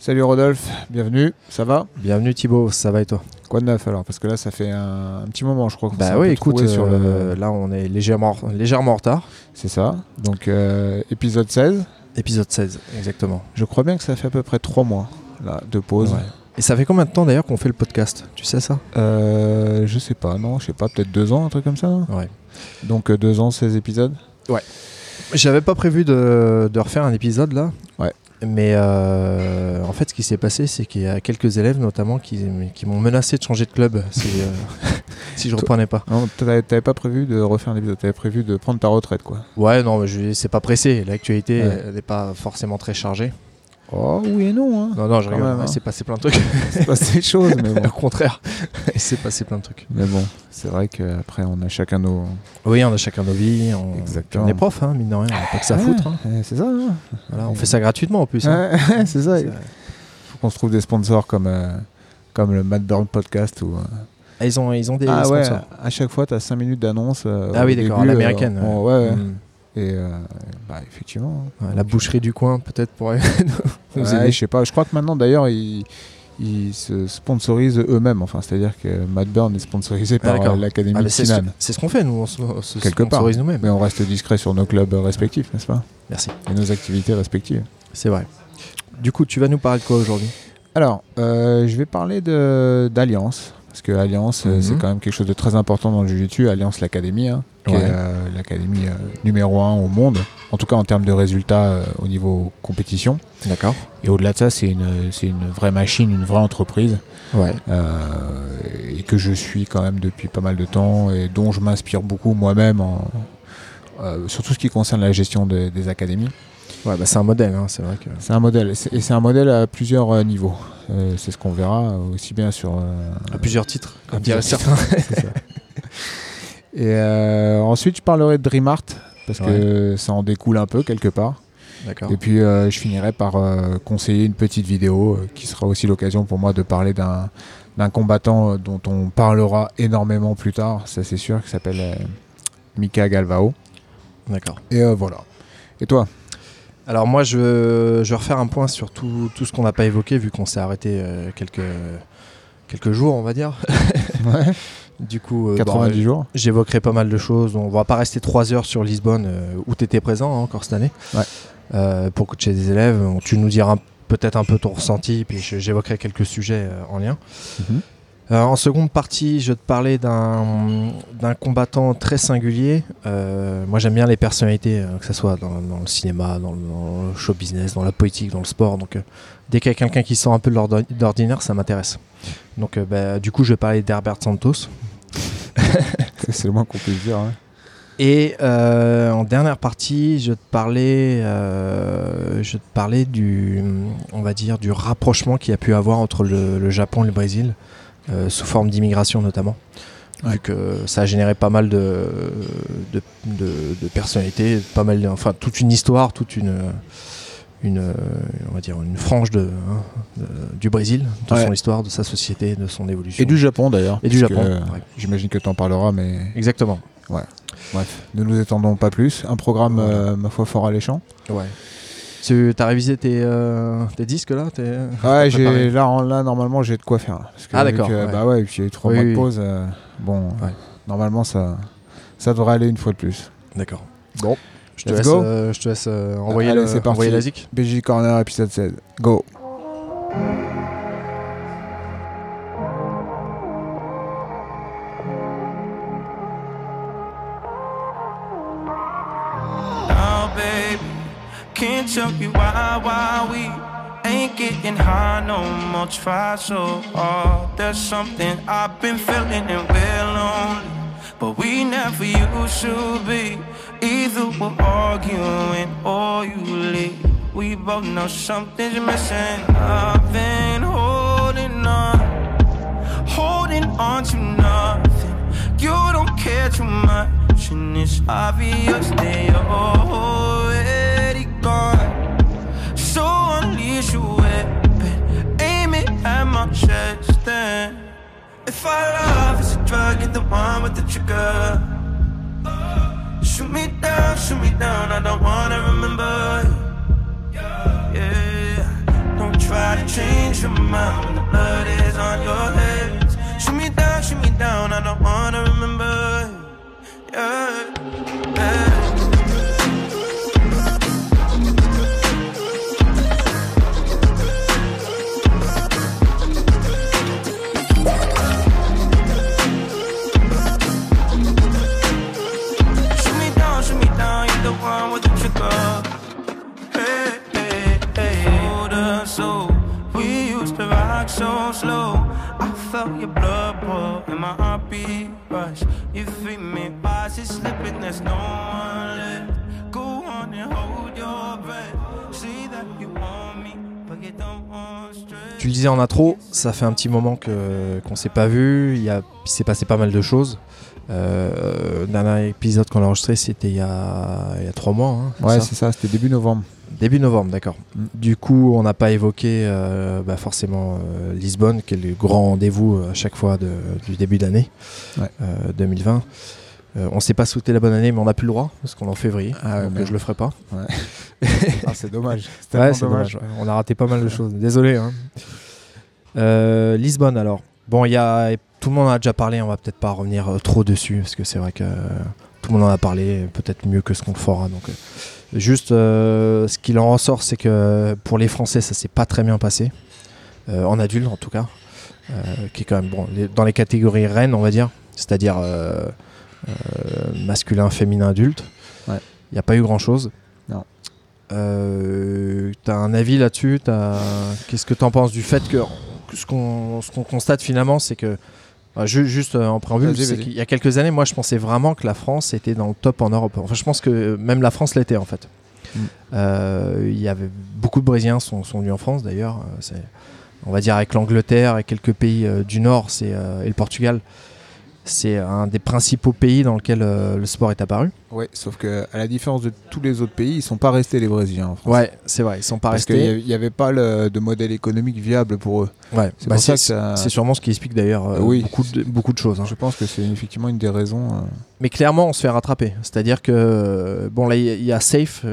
Salut Rodolphe, bienvenue, ça va? Bienvenue Thibaut, ça va et toi? Quoi de neuf alors? Parce que là ça fait un, un petit moment je crois Bah oui, écoute, sur euh, le... là on est légèrement, légèrement en retard. C'est ça, donc euh, épisode 16. Épisode 16, exactement. Je crois bien que ça fait à peu près 3 mois là, de pause. Ouais. Et ça fait combien de temps d'ailleurs qu'on fait le podcast? Tu sais ça? Euh, je sais pas, non, je sais pas, peut-être 2 ans, un truc comme ça. non Ouais. Donc 2 ans, 16 épisodes J'avais pas prévu de, de refaire un épisode là. Ouais. Mais euh, en fait, ce qui s'est passé, c'est qu'il y a quelques élèves notamment qui, qui m'ont menacé de changer de club si, euh, si je reprenais pas. Non, t'avais pas prévu de refaire un épisode, t'avais prévu de prendre ta retraite quoi. Ouais, non, mais c'est pas pressé. L'actualité, Ouais. elle n'est pas forcément très chargée. Oh oui et non, hein. Non, non, je rigole. Ouais, hein. C'est passé plein de trucs. c'est pas ces choses, mais bon. Au contraire, il s'est passé plein de trucs. Mais bon, c'est vrai qu'après on a chacun nos... Oui, on a chacun nos vies. On, Exactement. on est prof, hein, mine de rien. On n'a pas que ça à foutre. hein. C'est ça, hein. Voilà, on fait ça gratuitement en plus. hein. C'est ça. Il faut qu'on se trouve des sponsors comme, euh, comme le Mad Burn Podcast. Ou, euh, Ah, ils, ont, ils ont des Ah ouais, à chaque fois, tu as 5 minutes d'annonce. euh, Ah oui, d'accord, l'américaine. euh, ouais, ouais. Mm. Et euh, bah, effectivement. Ouais, la boucherie du coin, peut-être pour Ouais, aider. je sais pas. Je crois que maintenant, d'ailleurs, ils, ils se sponsorisent eux-mêmes. Enfin, c'est-à-dire que Burn est sponsorisé par d'accord. euh, l'Académie Ah, c'est ce, Sinan. c'est ce qu'on fait, nous, on se, on se Quelque part. sponsorise nous-mêmes. Mais on reste discret sur nos clubs respectifs, n'est-ce pas? Merci, Et nos activités respectives. c'est vrai. Du coup, tu vas nous parler de quoi aujourd'hui? Alors, euh, je vais parler d'Alliance. Parce que Alliance, euh, Mhm. c'est quand même quelque chose de très important dans le Jiu-Jitsu. Alliance, l'académie, hein, qui Ouais. est euh, l'académie euh, numéro un au monde. En tout cas, en termes de résultats euh, au niveau compétition. D'accord. Et au-delà de ça, c'est une, c'est une vraie machine, une vraie entreprise. Ouais. et que je suis quand même depuis pas mal de temps et dont je m'inspire beaucoup moi-même, sur tout ce qui concerne la gestion de- des académies. Ouais, bah, c'est un modèle, hein, c'est vrai que. C'est un modèle, et c'est- un modèle à plusieurs niveaux. Euh, c'est ce qu'on verra aussi bien sur. euh, À plusieurs titres, comme diraient certains. Et euh, ensuite, je parlerai de DreamArt parce que ça en découle un peu quelque part. Et puis, euh, je finirai par euh, conseiller une petite vidéo euh, qui sera aussi l'occasion pour moi de parler d'un d'un combattant dont on parlera énormément plus tard, ça c'est sûr, qui s'appelle Mika Galvao. D'accord. Et voilà. Et toi? Alors moi, je, je vais refaire un point sur tout, tout ce qu'on n'a pas évoqué, vu qu'on s'est arrêté euh, quelques, quelques jours, on va dire. Ouais. Du coup, euh, 90 bon, jours J'évoquerai pas mal de choses. On va pas rester trois heures sur Lisbonne euh, où tu étais présent hein, encore cette année Ouais. euh, pour coacher des élèves. Tu nous diras peut-être un peu ton ressenti, puis j'évoquerai quelques sujets euh, en lien. Mhm. Euh, en seconde partie, je vais te parler d'un combattant très singulier. Euh, moi, j'aime bien les personnalités, euh, que ce soit dans, dans le cinéma, dans le, dans le show business, dans la politique, dans le sport. Donc, dès qu'il y a quelqu'un qui sort un peu de l'ordi- d'ordinaire, ça m'intéresse. Donc, bah, du coup, je vais parler d'Herbert Santos. C'est le moins qu'on puisse dire. hein. Et en dernière partie, je vais te parler, euh, je vais te parler du, on va dire, du rapprochement qu'il y a pu avoir entre le, le Japon et le Brésil, sous forme d'immigration notamment. Ouais. Vu que ça a généré pas mal de, de, de- de personnalités, pas mal, enfin toute une histoire, toute une, une, euh, on va dire une frange de, hein, du Brésil, de Ouais. son histoire, de sa société, de son évolution. Et du Japon d'ailleurs. Et du Japon, ouais. J'imagine que tu en parleras, mais Exactement. bref, ne nous étendons pas plus. Un programme, euh, ma foi, fort alléchant. Ouais. Tu as révisé tes, euh, tes disques là tes- Ouais, j'ai là, en- là normalement j'ai de quoi faire. là. Parce que Ah, vu d'accord, que, ouais. Bah ouais, puis il y a eu trois Oui, mois de oui. pause. euh, bon, Ouais. normalement ça, ça devrait aller une fois de plus. D'accord. Bon, Je te Let's laisse, go. euh, je te laisse euh, envoyer, Allez, le, c'est parti. envoyer la zik. BJ Corner épisode 16. Go. Tell you why, why we ain't getting high no more. Try so hard. There's something I've been feeling and we're lonely, but we never used to be. Either we're arguing or you leave. We both know something's missing. I've been holding on, holding on to nothing. You don't care too much, and it's obvious you're already gone. So your weapon, aim it at my chest. Then, if our love is a drug, you're the one with the trigger. Shoot me down, shoot me down. I don't wanna remember. Yeah, don't try try to change your mind when the blood is on your hands. Shoot me down, shoot me down, I don't wanna remember. Yeah, yeah. So slow. I felt your blood pour in my heartbeat rush. You feel me, body slipping, there's no one left. Go on and hold your breath. Say that you want me, but you don't want straight. Tu le disais en intro, ça fait un petit moment que qu'on s'est pas vu. Il y a, il s'est passé pas mal de choses. Euh, dernier épisode qu'on a enregistré, c'était il y a, il y a trois mois. hein, Ouais, c'est ça, c'était début novembre. Début novembre, d'accord. Du coup, on n'a pas évoqué euh, bah, forcément euh, Lisbonne, qui est le grand rendez-vous euh, à chaque fois de- du début d'année Ouais. euh, 2020. Euh, on s'est pas souhaité la bonne année, mais on n'a plus le droit, parce qu'on est en février. Ah donc je le ferai pas. Ah, c'est dommage. C'est Ouais, dommage. On a raté pas mal de choses. Désolé. hein. Lisbonne, alors. Bon, il y a tout le monde en a déjà parlé. On va peut-être pas revenir trop dessus parce que c'est vrai que tout le monde en a parlé, peut-être mieux que ce qu'on fera. Donc, juste, euh, ce qu'il en ressort, c'est que pour les Français, ça s'est pas très bien passé, Euh, en adulte en tout cas, euh, qui est quand même bon les- dans les catégories reines, on va dire, c'est-à-dire masculin, féminin, adulte. Il Ouais. n'y a pas eu grand-chose. Non. Euh, T'as un avis là-dessus? Qu'est-ce que t'en penses du fait que, ce qu'on constate finalement, c'est que juste euh, en préambule, qu'il y a quelques années, moi, je pensais vraiment que la France était dans le top en Europe. Enfin, je pense que même la France l'était en fait. Mm. Euh, Il y avait beaucoup de Brésiliens sont, sont venus en France d'ailleurs. Euh, On va dire avec l'Angleterre et quelques pays euh, du Nord, c'est euh, et le Portugal. C'est un des principaux pays dans lequel euh, le sport est apparu. Ouais, sauf que à la différence de tous les autres pays, ils sont pas restés les Brésiliens en France. Ouais, c'est vrai, ils sont pas Parce qu'il restés. n'y avait pas le- de modèle économique viable pour eux. Ouais, C'est bah, ça sûrement ce qui explique d'ailleurs euh, Oui. beaucoup, de, beaucoup de choses. hein. Je pense que c'est effectivement une des raisons. euh, Mais clairement, on se fait rattraper. C'est-à-dire que, bon, là, il y a- Safe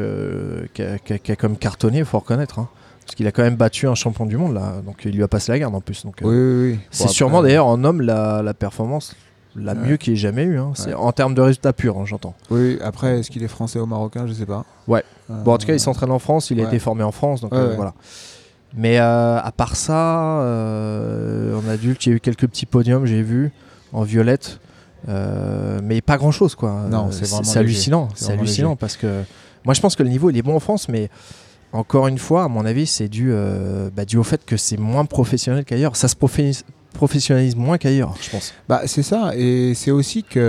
qui, a, qui a- qui a comme cartonné, il faut reconnaître. hein. parce qu'il a quand même battu un champion du monde, là. Donc, il lui a passé la garde en plus. Donc, euh, Oui, oui, oui. c'est Bon, sûrement d'ailleurs en homme la, la performance la Ouais. mieux qu'il ait jamais eu. hein. C'est Ouais. En termes de résultats purs, hein, j'entends. Oui, après, est-ce qu'il est français ou marocain Je sais pas. Ouais. Euh, Bon, en tout cas, il s'entraîne en France, il a été formé en France, donc euh, voilà. Mais euh, à part ça, en adulte, il y a eu quelques petits podiums, j'ai vu, en violette. mais pas grand chose quoi. Non, c'est vraiment c'est hallucinant. C'est hallucinant léger. parce que moi je pense que le niveau il est bon en France, mais encore une fois, à mon avis, c'est dû, bah, dû au fait que c'est moins professionnel qu'ailleurs. Ça se profé- professionnalise moins qu'ailleurs, je pense. Bah, c'est ça, et c'est aussi qu'il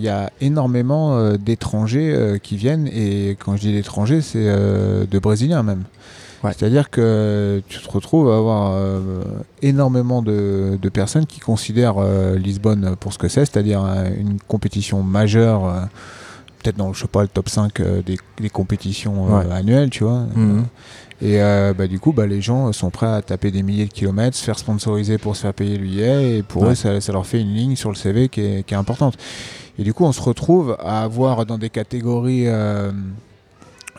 y a énormément euh, d'étrangers euh, qui viennent, et quand je dis d'étrangers, c'est euh, de Brésiliens même. Ouais. C'est-à-dire que tu te retrouves à avoir euh, énormément de, de personnes qui considèrent euh, Lisbonne pour ce que c'est, c'est-à-dire euh, une compétition majeure, euh, peut-être dans je sais pas, le top 5 euh, des, des compétitions euh, Ouais. annuelles, tu vois. Mhm. Et euh, bah, du coup, bah, les gens sont prêts à taper des milliers de kilomètres, se faire sponsoriser pour se faire payer le billet, et pour Ouais. eux, ça, ça leur fait une ligne sur le CV qui est, qui est importante. Et du coup, on se retrouve à avoir dans des catégories euh,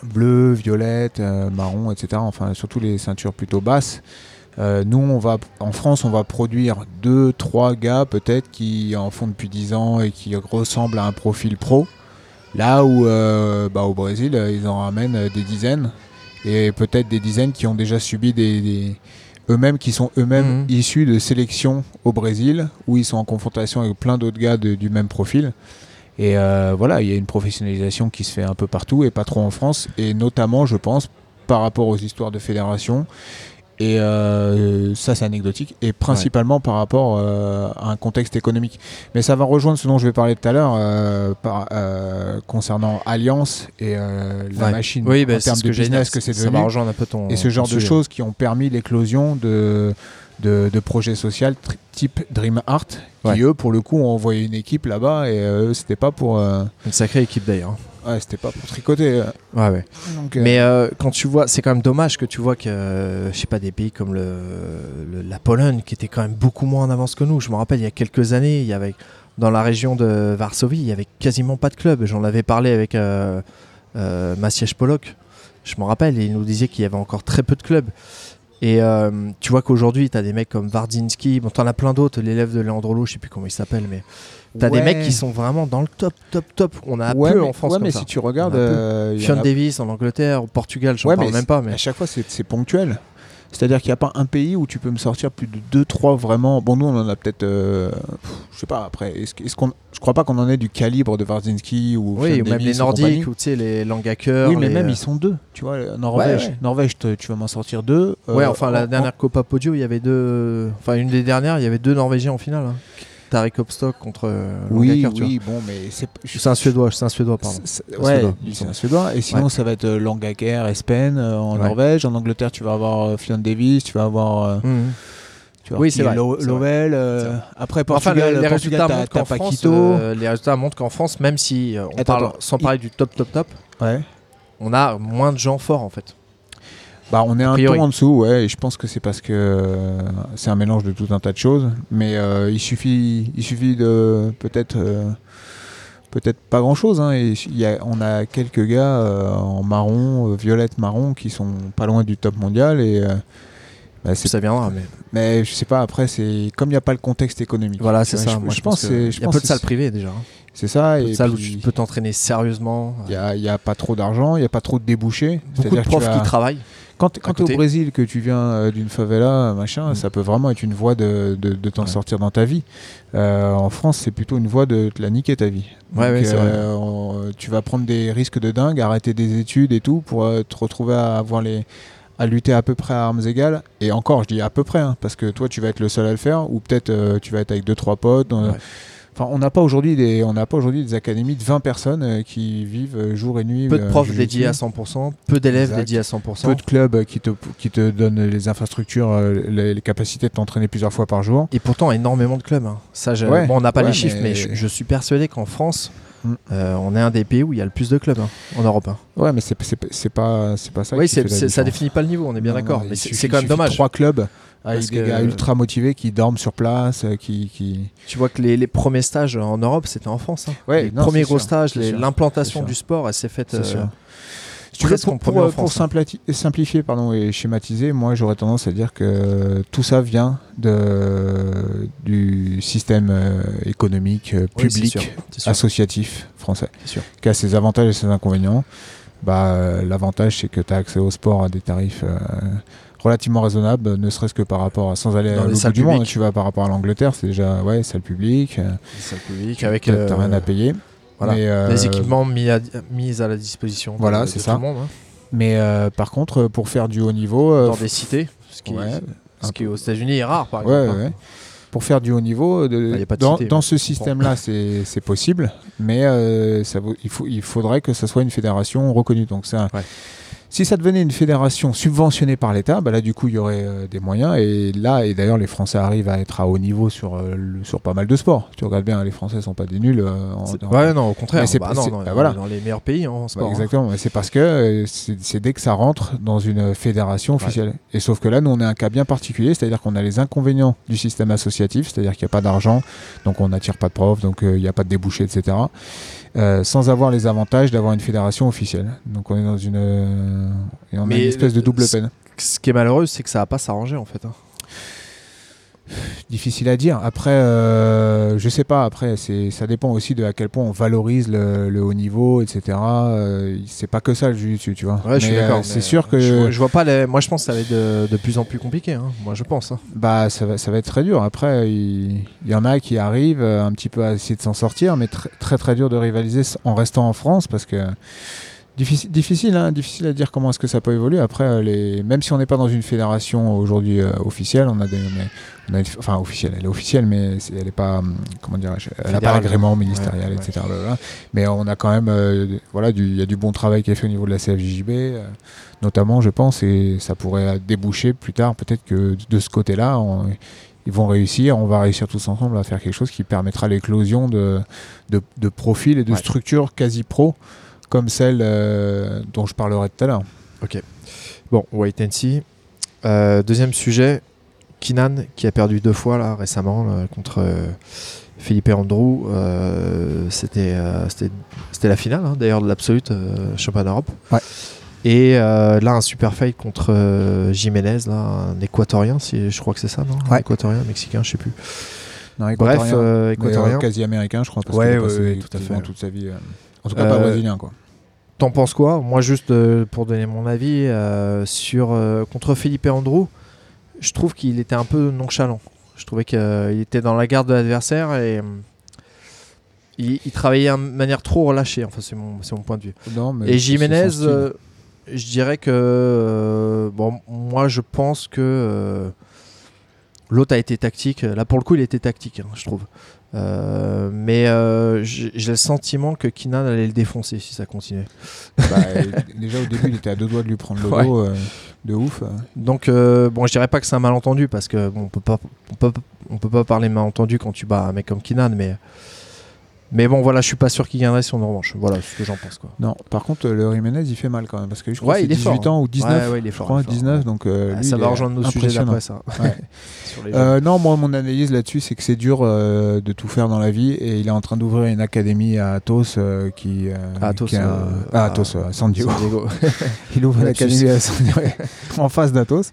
bleues, violettes, euh, marron, etc., enfin surtout les ceintures plutôt basses. Euh, nous, on va, en France, on va produire deux, trois gars peut-être qui en font depuis 10 ans et qui ressemblent à un profil pro. Là où euh, bah, au Brésil, ils en ramènent des dizaines et peut-être des dizaines qui ont déjà subi des, des- eux-mêmes qui sont eux-mêmes Mhm. issus de sélections au Brésil où ils sont en confrontation avec plein d'autres gars de- du même profil. Et euh, voilà, il y a une professionnalisation qui se fait un peu partout et pas trop en France et notamment, je pense, par rapport aux histoires de fédération. Et euh, ça, c'est anecdotique. Et principalement par rapport euh, à un contexte économique. Mais ça va rejoindre ce dont je vais parler tout à l'heure euh, concernant Alliance et la Ouais. machine Oui, bah, en c'est termes de que business que c'est Ça va devenu. rejoindre un peu ton. Et ce genre de choses qui ont permis l'éclosion de, de, de projets sociaux type Dream Art, qui Ouais. eux, pour le coup, ont envoyé une équipe là-bas et eux, c'était pas pour. Une sacrée équipe d'ailleurs. Ouais, c'était pas pour tricoter. Ouais, ouais. Donc, euh, Mais euh, quand tu vois, c'est quand même dommage que tu vois que, euh, je sais pas, des pays comme le, le- la Pologne, qui était quand même beaucoup moins en avance que nous. Je me rappelle, il y a quelques années, il y avait dans la région de Varsovie, il y avait quasiment pas de club. J'en avais parlé avec euh, Maciej Polok. Je me rappelle, et il nous disait qu'il y avait encore très peu de clubs. Et euh, tu vois qu'aujourd'hui, tu as des mecs comme Vardinski, bon, tu en as plein d'autres, l'élève de Leandrolo, je sais plus comment il s'appelle, mais tu as des mecs qui sont vraiment dans le top, top, top. On a Ouais, peu mais, en France. ouais, comme mais ça. si tu regardes, euh, Sean a- Davis en Angleterre, au Portugal, j'en Ouais, parle même pas. Mais... à chaque fois, c'est ponctuel. C'est-à-dire qu'il n'y a pas un pays où tu peux me sortir plus de 2-3 vraiment. Bon, nous, on en a peut-être. euh, je sais pas, après. Est-ce qu'on, je crois pas qu'on en ait du calibre de Warzinski ou. Oui, ou même Davis les. Nordiques, ou tu sais, les Langaker. Oui, mais les, même euh, ils sont deux. Tu vois, Norvège, Ouais, ouais. Norvège te- tu vas m'en sortir deux. Ouais, Euh, enfin, la en- dernière Copa Podio, il y avait deux. Enfin, une des dernières, il y avait deux Norvégiens en finale. hein. Tarek Hopstock contre euh, Oui, oui, bon, mais c'est. Un Suédois, c'est un Suédois, pardon. Ouais, c'est un Suédois. Et sinon, Ouais. ça va être euh, Langaker, Espen euh, en Ouais. Norvège. En Angleterre, tu vas avoir Fionn Davis, tu vas avoir. Mhm. tu vas avoir Oui, c'est vrai, Lo- c'est vrai. Lovell, euh, C'est vrai. Après, Enfin, Portugal, le- les résultats montrent qu'en France, Paquito. euh, les résultats montrent qu'en France, même si euh, on Attends, parle, attends. sans parler du top, top, top, Ouais. on a moins de gens forts en fait. Bah, on est un ton en dessous, ouais, et je pense que c'est parce que euh, c'est un mélange de tout un tas de choses. Mais euh, il suffit, il suffit de peut-être, euh, peut-être pas grand chose. Hein, et il y a, on a quelques gars en marron, euh, violette marron, qui sont pas loin du top mondial. Et bah, Ça viendra, mais mais je sais pas. Après, c'est comme il n'y a pas le contexte économique. voilà, c'est ça. Je, Moi, je pense, y a peu de salles privées déjà. hein. C'est ça. Peu Et salles où tu peux t'entraîner sérieusement. il y a, y a pas trop d'argent, il y a pas trop de débouchés. Beaucoup de profs qui travaillent. Quand, quand tu es côté. au Brésil, que tu viens euh, d'une favela, machin, Mm. ça peut vraiment être une voie de, de, de t'en Ouais. sortir dans ta vie. Euh, en France, c'est plutôt une voie de te la niquer ta vie. Ouais, ouais, c'est vrai. euh, on- tu vas prendre des risques de dingue, arrêter des études et tout pour euh, te retrouver à avoir les à lutter à peu près à armes égales et encore je dis à peu près hein, parce que toi tu vas être le seul à le faire ou peut-être tu vas être avec deux trois potes. Enfin on n'a pas aujourd'hui des on n'a pas aujourd'hui des académies de 20 personnes euh, qui vivent euh, jour et nuit Peu de euh, profs dédiés à 100%, peu d'élèves dédiés à 100%. peu de clubs qui te, qui te donnent les infrastructures, les, les capacités de t'entraîner plusieurs fois par jour. Et pourtant, énormément de clubs. hein. Ça, je- Ouais, bon, on n'a pas ouais, les chiffres, mais, mais- je, je suis persuadé qu'en France, Mm. euh, on est un des pays où il y a le plus de clubs hein, en Europe. hein. Ouais, mais c'est pas c'est pas ça. oui, ça définit pas le niveau, on est bien d'accord. Mais c'est quand même dommage. Trois clubs avec Parce des que- gars ultra motivés qui dorment sur place, euh, qui, qui... Tu vois que les, les premiers stages en Europe, c'était en France. hein. Ouais, les non, premiers gros sûr, stages, l'implantation du sport, elle s'est faite. Euh. Si tu veux, pour, euh, hein. simplifier pardon, et schématiser, moi j'aurais tendance à dire que tout ça vient de, du système euh, économique euh, public sûr. associatif français, sûr. qui a ses avantages et ses inconvénients. Bah, L'avantage, c'est que tu as accès au sport à des tarifs relativement raisonnables, ne serait-ce que par rapport à, sans aller Dans à l'autre du monde, tu vas par rapport à l'Angleterre, c'est déjà ouais, salle publique, euh, Les salles publiques, avec t'as euh, rien à payer. voilà, Mais, euh, les équipements mis à, mis à la disposition. Voilà, c'est tout ça. le monde, hein, Mais euh, par contre, pour faire du haut niveau, dans des cités, ce qui, ouais, ce qui aux États-Unis est rare, par exemple. hein. ouais. Pour faire du haut niveau, de- dans, cité, dans mais ce système-là, c'est possible, mais ça il, faut, il faudrait que ça soit une fédération reconnue. Donc ça. Si ça devenait une fédération subventionnée par l'État, bah là du coup il y aurait euh, des moyens. Et là, et d'ailleurs les Français arrivent à être à haut niveau sur, euh, le- sur pas mal de sports. Tu regardes bien, les Français sont pas des nuls. euh, en- Ouais, non, au contraire. C'est bah bah voilà. dans les meilleurs pays hein, en Bah, sport. hein. exactement, mais c'est parce que euh, c'est dès que ça rentre dans une fédération officielle. Et sauf que là, nous, on est un cas bien particulier, c'est-à-dire qu'on a les inconvénients du système associatif, c'est-à-dire qu'il n'y a pas d'argent, donc on n'attire pas de profs, donc il n'y a pas de débouchés, etc. euh, sans avoir les avantages d'avoir une fédération officielle. Donc on est dans une, euh, et on a une espèce de le- double peine. Ce qui est malheureux, c'est que ça va pas s'arranger en fait. hein. Difficile à dire. Après, euh, je sais pas. Après, c'est, ça dépend aussi de à quel point on valorise le, le haut niveau, etc. Euh, c'est pas que ça le jiu-jitsu, tu vois. Ouais, je suis euh, d'accord. c'est sûr que je, vois- je vois pas. Les... Moi, je pense que ça va être de, de plus en plus compliqué. hein. Moi, je pense. hein. Bah, ça va, ça va être très dur. Après, il, il y en a qui arrivent euh, un petit peu à essayer de s'en sortir, mais tr- très très dur de rivaliser en restant en France parce que difficile, difficile, hein, difficile à dire comment est-ce que ça peut évoluer. Après, euh, les, même si on n'est pas dans une fédération aujourd'hui euh, officielle, on a des, on est- on a une- enfin officielle, elle est officielle, mais elle n'est pas, hum, comment dirais-je, elle n'a pas l'agrément ministériel, Ouais, ouais. etc. blablabla. Mais on a quand même, euh, voilà, il y a du bon travail qui est fait au niveau de la CFJB. euh, notamment, je pense, et ça pourrait déboucher plus tard, peut-être que de ce côté-là, ils vont réussir, on va réussir tous ensemble à faire quelque chose qui permettra l'éclosion de, de, de profils et de Ouais. structures quasi pro, comme celle euh, dont je parlerai tout à l'heure. Bon, wait and see. Euh, deuxième sujet, Kinan qui a perdu deux fois là récemment là, contre Philippe Andrew. Euh, c'était, euh, c'était, c'était la finale hein, d'ailleurs de l'absolute championnat d'Europe. Ouais. Et euh, là, un super fight contre euh, Jiménez, là, un équatorien, si, je crois que c'est ça, non? Ouais. Équatorien, mexicain, je sais plus. Non, Bref, équatorien, euh, mais, équatorien. quasi américain, je crois, parce Ouais, qu'il a ouais, passé ouais, tout à fait. toute sa vie. En tout cas, pas Euh, brésilien, quoi. T'en penses quoi? Moi, juste euh, pour donner mon avis, euh, sur euh, contre Felipe Andrew, je trouve qu'il était un peu nonchalant. Je trouvais qu'il était dans la garde de l'adversaire et hum, il, il travaillait de manière trop relâchée. Enfin, c'est mon, mon point de vue. Non, mais Et Jiménez, je dirais que bon, moi, je pense que l'autre a été tactique. Là, pour le coup, il était tactique, hein, je trouve. Euh, mais euh, j'ai le sentiment que Kinan allait le défoncer si ça continuait. Bah, déjà au début, il était à deux doigts de lui prendre le Ouais. dos, euh, de ouf. euh. Donc euh, bon, je dirais pas que c'est un malentendu parce que bon, on peut pas, on peut, on peut pas parler malentendu quand tu bats un mec comme Kinan, mais mais bon voilà, je suis pas sûr qu'il gagnerait sur une revanche. Voilà ce que j'en pense quoi. Non, par contre, euh, le Jiménez, il fait mal quand même, parce que je crois Ouais, il est c'est 18 fort, ans ou 19, Ouais, ouais, il est je fort, crois, il est fort. 19, donc euh, Ah, lui, ça il va rejoindre nos sujets d'après ça. Ouais. Sur les jeux. Euh, non, moi, mon analyse là-dessus, c'est que c'est dur euh, de tout faire dans la vie et il est en train d'ouvrir une académie à Athos qui, À Athos, qui à- Athos, à San Diego. San Diego. il ouvre une Lapsus. académie à San Diego, en face d'Athos.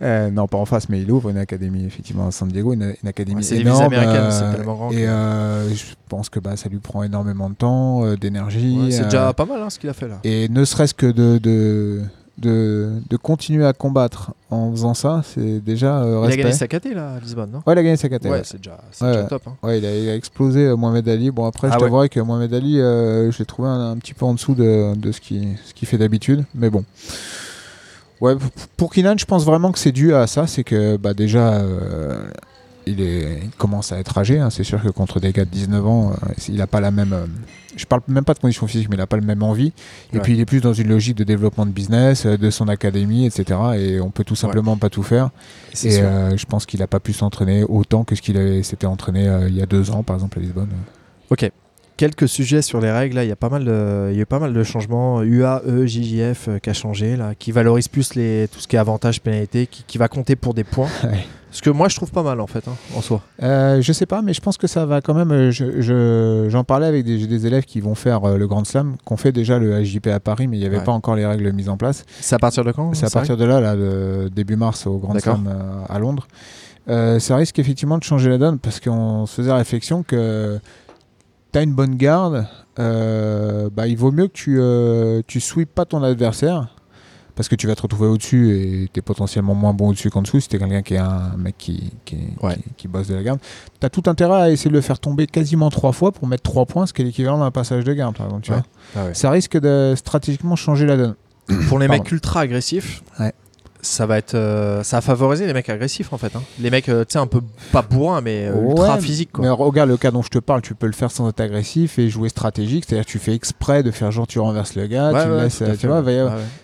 Non, pas en face, mais il ouvre une académie effectivement à San Diego, une, une académie énorme. américaines, c'est tellement grand Et je pense que bah, ça lui prend énormément de temps, euh, d'énergie. Ouais, c'est euh, déjà pas mal hein, ce qu'il a fait là. Et ne serait-ce que de, de, de, de continuer à combattre en faisant ça, c'est déjà euh, Il a respect. gagné sa KT là à Lisbonne, non? Ouais, il a gagné sa KT. Ouais, ouais. c'est déjà, top. hein. Ouais, il a, il a explosé euh, Mohamed Ali. Bon, après, Ah je t'avouerai que Mohamed Ali, euh, je l'ai trouvé un, un petit peu en dessous de, de ce qu'il ce qu'il fait d'habitude. Mais bon. Ouais, pour- pour Kinan, je pense vraiment que c'est dû à ça. C'est que bah, déjà, euh, il, est, il commence à être âgé. hein. C'est sûr que contre des gars de 19 ans, euh, il n'a pas la même. euh, je parle même pas de condition physique, mais il n'a pas le même envie. Et puis, il est plus dans une logique de développement de business, euh, de son académie, etc. Et on peut tout simplement pas tout faire. Et euh, je pense qu'il n'a pas pu s'entraîner autant que ce qu'il s'était entraîné il y a deux ans, par exemple, à Lisbonne. Ok. Quelques sujets sur les règles. Là, il y a pas mal de, il y a eu pas mal de changements. UA, E, JJF euh, qui a changé là, qui valorise plus les, tout ce qui est avantage pénalité, qui, qui va compter pour des points. Ouais. Ce que moi je trouve pas mal en fait, hein, en soi. Euh, je sais pas, mais je pense que ça va quand même. euh, je- je- J'en parlais avec des, élèves qui vont faire euh, le Grand Slam, qui ont fait déjà le HJP à Paris, mais il n'y avait Ouais. pas encore les règles mises en place. C'est à partir de quand C'est à partir de là, là le début mars, au Grand. Slam à Londres. Ça risque effectivement de changer la donne parce qu'on se faisait la réflexion que tu as une bonne garde, euh, bah, il vaut mieux que tu, euh, tu sweeps pas ton adversaire parce que tu vas te retrouver au-dessus et tu es potentiellement moins bon au-dessus qu'en dessous si tu quelqu'un qui est un mec qui, qui, Ouais. qui, qui bosse de la garde. Tu as tout intérêt à essayer de le faire tomber quasiment trois fois pour mettre trois points, ce qui est l'équivalent d'un passage de garde. Par exemple, tu Ouais. vois. Ah ouais. Ça risque de stratégiquement changer la donne. Pour les Pardon. mecs ultra agressifs. Ça va être, euh, ça va favoriser les mecs agressifs en fait. hein. Les mecs, euh, tu sais, un peu pas bourrins, mais euh, ultra Ouais, physiques quoi. Mais regarde le cas dont je te parle, tu peux le faire sans être agressif et jouer stratégique, c'est-à-dire que tu fais exprès de faire genre tu renverses le gars, Ouais, tu ouais, laisses, à tu vois,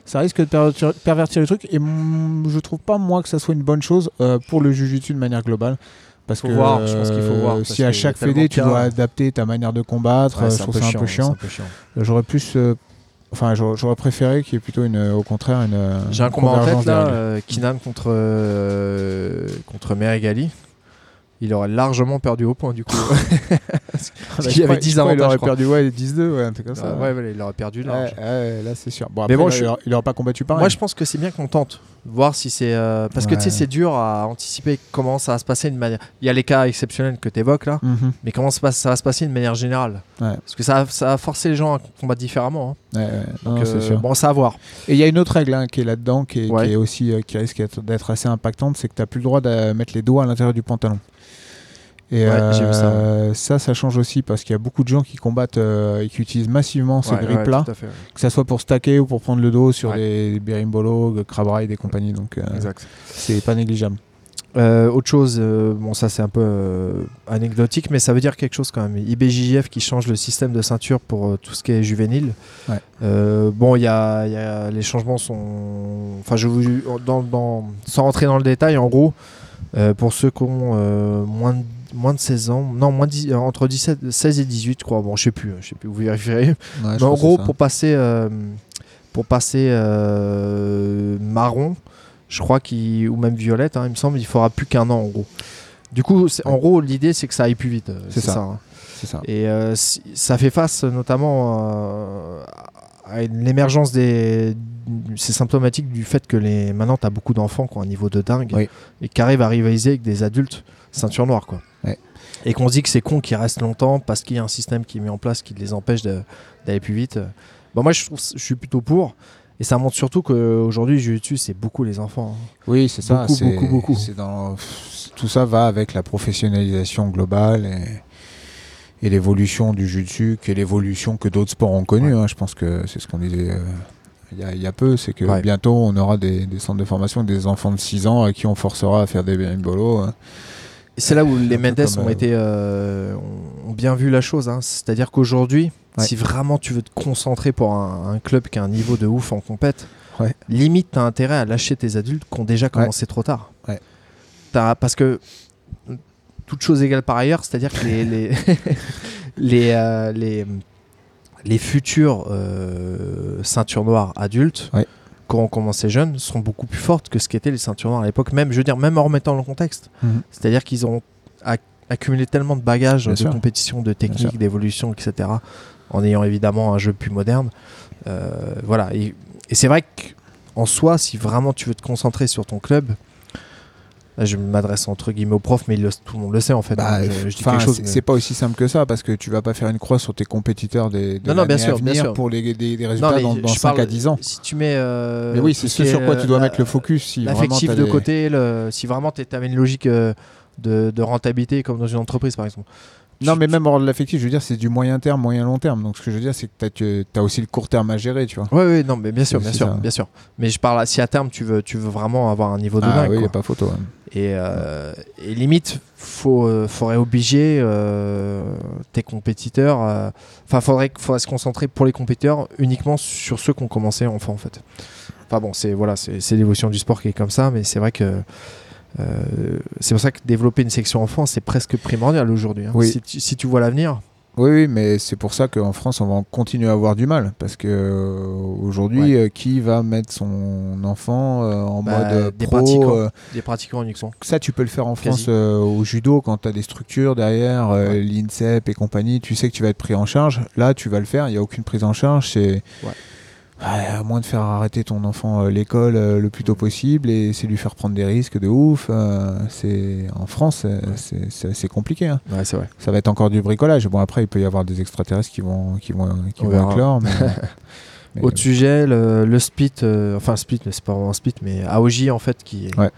ça risque de pervertir, pervertir le truc et mm, je trouve pas moi que ça soit une bonne chose euh, pour le jujitsu de manière globale. Parce Faut que voir, je pense qu'il faut voir, si à a chaque fédé tu dois adapter ta manière de combattre, Ouais, euh, je c'est un trouve peu ça un chiant, peu c'est chiant. un peu chiant. J'aurais plus, euh, enfin j'aurais préféré qu'il y ait plutôt une, au contraire une. euh, J'ai un combat en tête là, euh, Kinan contre euh, contre Meregali. Il aurait largement perdu au point du coup. Parce Ah, qu'il y avait je 10 crois qu'il avantages, aurait perdu ouais, 10-2, ouais, un truc comme ça. Ouais, ouais, il aurait perdu large. Ouais, là c'est sûr. Bon, Mais bon, il, je- aurait- il aurait pas combattu pareil. Moi, je pense que c'est bien qu'on tente, voir si c'est euh, parce que tu sais, c'est dur à anticiper comment ça va se passer de manière. Il y a les cas exceptionnels que tu évoques là, Mhm. mais comment ça, va se passer de manière générale? Parce que ça, va- ça va forcer les gens à combattre différemment. hein. Non, Donc, euh, sûr. Bon, ça à voir. Et il y a une autre règle hein, qui est là-dedans, qui, est- Ouais. qui est aussi euh, qui risque d'être- d'être assez impactante, c'est que tu n'as plus le droit de mettre les doigts à l'intérieur du pantalon. Et Ouais, ça, euh, ça, ça change aussi parce qu'il y a beaucoup de gens qui combattent euh, et qui utilisent massivement ce Ouais, ouais, grip-là, tout à fait, ouais. que ça soit pour stacker ou pour prendre le dos sur Ouais. des berimbolo, crab ride et compagnie. Donc euh, c'est pas négligeable. Euh, autre chose, bon ça c'est un peu anecdotique, mais ça veut dire quelque chose quand même. IBJJF qui change le système de ceinture pour tout ce qui est juvénile. Bon, il y a, il y a- les changements sont, enfin je vous, dans, dans- sans rentrer dans le détail, en gros, pour ceux qui ont moins de moins de 16 ans, non, moins de euh, entre 17, 16 et 18, je crois. Bon, je sais plus, je sais plus, vous vérifierez. Ouais, Mais en gros, pour passer, euh, pour passer euh, marron, je crois qu'il ou même violette, hein, il me semble, il faudra plus qu'un an en gros. Du coup, c'est- en gros, l'idée c'est que ça aille plus vite. C'est ça. hein. c'est ça. Et euh, si- ça fait face notamment à l'émergence des, c'est symptomatique du fait que les maintenant tu as beaucoup d'enfants qui ont un niveau de dingue Oui. et qui arrivent à rivaliser avec des adultes ceinture noire quoi. Ouais. Et qu'on se dit que c'est con qu'ils restent longtemps parce qu'il y a un système qui est mis en place qui les empêche d'aller plus vite. Bon, moi je trouve je suis plutôt pour et ça montre surtout qu'aujourd'hui le jiu-jitsu c'est beaucoup les enfants. hein. Oui, c'est ça. Beaucoup, c'est- beaucoup, beaucoup. dans- Tout ça va avec la professionnalisation globale et, et l'évolution du jiu-jitsu, qui est l'évolution que d'autres sports ont connue. hein. Je pense que c'est ce qu'on disait euh, il y, a- il y a peu, c'est que Ouais. bientôt on aura des, des centres de formation, des enfants de 6 ans à qui on forcera à faire des bimbolos. hein. Et c'est là où les Mendes ont euh, été euh, ont- bien vu la chose. hein. C'est-à-dire qu'aujourd'hui, Ouais. si vraiment tu veux te concentrer pour un, un club qui a un niveau de ouf en compète, Ouais. limite t'as intérêt à lâcher tes adultes qui ont déjà commencé trop tard. T'as- parce que toute chose égale par ailleurs, c'est-à-dire que les les les, euh, les, les futurs euh, ceintures noires adultes Ouais. qui ont commencé jeunes sont beaucoup plus fortes que ce qu'étaient les ceintures noires à l'époque. Même, je veux dire, même en remettant le contexte. Mhm. C'est-à-dire qu'ils ont ac- accumulé tellement de bagages Bien de sûr. compétition, de technique, d'évolution, etc. En ayant évidemment un jeu plus moderne. Euh, voilà. Et, et c'est vrai qu'en soi, si vraiment tu veux te concentrer sur ton club, là, je m'adresse entre guillemets aux profs, mais le- tout le monde le sait en fait. Bah, je, je dis enfin, quelque chose. c'est mais- pas aussi simple que ça parce que tu vas pas faire une croix sur tes compétiteurs des, de Non, non, bien sûr, à bien sûr. pour les, résultats dans, dans 5 parle- à 10 ans. Si tu mets. euh, Mais oui, c'est ce sur quoi tu dois euh, mettre le focus. Si L'affectif de côté, le- si vraiment tu as une logique euh, de, de rentabilité comme dans une entreprise par exemple. Non, mais même hors de l'affectif, je veux dire, c'est du moyen terme, moyen long terme. Donc, ce que je veux dire, c'est que tu as, aussi le court terme à gérer, tu vois. Ouais, ouais, non, mais bien sûr, bien sûr, ça. bien sûr. Mais je parle, à- si à terme tu veux, tu veux vraiment avoir un niveau de Ah dingue, oui, il quoi. a pas photo. hein. et, euh, et limite, faut, euh, faudrait obliger euh, tes compétiteurs. euh, Enfin, faudrait, faudrait se concentrer pour les compétiteurs uniquement sur ceux qui ont commencé enfant, en fait. Enfin bon, c'est voilà, c'est l'évolution du sport qui est comme ça, mais c'est vrai que c'est pour ça que développer une section enfant, c'est presque primordial aujourd'hui. hein. Oui. Si, tu, si tu vois l'avenir, Oui, oui, mais c'est pour ça qu'en France, on va en continuer à avoir du mal. Parce que euh, aujourd'hui, euh, qui va mettre son enfant euh, en Bah, mode euh, des pro pratiquants. euh, des pratiquants uniquement. Ça, tu peux le faire en Quasi. France euh, au judo quand tu as des structures derrière, euh, Ouais. l'INSEP et compagnie. Tu sais que tu vas être pris en charge. Là, tu vas le faire. Il n'y a aucune prise en charge. C'est. Ouais. À moins de faire arrêter ton enfant à l'école euh, le plus tôt possible et c'est lui faire prendre des risques de ouf. euh, c'est en France, euh, c'est- compliqué. hein. Ouais, c'est vrai. Ça va être encore du bricolage. Bon après, il peut y avoir des extraterrestres qui vont qui vont qui On vont verra. éclore. Mais, mais- Autre sujet, le, le split, euh, enfin split, mais c'est pas vraiment un split, mais AOJ en fait qui, Ouais.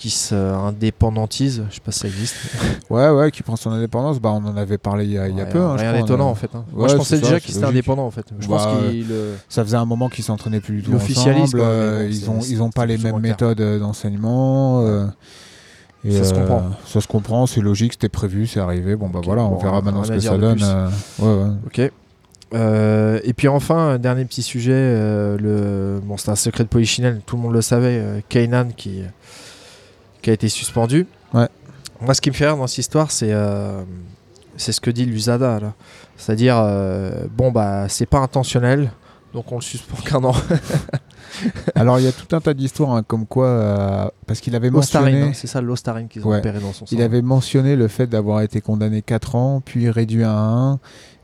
Qui se indépendantise, je sais pas si ça existe. ouais, ouais, qui prend son indépendance. Bah, on en avait parlé il y a, il y a Ouais, peu. hein, rien d'étonnant a- en fait. hein. Ouais, Moi je pensais ça, déjà c'est qu'il était logique. indépendant en fait. Je Bah, pense qu'il euh, Ça faisait un moment qu'ils s'entraînaient plus du tout ensemble. quoi, euh, bon, ils ont ils ont pas les mêmes méthodes d'enseignement. euh, et, Ça se comprend. Ça se comprend, c'est logique, c'était prévu, c'est arrivé. Bon bah voilà, on bon, verra maintenant ce que ça donne. plus. euh, ouais, ouais. Ok. Euh, et puis enfin, dernier petit sujet, le... bon, c'est un secret de polichinelle, tout le monde le savait, Kainan qui, qui a été suspendu. Ouais. Moi, ce qui me fait rire dans cette histoire, c'est euh, c'est ce que dit l'USADA. C'est-à-dire, euh, bon, bah, c'est pas intentionnel, donc on le suspend qu'un an. Alors il y a tout un tas d'histoires hein, comme quoi, euh, parce qu'il avait mentionné, hein, c'est ça l'ostarine qu'ils ont Ouais. opéré dans son sang. il avait mentionné le fait d'avoir été condamné 4 ans, puis réduit à 1.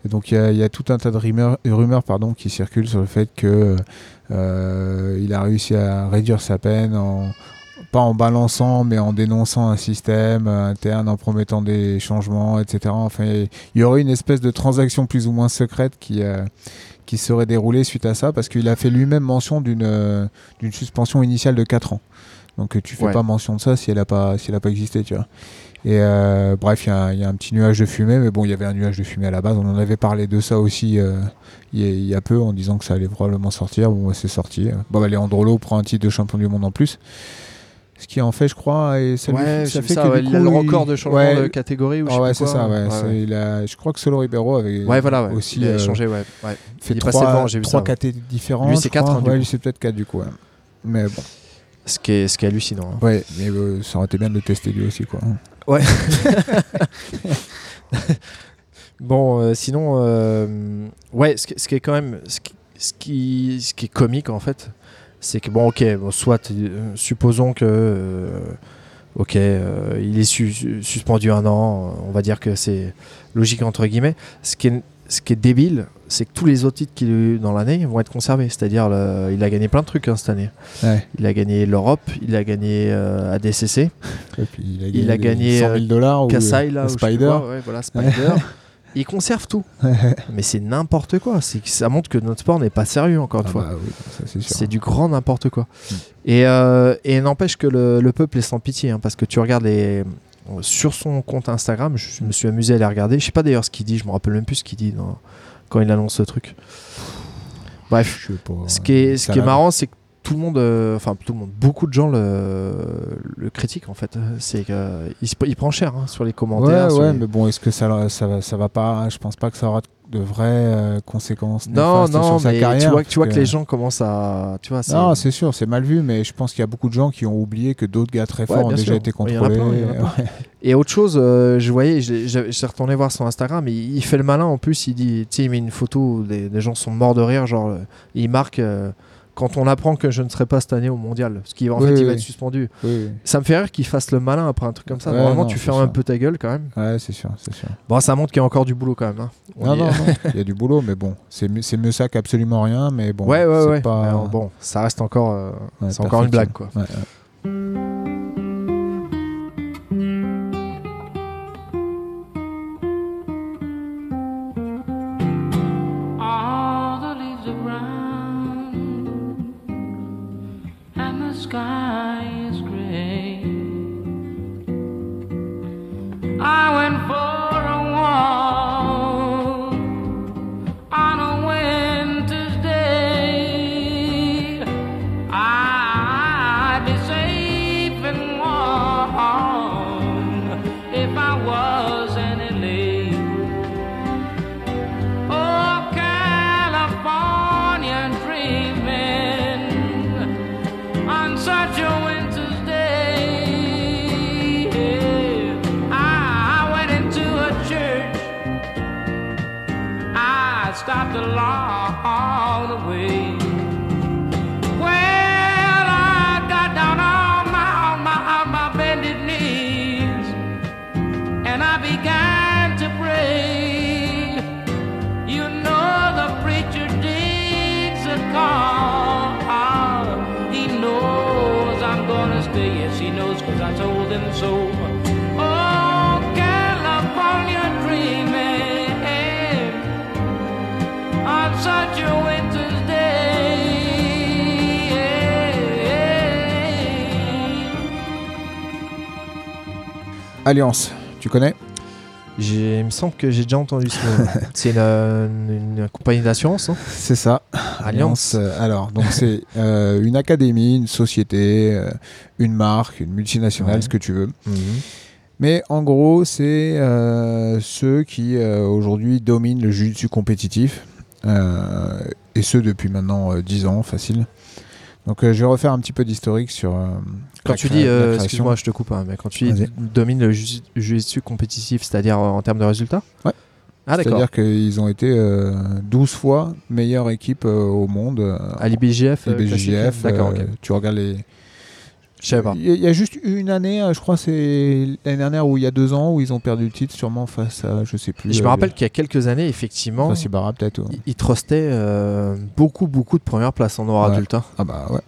Et donc il y, a- il y a tout un tas de rumeurs, rumeurs pardon, qui circulent sur le fait que il a réussi à réduire sa peine en pas en balançant, mais en dénonçant un système euh, interne, en promettant des changements, etc. Enfin, il y aurait une espèce de transaction plus ou moins secrète qui, euh, qui serait déroulée suite à ça, parce qu'il a fait lui-même mention d'une euh, d'une suspension initiale de 4 ans. Donc tu fais Ouais. pas mention de ça si elle a pas, si elle a pas existé, tu vois. Et euh, bref, il y, a un- il y a un petit nuage de fumée, mais bon, il y avait un nuage de fumée à la base. On en avait parlé de ça aussi euh, il y, a- il y a peu en disant que ça allait probablement sortir. Bon, bah, c'est sorti. Bon, bah, Leandrolo prend un titre de champion du monde en plus. Ce qui en fait, je crois, et ça, lui- Ouais, ça vu fait ça, que ouais, du il a le record de changement ouais, de catégorie ou je ah sais c'est ça. Il a- je crois que Solo Ribeiro avait voilà, aussi il a euh, changé, ouais. fait il est passé trois, devant, j'ai vu trois ça. KT différents. Lui, c'est je crois. quatre, hein, lui, c'est peut-être 4 du coup. Mais bon, Ce qui est, ce qui est hallucinant. hein. ouais, mais euh, ça aurait été bien de le tester lui aussi, quoi. Ouais. bon, euh, sinon, euh, ouais, ce qui, ce qui est quand même, ce qui, ce qui, ce qui est comique en fait, c'est que bon, ok, bon, soit euh, supposons que, euh, ok, euh, il est su- suspendu un an, on va dire que c'est logique entre guillemets. Ce qui est ce qui est débile, c'est que tous les autres titres qu'il a eu dans l'année vont être conservés. C'est-à-dire, il a gagné plein de trucs hein, cette année. Ouais. Il a gagné l'Europe, il a gagné ADCC, Et puis il a Il a gagné, 100 000 dollars ou Kassai, là, ou je sais plus Spider. quoi, ouais, voilà, Spider. il conserve tout. Mais c'est n'importe quoi. Ça montre que notre sport n'est pas sérieux, encore une Ah fois. bah oui, c'est du grand n'importe quoi. Mm. Et, euh, et n'empêche que le, le peuple est sans pitié, hein, parce que tu regardes les. Sur son compte Instagram, je me suis amusé à les regarder. Je sais pas d'ailleurs ce qu'il dit, je me rappelle même plus ce qu'il dit dans- quand il annonce ce truc. Bref, pas, ce qui est, ce ça qui est l'a- marrant, c'est que tout le monde, euh, enfin tout le monde, beaucoup de gens le, le critiquent en fait. C'est qu'il se- il prend cher hein, sur les commentaires. Ouais, sur ouais, les- mais bon, est-ce que ça, ça, va, ça va pas Je pense pas que ça aura de vraies euh, conséquences Non, non, sur sa mais carrière. tu vois, tu vois que les gens commencent à, tu vois, c'est- Non, c'est sûr, c'est mal vu, mais je pense qu'il y a beaucoup de gens qui ont oublié que d'autres gars très Ouais, forts ont déjà sûr. été contrôlés. plein. Et autre chose, euh, je voyais, suis retourné voir son Instagram, il, il fait le malin en plus, il dit, tu sais, il met une photo où des, des gens sont morts de rire, genre, euh, il marque euh, quand on apprend que je ne serai pas cette année au mondial, parce qu'en Oui, fait, oui, il va oui. être suspendu. Ça me fait rire qu'il fasse le malin après un truc comme ça. Ouais, Normalement, non, tu fermes un peu ta gueule quand même. Ouais, c'est sûr, c'est sûr. Bon, ça montre qu'il y a encore du boulot quand même. hein. On Non, y- non, non, il y a du boulot, mais bon, c'est mieux, ça qu'absolument rien, mais bon. ouais, ouais, ouais. Pas... Bon, ça reste encore, euh, ouais, c'est encore une blague, quoi. Ouais, sky is gray. I Alliance, tu connais? Il me semble que j'ai déjà entendu ce mot. c'est une, une- une compagnie d'assurance, hein? C'est ça. Alliance. euh, alors, donc c'est euh, une académie, une société, euh, une marque, une multinationale, Ouais. ce que tu veux. Mais en gros, c'est euh, ceux qui aujourd'hui dominent le jiu-jitsu compétitif. et ce depuis maintenant euh, 10 ans, facile. Donc je vais refaire un petit peu d'historique sur. Quand tu dis, euh, excuse-moi, je te coupe, hein, mais quand tu dis domine le ju- jiu-jitsu compétitif, c'est-à-dire en termes de résultats Ouais. Ah. C'est-à-dire qu'ils ont été euh, 12 fois meilleure équipe euh, au monde. euh, À l'IBJF, euh, classique, IBJJF, D'accord, euh, tu regardes les. Je savais pas. Il y, a- il y a juste une année, euh, je crois, c'est l'année dernière ou il y a deux ans où ils ont perdu le titre, sûrement face à, je sais plus. Je me euh, rappelle qu'il y a quelques années, effectivement, Ibarra, peut-être. ouais. ils trustaient euh, beaucoup, beaucoup de premières places en noir Ouais. adulte. hein. Ah bah ouais.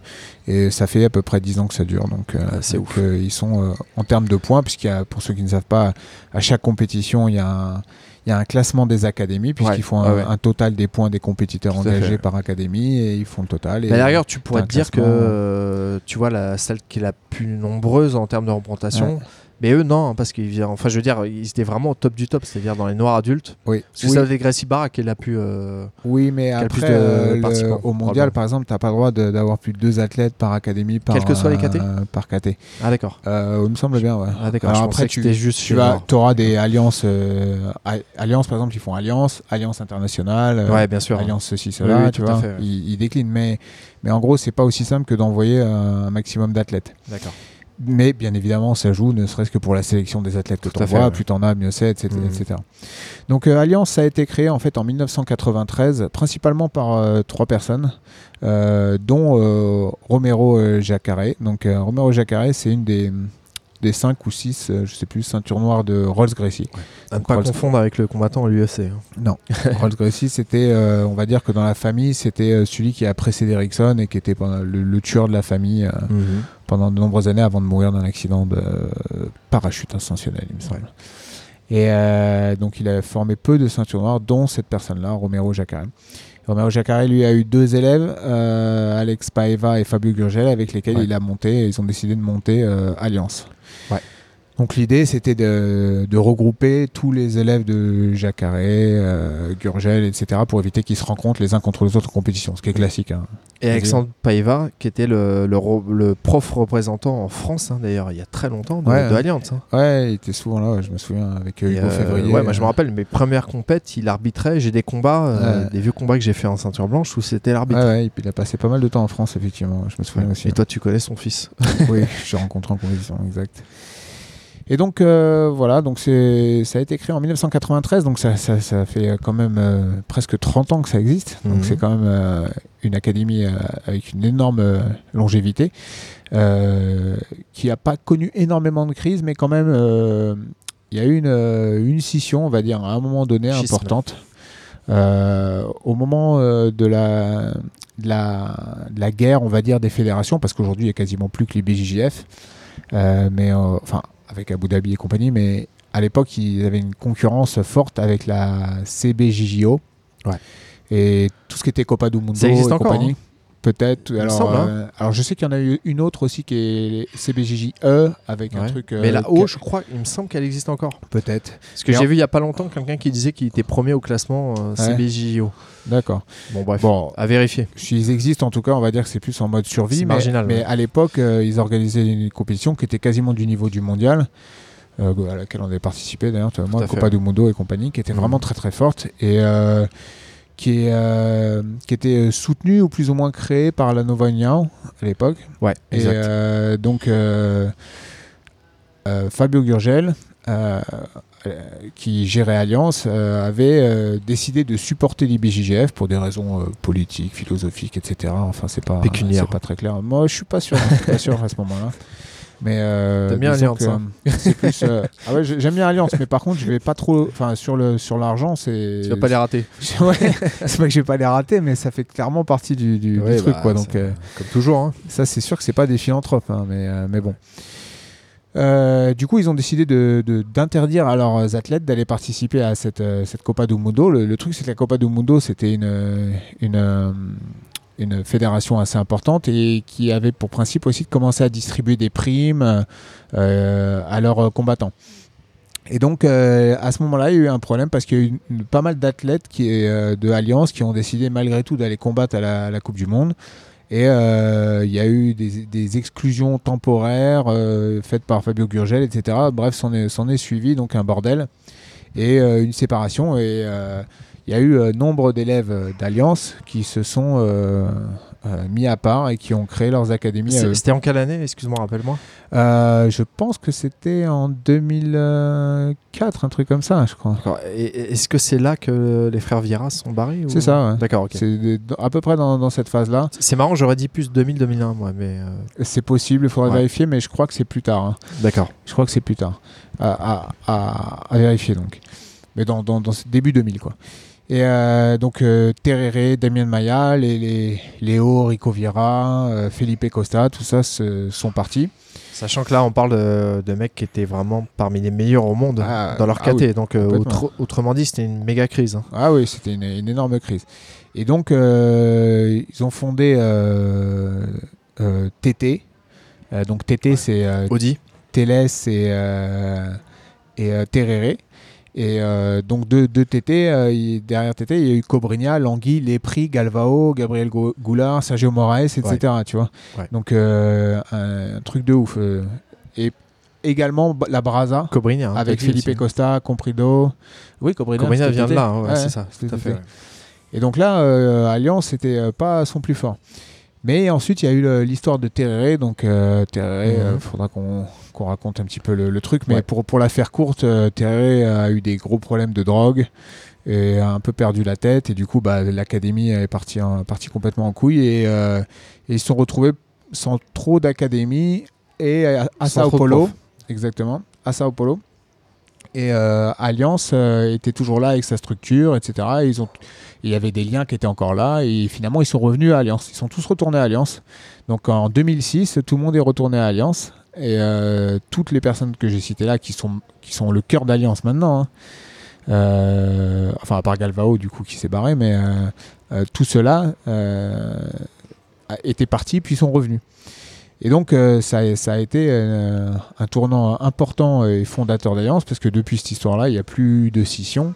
Et ça fait à peu près 10 ans que ça dure. Donc, euh, Ah, c'est donc, ouf. ils sont en termes de points, puisqu'il y a, pour ceux qui ne savent pas, à chaque compétition, il y a un, il y a un classement des académies, puisqu'ils font un, total des points des compétiteurs Tout engagés par académie, et ils font le total. Et d'ailleurs, tu pourrais te dire que classement. euh, tu vois la celle qui est la plus nombreuse en termes de représentation. Mais eux, non, hein, parce qu'ils enfin, je veux dire, ils étaient vraiment au top du top, c'est-à-dire dans les noirs adultes. oui. Parce que Oui. ça avait Gracie Barra qui est la plus. euh, Oui, mais après, plus de euh, le- au mondial, par exemple, tu n'as pas le droit d'avoir plus de deux athlètes par académie, par, Quelles que soient les KT euh, par KT. Ah d'accord. Il me semble bien, ouais. Ah d'accord. Alors après, que tu- juste Tu vas, auras des alliances, par exemple, ils font alliance, alliance internationale, Ouais, bien sûr. alliance ceci, cela, oui, tu vois. fait, ouais. Ils, ils déclinent, mais, mais en gros, c'est pas aussi simple que d'envoyer un maximum d'athlètes. D'accord. Mais bien évidemment, ça joue, ne serait-ce que pour la sélection des athlètes que tu envoies, ouais. plus t'en as, mieux c'est, etc., Mhm. etc. Donc euh, Alliance, a été créé en fait en 1993, principalement par euh, trois personnes, euh, dont Romero Jacaré. Donc Romero Jacaré, c'est une des des 5 ou 6, je sais plus, ceintures noires de Rolls Gracie. À ne pas Rolls- confondre avec le combattant à l'UFC. hein. Non, Rolls Gracie, c'était, euh, on va dire que dans la famille, c'était euh, celui qui a précédé Erickson et qui était le, le tueur de la famille euh, pendant de nombreuses années avant de mourir d'un accident de euh, parachute ascensionnel, il me semble. Et euh, donc, il a formé peu de ceintures noires, dont cette personne-là, Romero Jacare. Romero Jacare, lui, a eu deux élèves, euh, Alex Paeva et Fabio Gurgel, avec lesquels Ouais. il a monté, ils ont décidé de monter euh, Alliance. Ouais. Donc l'idée c'était de, de regrouper tous les élèves de Jacare, euh, Gurgel, etc. pour éviter qu'ils se rencontrent les uns contre les autres en compétition, ce qui est classique. hein. Et Alexandre Paeva, qui était le, le, ro- le prof représentant en France, hein, d'ailleurs, il y a très longtemps, de, Ouais. de hein. Ouais, il était souvent là, ouais, je me souviens, avec euh, Hugo euh, Février. ouais, moi je me rappelle mes premières compètes, il arbitrait. J'ai des combats, euh, Ouais. des vieux combats que j'ai fait en ceinture blanche où c'était l'arbitre. Ouais, ouais, et puis il a passé pas mal de temps en France, effectivement, je me souviens aussi. Et toi, tu connais son fils. oui, je l'ai rencontré en compétition, exact. Et donc euh, voilà, donc c'est ça a été créé en 1993, donc ça, ça, ça fait quand même euh, presque 30 ans que ça existe. Donc Mhm. c'est quand même euh, une académie euh, avec une énorme euh, longévité, euh, qui n'a pas connu énormément de crises, mais quand même euh, il y a eu une, euh, une scission, on va dire, à un moment donné Schisme. importante. Euh, au moment euh, de, la, de, la, de la guerre, on va dire, des fédérations, parce qu'aujourd'hui, il n'y a quasiment plus que les BJJF, euh, mais, euh, enfin, avec Abu Dhabi et compagnie, mais à l'époque, ils avaient une concurrence forte avec la CBJJO. Ouais. Et tout ce qui était Copa do Mundo Ça existe et encore, compagnie. hein? Peut-être. Alors, semble, hein. euh, alors, je sais qu'il y en a eu une autre aussi qui est CBJJE avec un truc. euh, Mais la haut, que- je crois, il me semble qu'elle existe encore. Peut-être. Parce que en- j'ai vu il y a pas longtemps quelqu'un qui disait qu'il était premier au classement euh, Ouais. CBJO. D'accord. Bon, bref, Bon, à vérifier. S'ils existent, en tout cas, on va dire que c'est plus en mode survie. Mais, marginal, mais ouais. à l'époque, euh, ils organisaient une compétition qui était quasiment du niveau du mondial, euh, à laquelle on avait participé d'ailleurs, moi, Copa du Mundo et compagnie, qui était vraiment très très forte et euh, qui, est, euh, qui était euh, soutenue ou plus ou moins créée par la Nova União à l'époque. Ouais, Et exact. euh, donc, euh, euh, Fabio Gurgel, qui gérait Alliance, avait décidé de supporter l'IBJJF pour des raisons politiques, philosophiques, etc. Enfin, c'est pas, pas très clair. Moi, je suis pas sûr, je suis pas sûr à ce moment-là. Mais euh, bien Alliance, hein. euh, plus, euh, ah ouais, j'aime bien Alliance, mais par contre, je vais pas trop. Enfin, sur le sur l'argent, c'est. Tu vas pas les rater. Ouais, c'est pas que je vais pas les rater, mais ça fait clairement partie du, du- du Ouais, truc, bah, quoi. Donc. euh, Comme toujours. hein. ça, c'est sûr que c'est pas des philanthropes, hein, mais, mais bon. Euh, du coup, ils ont décidé de- de- d'interdire à leurs athlètes d'aller participer à cette, cette Copa do Mundo. Le, le truc, c'est que la Copa do Mundo, c'était une, une, une fédération assez importante et qui avait pour principe aussi de commencer à distribuer des primes euh, à leurs combattants. Et donc, euh, à ce moment-là, il y a eu un problème parce qu'il y a eu pas mal d'athlètes qui, euh, de Alliance qui ont décidé malgré tout d'aller combattre à la, Coupe du Monde. Et il y a eu des, exclusions temporaires faites par Fabio Gurgel, etc. Bref, s'en est, est suivi donc un bordel et une séparation. Et il y a eu euh, nombre d'élèves euh, d'Alliance qui se sont euh, mis à part et qui ont créé leurs académies. C'était en quelle année Excuse-moi, rappelle-moi? Euh, je pense que c'était en 2004, un truc comme ça, je crois. Est-ce que c'est là que les frères Vieira se sont barrés ou- C'est ça, ouais. D'accord, ok. C'est à peu près dans, dans cette phase-là. C'est marrant, j'aurais dit plus 2000-2001, moi, mais. euh, C'est possible, il faudrait Ouais. vérifier, mais je crois que c'est plus tard. hein. D'accord. Je crois que c'est plus tard. À, à- à- à vérifier donc. Mais dans, dans, dans début 2000 quoi. Et euh, donc euh, Tereré, Damien Maya, les, les, Léo, Rico Vieira, euh, Felipe Costa, tout ça se- sont partis. Sachant que là, on parle de, de mecs qui étaient vraiment parmi les meilleurs au monde Ah, dans leur ah KT. Donc, euh, autre- autrement dit, c'était une méga crise. hein. Ah oui, c'était une, une énorme crise. Et donc ils ont fondé TT. Donc TT c'est Audi. Télès et, et Tereré. Et euh, donc TT, euh, il- derrière TT, il y a eu Cobrinha, Langui, Lépris, Galvao, Gabriel Gou- Goulard, Sergio Moraes, etc. Tu vois Ouais. Donc euh, un, un truc de ouf. Et également la Brasa Cobrinha. hein, avec Felipe aussi. Costa, Comprido. Oui, Cobrinha. Cobrinha vient de là, ouais, c'est ça. Tout à fait. Et donc là, Alliance, c'était pas son plus fort. Mais ensuite, il y a eu l'histoire de Tereré. Donc, euh, Mhm. euh, faudra qu'on raconte un petit peu le, le truc. Mais Ouais. pour, pour la faire courte, euh, Tereré a eu des gros problèmes de drogue et a un peu perdu la tête. Et du coup, bah, l'académie est partie, en- partie complètement en couille. Et, euh, et ils se sont retrouvés sans trop d'académie et à, Sao Paulo. exactement, à Sao Paulo. Et euh, Alliance euh, était toujours là avec sa structure, etc. Et ils ont, il y avait des liens qui étaient encore là. Et finalement, ils sont revenus à Alliance. Ils sont tous retournés à Alliance. Donc en 2006, tout le monde est retourné à Alliance. Et euh, toutes les personnes que j'ai citées là, qui sont, qui sont le cœur d'Alliance maintenant, hein, euh, enfin à part Galvao du coup qui s'est barré, mais euh, euh, tout cela étaient partis puis sont revenus. Et donc ça, a- ça a été un tournant important et fondateur d'Alliance parce que depuis cette histoire-là, il n'y a plus de scission.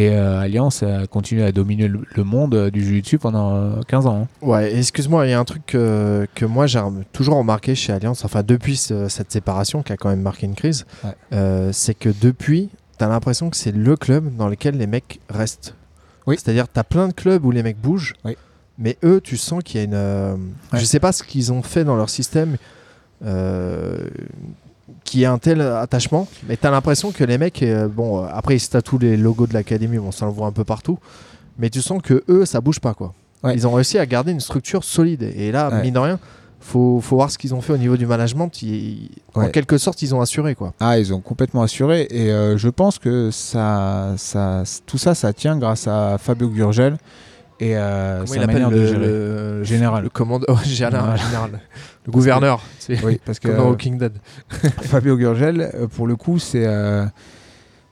Et euh, Alliance a continué à dominer le, le monde euh, du Jiu-Jitsu pendant euh, 15 ans. hein. Ouais, excuse-moi, il y a un truc que, que moi j'ai toujours remarqué chez Alliance, enfin depuis ce- cette séparation qui a quand même marqué une crise, Ouais. euh, c'est que depuis, t'as l'impression que c'est le club dans lequel les mecs restent. Oui. C'est-à-dire, t'as plein de clubs où les mecs bougent, Oui. mais eux, tu sens qu'il y a une. euh, Ouais. Je sais pas ce qu'ils ont fait dans leur système. euh, qui a un tel attachement, mais t'as l'impression que les mecs, euh, bon, euh, après ils se tatouent les logos de l'académie, bon, ça le voit un peu partout, mais tu sens que eux, ça bouge pas quoi. Ouais. Ils ont réussi à garder une structure solide, et là, Ouais. mine de rien, faut, faut voir ce qu'ils ont fait au niveau du management. Ils- En quelque sorte, ils ont assuré quoi. Ah, ils ont complètement assuré. Et euh, je pense que ça, ça, tout ça, ça tient grâce à Fabio Gurgel et euh, sa il manière le, de gérer. le- Général. le commande, oh, général, Général. Le gouverneur, c'est Oui, parce que dans euh, Walking Dead. Fabio Gurgel, euh, pour le coup, c'est euh,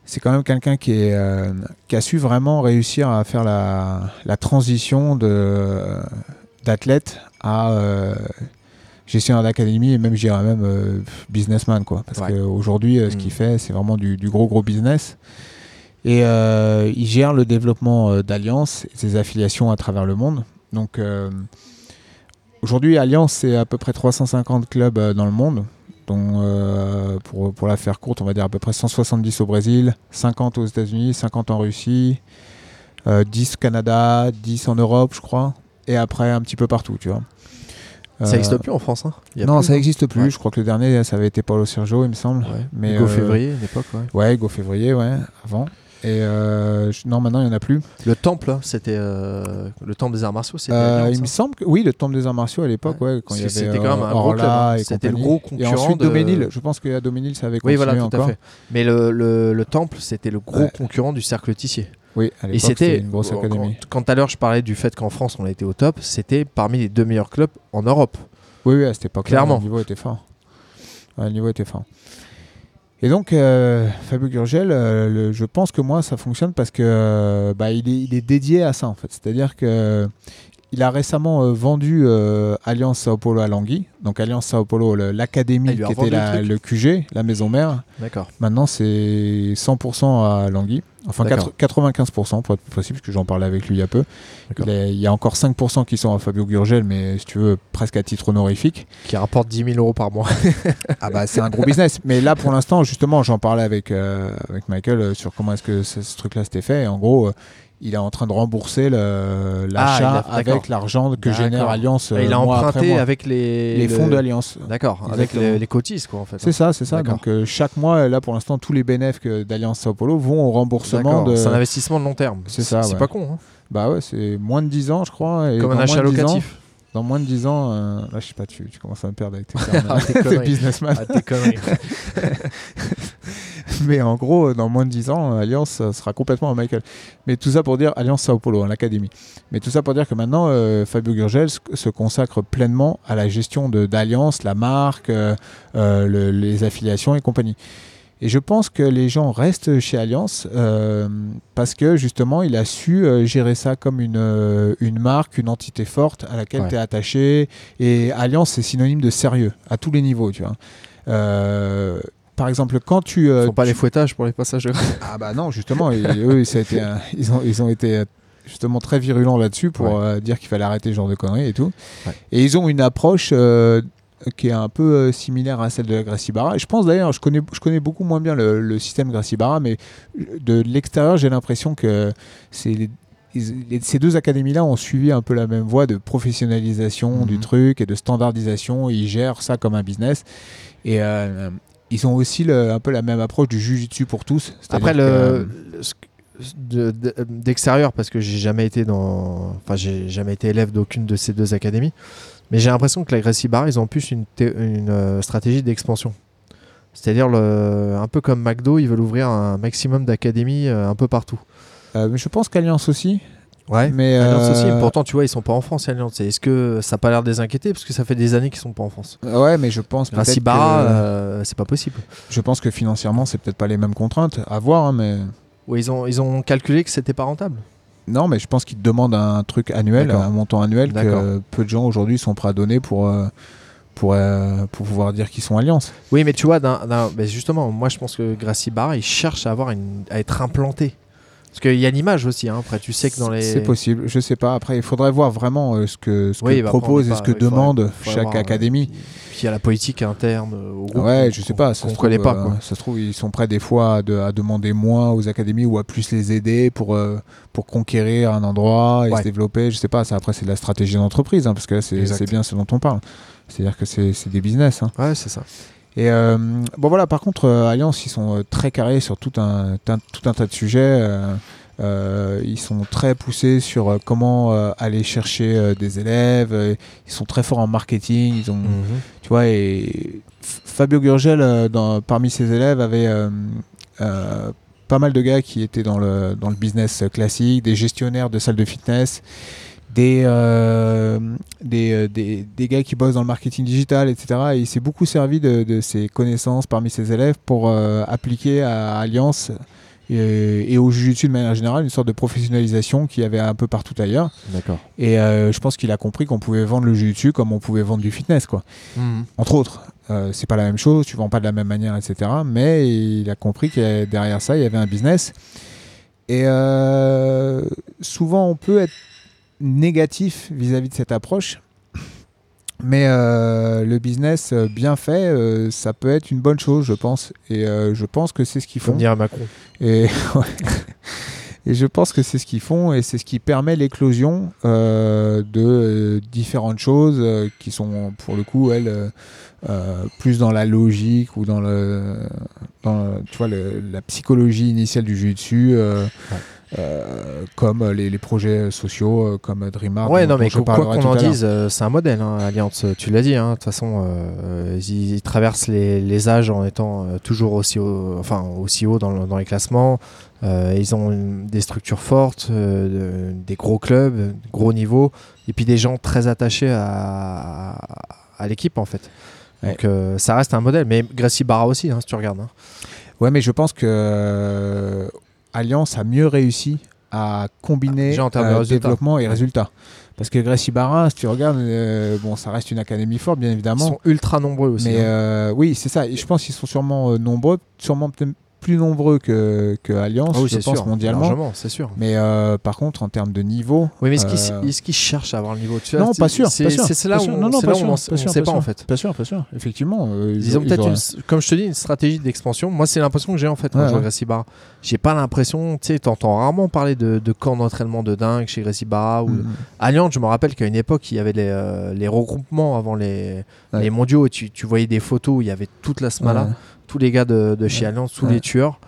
c'est quand même quelqu'un qui, est, euh, qui a su vraiment réussir à faire la, la transition d'athlète à euh, gestionnaire d'académie et même, je dirais même euh, businessman. Quoi. Parce Ouais. qu'aujourd'hui, ce Mm. qu'il fait, c'est vraiment du, du gros, gros business. Et il gère le développement euh, d'Alliance et ses affiliations à travers le monde. Donc, aujourd'hui, Alliance, c'est à peu près 350 clubs euh, dans le monde dont, euh, pour, pour la faire courte, on va dire à peu près 170 au Brésil, 50 aux États-Unis, 50 en Russie, euh, 10 au Canada, 10 en Europe, je crois, et après un petit peu partout, tu vois. Ça Euh, n'existe plus en France. Hein. Il y a Non, plus, ça hein. n'existe plus. Ouais. Je crois que le dernier, ça avait été Paulo Sergio, il me semble. Ouais. Mais, euh, Février, à l'époque. Ouais. Ouais, Go Février, ouais, avant. Et euh, non, maintenant, il n'y en a plus. Le temple, hein, c'était euh, le temple des arts martiaux. C'était Euh, il me semble que oui, le Temple des Arts Martiaux à l'époque, ouais, quand il y avait c'était quand même un gros club, hein. et C'était le gros Et concurrent ensuite de- Doménil, je pense qu'à Doménil, ça avait Oui, continué voilà, tout à fait. Mais le, le, le temple, c'était le gros concurrent du cercle Tissier. Oui, à Et c'était une grosse quand- académie. Quand, tout à l'heure je parlais du fait qu'en France on a été au top, c'était parmi les deux meilleurs clubs en Europe. Oui, oui, à cette époque Clairement. le niveau était fort. Ouais, le niveau était fort. Et donc, euh, Fabio Gurgel, euh, je pense que moi, ça fonctionne parce que euh, bah, est, il est dédié à ça, en fait. C'est-à-dire que il a récemment euh, vendu euh, Alliance Sao Paulo à Langui. Donc, Alliance Sao Paulo, Ah, l'académie il lui a qui était le QG, la maison mère. D'accord. Maintenant, c'est 100% à Langui. Enfin, D'accord. 4- 95% pour être plus précis, parce que j'en parlais avec lui il y a peu. Il, est- il y a encore 5% qui sont à Fabio Gurgel, mais si tu veux, presque à titre honorifique. Qui rapporte 10 000 euros par mois. Ah bah c'est un gros business. Mais là pour l'instant justement j'en parlais avec, euh, avec Michael euh, sur comment est-ce que ce, ce truc-là s'était fait. Et en gros euh, il est en train de rembourser l'achat Ah, avec l'argent que génère Alliance euh, il a mois après emprunté mois. avec les, les le- fonds d'Alliance. D'accord, avec les, les cotises quoi en fait. C'est ça, c'est ça. Donc euh, chaque mois là pour l'instant tous les bénéfices d'Alliance Sao Paulo vont au remboursement de. C'est un investissement de long terme. C'est ça, C'est ouais. pas con. hein. Bah ouais c'est moins de 10 ans je crois. Et Comme un achat moins de 10 ans- locatif. Dans moins de 10 ans, euh, là je sais pas, tu, tu commences à me perdre avec tes Ah, businessman. Ah, tes. Mais en gros, dans moins de 10 ans, euh, Alliance euh, sera complètement à Michael. Mais tout ça pour dire Alliance Sao Paulo, hein, l'académie. Mais tout ça pour dire que maintenant, euh, Fabio Gurgel se consacre pleinement à la gestion d'Alliance, la marque, euh, le- les affiliations et compagnie. Et je pense que les gens restent chez Alliance euh, parce que justement, il a su euh, gérer ça comme une, euh, une marque, une entité forte à laquelle Ouais. tu es attaché. Et Alliance, c'est synonyme de sérieux à tous les niveaux, tu vois. Euh, par exemple, quand tu... Ils font pas tu- les fouettages pour les passagers. ah bah non, justement, et eux, ça a été un- ils, ont, ils ont été justement très virulents là-dessus pour Ouais. dire qu'il fallait arrêter ce genre de conneries et tout. Ouais. Et ils ont une approche qui est un peu euh, similaire à celle de la Gracie Barra. Et je pense d'ailleurs, je connais, je connais beaucoup moins bien le, le système Gracie Barra, mais de l'extérieur, j'ai l'impression que c'est ces deux académies-là ont suivi un peu la même voie de professionnalisation Mhm. du truc et de standardisation. Ils gèrent ça comme un business. Et euh, ils ont aussi le- un peu la même approche du jujitsu pour tous. Après, le, le- de- de- d'extérieur, parce que j'ai jamais été dans, enfin, j'ai jamais été élève d'aucune de ces deux académies, mais j'ai l'impression que la Gracie Barra, ils ont plus une, euh, stratégie d'expansion. C'est-à-dire un peu comme McDo, ils veulent ouvrir un maximum d'académies euh, un peu partout. Euh, mais je pense qu'Alliance aussi. Ouais. Mais Alliance aussi, pourtant tu vois ils sont pas en France Alliance. Est-ce que ça a pas l'air de les inquiéter? Parce que ça fait des années qu'ils sont pas en France. Ouais, mais je pense peut-être que, euh, c'est pas possible. je pense que financièrement, c'est peut-être pas les mêmes contraintes. À voir, hein, mais Ouais, ils ont ils ont calculé que c'était pas rentable. Non, mais je pense qu'ils te demandent un truc annuel, un montant annuel que peu de gens aujourd'hui sont prêts à donner pour euh, pour euh, pour pouvoir dire qu'ils sont Alliance. Oui, mais tu vois, ben justement, moi je pense que Gracie Barra, il cherche à avoir une, à être implanté. Parce qu'il y a l'image aussi. Hein. Après, tu sais que dans les. C'est possible, je sais pas. Après, il faudrait voir vraiment euh, ce que ce Oui, que bah, on propose et ce que demande faudrait chaque euh, académie. Puis il y a la politique interne euh, au groupe. Ouais, je sais pas. Ça Qu'on se connaît pas, euh, ça se trouve, ils sont prêts des fois à, de- à demander moins aux académies ou à plus les aider pour, euh, pour conquérir un endroit et Ouais. se développer. Je sais pas. Ça, après, c'est de la stratégie d'entreprise, hein, parce que là, c'est bien ce dont on parle. C'est-à-dire que c'est c'est des business. hein. Ouais, c'est ça. Et euh, bon voilà, par contre, euh, Alliance, ils sont euh, très carrés sur tout un, tout un tas de sujets. euh, ils sont très poussés sur comment aller chercher des élèves. ils sont très forts en marketing. Ils ont, Mhm. tu vois, et Fabio Gurgel, dans, parmi ses élèves, avait pas mal de gars qui étaient dans le, dans le business classique, des gestionnaires de salles de fitness, des, euh, des, euh, des, des gars qui bossent dans le marketing digital, etc. Et il s'est beaucoup servi de, de ses connaissances parmi ses élèves pour euh, appliquer à Alliance et, et au Jiu-Jitsu de manière générale une sorte de professionnalisation qu'il y avait un peu partout ailleurs. D'accord. Et euh, je pense qu'il a compris qu'on pouvait vendre le Jiu-Jitsu comme on pouvait vendre du fitness, quoi Mhm. entre autres. Euh, c'est pas la même chose, tu vends pas de la même manière, etc. Mais il a compris que derrière ça, il y avait un business. Et euh, souvent, on peut être négatif vis-à-vis de cette approche. Mais euh, le business euh, bien fait, euh, ça peut être une bonne chose, je pense. Et euh, je pense que c'est ce qu'ils font. Comme dirait Macron. Et, je pense que c'est ce qu'ils font et c'est ce qui permet l'éclosion de différentes choses qui sont pour le coup elles plus dans la logique ou dans le, dans tu vois le- la psychologie initiale du jeu dessus comme les, les projets sociaux euh, comme DreamArt Ouais, non, mais quoi qu'on en dise, euh, c'est un modèle, hein, Alliance. Tu l'as dit, hein, de toute façon, euh, ils, ils traversent les, les âges en étant euh, toujours aussi haut, enfin, aussi haut dans, le- dans les classements. Euh, ils ont une- des structures fortes, euh, de- des gros clubs, gros niveaux, et puis des gens très attachés à, à l'équipe, en fait. Ouais. Donc euh, ça reste un modèle, mais Gracie Barra aussi, hein, si tu regardes. hein. Ouais, mais je pense que euh, Alliance a mieux réussi à combiner euh, développement et résultats. Parce que Gracie Barra, si tu regardes, euh, bon, ça reste une académie forte, bien Ils évidemment. sont ultra nombreux aussi. mais hein. euh, oui, c'est ça. Et je pense qu'ils sont sûrement nombreux, sûrement peut-être plus nombreux que, que Alliance, Ah oui, je pense, sûr, mondialement. c'est sûr. Mais euh, par contre, en termes de niveau. Oui, mais est-ce qu'ils euh, qu'ils cherchent à avoir le niveau tu vois, Non, pas sûr. C'est là où on sûr, sait pas en fait. Pas sûr, pas sûr. Effectivement. euh, Ils ont peut-être, auraient- comme je te dis, une stratégie d'expansion. Moi, c'est l'impression que j'ai en fait quand Ouais, je vois ouais. Barra. J'ai pas l'impression, tu sais, t'entends rarement parler de, de camps d'entraînement de dingue chez Gracie Barra. Ou... Mm. Allianz, je me rappelle qu'à une époque, il y avait les, euh, les regroupements avant les, les mondiaux et tu, tu voyais des photos où il y avait toute la smala. Tous les gars de, de chez. Allianz, tous les tueurs.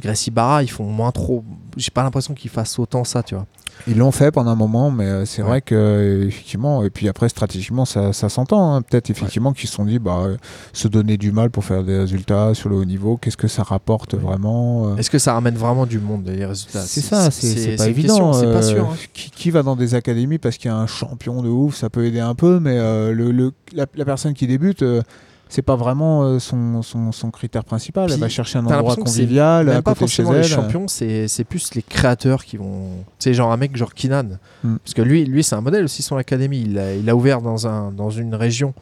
Gracie Barra, ils font moins trop. J'ai pas l'impression qu'ils fassent autant ça, tu vois. Ils l'ont fait pendant un moment, mais c'est Ouais. vrai que effectivement, et puis après stratégiquement, ça, ça s'entend. hein. Peut-être effectivement qu'ils se sont dit, bah, euh, se donner du mal pour faire des résultats sur le haut niveau, qu'est-ce que ça rapporte vraiment euh, Est-ce que ça ramène vraiment du monde, les résultats? C'est ça, c'est pas question, évident. C'est pas euh, sûr. hein. qui, qui va dans des académies parce qu'il y a un champion de ouf, ça peut aider un peu, mais euh, le, le- la, la personne qui débute, euh, c'est pas vraiment euh, son, son, son critère principal. Puis, elle va chercher un endroit c'est convivial à Même pas côté de chez forcément les elle. champions, c'est c'est plus les créateurs qui vont. Sais, genre un mec genre Kinan. Mm. Parce que lui, lui c'est un modèle aussi, son académie. Il a, il a ouvert dans, un, dans une région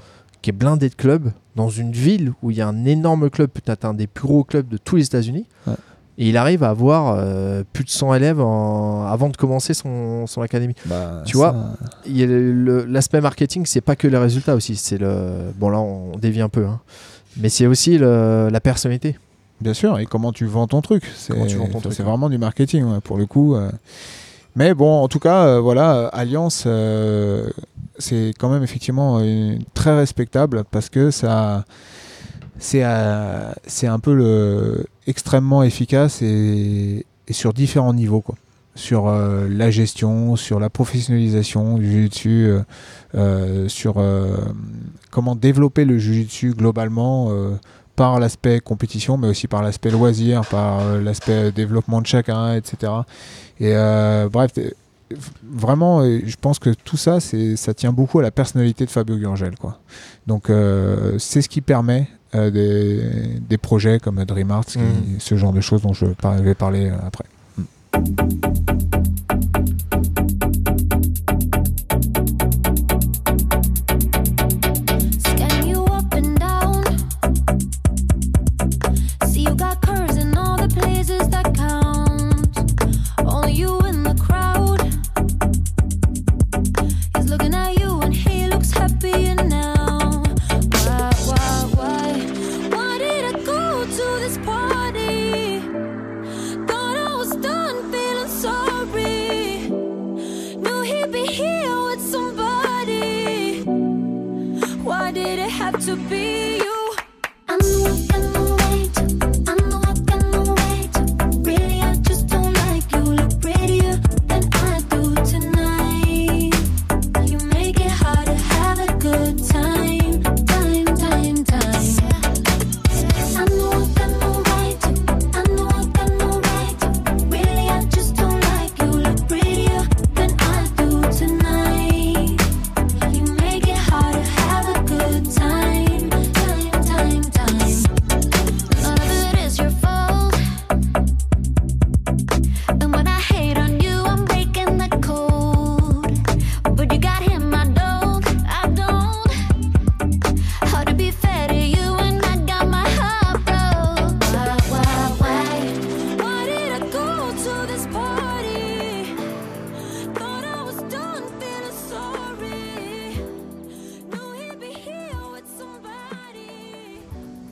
qui est blindée de clubs, dans une ville où il y a un énorme club, peut-être un des plus gros clubs de tous les États-Unis. Ouais. Et il arrive à avoir euh, plus de 100 élèves en- avant de commencer son, son académie. Bah, Tu ça- vois, L'aspect marketing, c'est pas que les résultats aussi. C'est le. Bon, là, on dévie un peu. hein. Mais c'est aussi le- la personnalité. Bien sûr, et comment tu vends ton truc C'est vraiment du marketing, ouais, pour le coup. euh. Mais bon, en tout cas, euh, voilà, Alliance, euh, c'est quand même effectivement euh, très respectable parce que ça, c'est euh, c'est un peu le, extrêmement efficace et, sur différents niveaux, quoi. Sur euh, la gestion, sur la professionnalisation du jiu-jitsu, euh, euh, sur comment développer le jiu-jitsu globalement. par l'aspect compétition, mais aussi par l'aspect loisir, par l'aspect développement de chacun, etc. Et bref, vraiment, je pense que tout ça, ça tient beaucoup à la personnalité de Fabio Gurgel, quoi. Donc, c'est ce qui permet euh, des, des projets comme DreamArts, Mhm. ce genre de choses dont je vais parler euh, après. Scan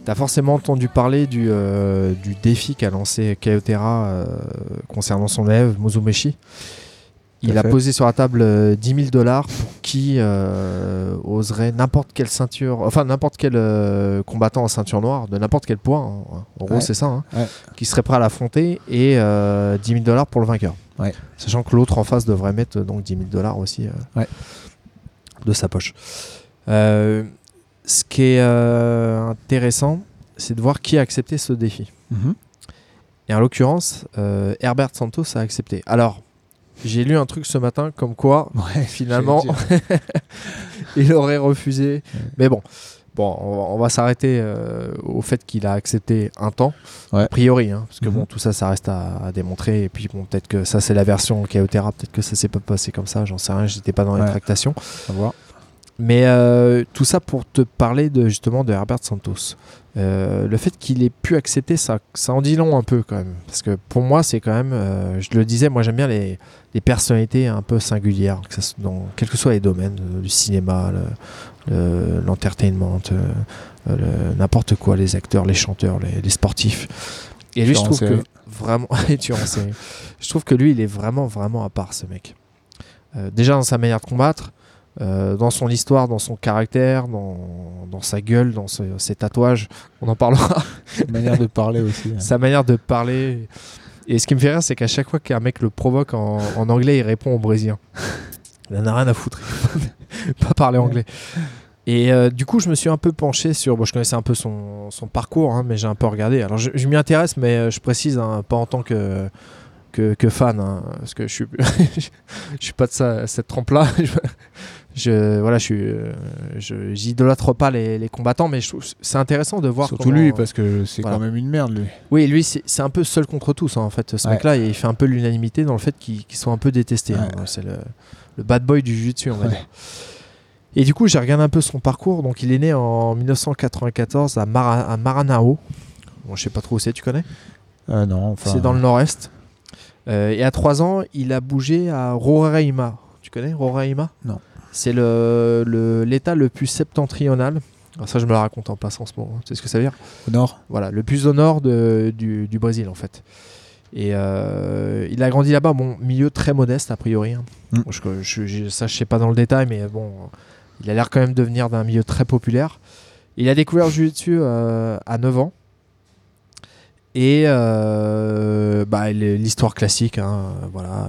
T'as forcément entendu parler du, euh, du défi qu'a lancé Kaotera euh, concernant son élève Mozumeshi. Il Tout a fait. posé sur la table euh, 10 000 dollars pour qui euh, oserait n'importe quelle ceinture, enfin n'importe quel euh, combattant en ceinture noire, de n'importe quel poids, hein. en gros Ouais. c'est ça, hein, Ouais. qui serait prêt à l'affronter et euh, 10 000 dollars pour le vainqueur. Ouais. Sachant que l'autre en face devrait mettre euh, donc 10 000 dollars aussi euh, de sa poche. Euh, ce qui est euh, intéressant, c'est de voir qui a accepté ce défi. Mhm. Et en l'occurrence, euh, Herbert Santos a accepté. Alors, j'ai lu un truc ce matin comme quoi Ouais, finalement il aurait refusé. Mais bon, bon, on va, on va s'arrêter euh, au fait qu'il a accepté un temps, Ouais. a priori, hein, parce que Mhm. bon, tout ça, ça reste à, à démontrer. Et puis bon, peut-être que ça c'est la version Kaotera, peut-être que ça s'est pas passé comme ça. J'en sais rien, j'étais pas dans les tractations. À voir. Mais euh, tout ça pour te parler de justement de Herbert Santos. Euh, le fait qu'il ait pu accepter ça, ça en dit long un peu quand même. Parce que pour moi, c'est quand même, euh, je le disais, moi j'aime bien les, les personnalités un peu singulières, que ça dans quels que soient les domaines, euh, du cinéma, le- le- l'entertainment, euh, le- n'importe quoi, les acteurs, les chanteurs, les, les sportifs. Et lui, je trouve que vraiment, tueur en je trouve que lui, il est vraiment, vraiment à part, ce mec. Euh, déjà dans sa manière de combattre, euh, dans son histoire, dans son caractère, dans, dans sa gueule, dans ce- ses tatouages, on en parlera, Une manière de parler aussi. hein. sa manière de parler. Et ce qui me fait rire, c'est qu'à chaque fois qu'un mec le provoque en, en anglais, il répond au brésilien. Il en a rien à foutre. Pas parler anglais. Et euh, du coup, je me suis un peu penché sur. Bon, je connaissais un peu son, son parcours, hein, mais j'ai un peu regardé. Alors, je, je m'y intéresse, mais euh, je précise, hein, pas en tant que, que, que fan, hein, parce que je suis, je suis pas de ça, cette trempe-là. Je, voilà, je euh, je, j'idolâtre pas les, les combattants, mais c'est intéressant de voir. Surtout comment- lui, parce que c'est Voilà. quand même une merde, lui. oui, lui, c'est c'est un peu seul contre tous, hein, en fait. Ce Ouais. mec-là, il fait un peu l'unanimité dans le fait qu'il soit un peu détesté. hein. C'est le, le bad boy du jiu-jitsu, on va Ouais. dire. Et du coup, j'ai regardé un peu son parcours. Donc, il est né en 1994 à, Mara- à Maranao. Bon, je sais pas trop où c'est, tu connais? Euh, non, enfin. C'est dans le nord-est. Euh, et à 3 ans, il a bougé à Roraima. Tu connais Roraima? Non. C'est le- le- l'état le, plus septentrional. Alors ça, je me le raconte en place en ce moment. Tu sais ce que ça veut dire? Au nord voilà, le plus au nord de- du, du Brésil en fait. Et euh, il a grandi là-bas, bon, milieu très modeste a priori. hein. Mm. Je, je- je- ça, je sais pas dans le détail, mais bon, il a l'air quand même de venir d'un milieu très populaire. Il a découvert le jiu-jitsu euh, à 9 ans. Et euh, bah, l'histoire classique, hein, voilà,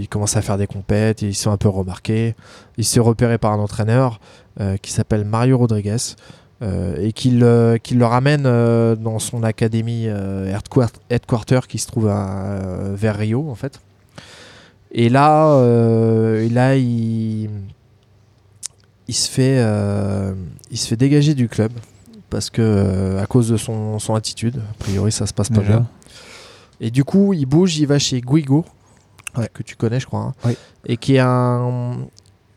il commence à faire des compètes, ils sont un peu remarqués. Il s'est repéré par un entraîneur euh, qui s'appelle Mario Rodriguez. euh, et euh, qu'il le ramène dans son académie headquart- headquarter qui se trouve vers Rio en fait. Et là, et là il, se fait, il se fait dégager du club parce que euh, à cause de son, son attitude, a priori ça se passe pas Déjà. bien. Et du coup, il bouge, il va chez Guigo, Ouais. que tu connais, je crois, hein, Oui. et qui est un,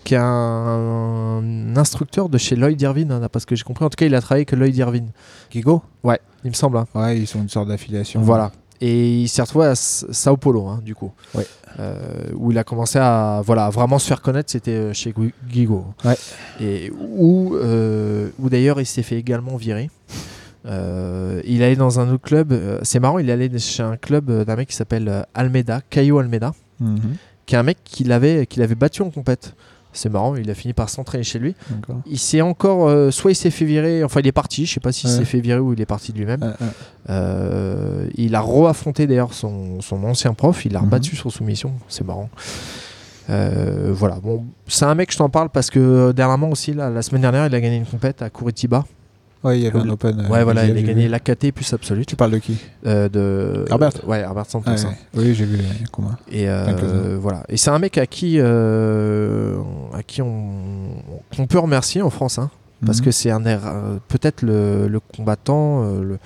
qui est un instructeur de chez Lloyd Irvine, hein, parce que j'ai compris. En tout cas, il a travaillé avec Lloyd Irvine. Gigo Ouais, il me semble. hein. Ouais, ils sont une sorte d'affiliation. Voilà. Et il s'est retrouvé à Sao Paulo, hein, du coup. Ouais. Euh, où il a commencé à voilà, vraiment se faire connaître, c'était euh, chez Gui- Gigo. Ouais. Et où, euh, où d'ailleurs il s'est fait également virer. Euh, il allait dans un autre club. c'est marrant, il est allé chez un club d'un mec qui s'appelle Almeida, Caio Almeida, Mhm. qui est un mec qu'il avait, qu'il avait battu en compète. C'est marrant, il a fini par s'entraîner chez lui. Il s'est encore, euh, soit il s'est fait virer, enfin il est parti, je sais pas s'il Ouais. s'est fait virer ou il est parti de lui-même. Ouais, ouais. Euh, il a re-affronté d'ailleurs son, son ancien prof, il l'a Mhm. rebattu sur soumission, c'est marrant. Euh, voilà, bon, c'est un mec, je t'en parle parce que dernièrement aussi, là, la semaine dernière, il a gagné une compète à Curitiba. Ouais, il y avait un open. euh, ouais, voilà, il a gagné l'AKT plus absolute. Tu parles de qui euh, de Herbert Ouais, Herbert Santos. Ouais, hein. Oui, j'ai vu les combats. Et euh, voilà. Et c'est un mec à qui, euh, à qui on, qu'on peut remercier en France, hein, parce Mhm. que c'est un euh, peut-être le, le combattant, euh, le-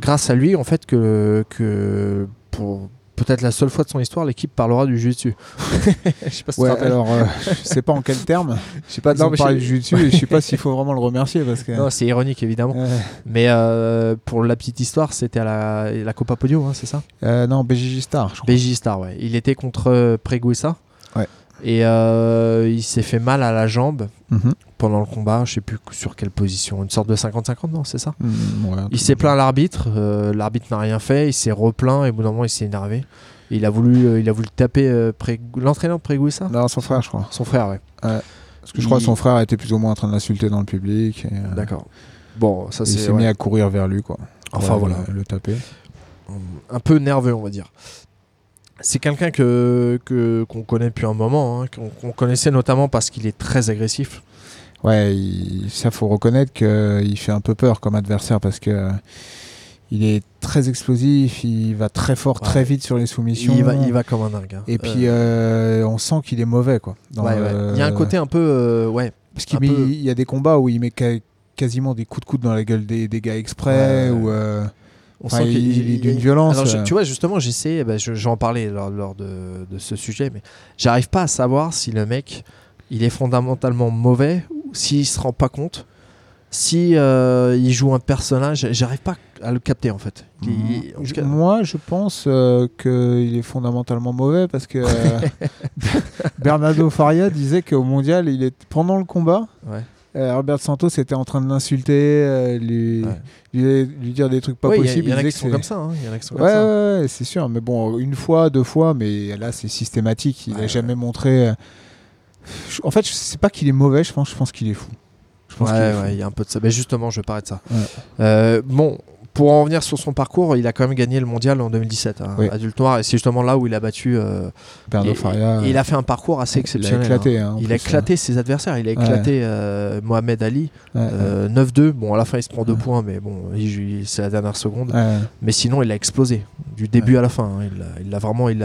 grâce à lui en fait que, que pour peut-être la seule fois de son histoire, l'équipe parlera du jiu-jitsu. Je sais pas si Ouais, alors, euh, je sais pas en quel terme. Je sais pas, mais parler du jiu-jitsu et je sais pas s'il faut vraiment le remercier parce que. Non, c'est ironique évidemment. Ouais. Mais euh, pour la petite histoire, c'était à la, la Copa Podio, hein, c'est ça? Euh, non, BJJ Star, je crois. BJ Star, ouais. Il était contre euh, Preguiça. Ouais. Et il s'est fait mal à la jambe Mhm. Pendant le combat. Je sais plus sur quelle position. Une sorte de 50-50, non C'est ça Mm, ouais, Il s'est plaint à l'arbitre. euh, l'arbitre n'a rien fait. Il s'est replaint et au bout d'un moment, il s'est énervé. Et il a voulu, euh, il a voulu taper euh, Pré- l'entraîneur ça. Non, son frère, je crois. Son frère, ouais. Parce que je crois que Il- son frère était plus ou moins en train de l'insulter dans le public. euh, D'accord. Bon, ça Il c'est s'est ouais, mis à courir vers lui, quoi. Enfin, voilà. euh, Le taper. un peu nerveux, on va dire. C'est quelqu'un que qu'on connaît depuis un moment, hein, qu'on qu'on connaissait notamment parce qu'il est très agressif. Ouais, il- ça faut reconnaître qu'il fait un peu peur comme adversaire parce que euh, il est très explosif, il va très fort, Ouais. très vite sur les soumissions. Il va, il va comme un dingue. hein. Et puis Euh, euh, on sent qu'il est mauvais quoi. Dans ouais, ouais. le- Il y a un côté un peu, euh, ouais, parce qu'il un met- peu- il y a des combats où il met ca- quasiment des coups de coude dans la gueule des, des gars exprès ou euh, on enfin, sent il, qu'il il est d'une violence. Alors, je- euh, tu vois, justement, j'essaie, bah, je, j'en parlais lors, lors de, de ce sujet, mais j'arrive pas à savoir si le mec, il est fondamentalement mauvais s'il se rend pas compte, si euh, il joue un personnage, j'arrive pas à le capter en fait. Il- en cas- Moi, je pense euh, qu'il est fondamentalement mauvais parce que euh, Bernardo Faria disait qu'au mondial, il est pendant le combat, Ouais. euh, Robert Santos était en train de l'insulter, lui, Ouais. lui, lui dire des trucs pas Ouais, il y a- possibles. Il y, en a qui sont comme ça. hein, Il y en a qui sont Ouais, comme ça. ouais, ouais, c'est sûr. Mais bon, une fois, deux fois, mais là, c'est systématique. Il n'a ouais. jamais montré. En fait, je sais pas qu'il est mauvais, je pense, je pense qu'il est fou. Je pense Ouais, fou. ouais, il y a un peu de ça. Mais justement, je vais parler de ça. Ouais. Euh, bon, pour en revenir sur son parcours, il a quand même gagné le mondial en 2017, hein, Oui. adulte noir, et c'est justement là où il a battu. euh, et- Faria. et il a fait un parcours assez il a exceptionnel. éclaté. hein. hein, Il a éclaté ses adversaires. Il a éclaté euh, Mohamed Ali, hein. Ouais, euh, 9-2. Bon, à la fin, il se prend deux points, mais bon, il- il- c'est la dernière seconde. Mais sinon, il a explosé du début à la fin. hein. Il l'a- Il vraiment, il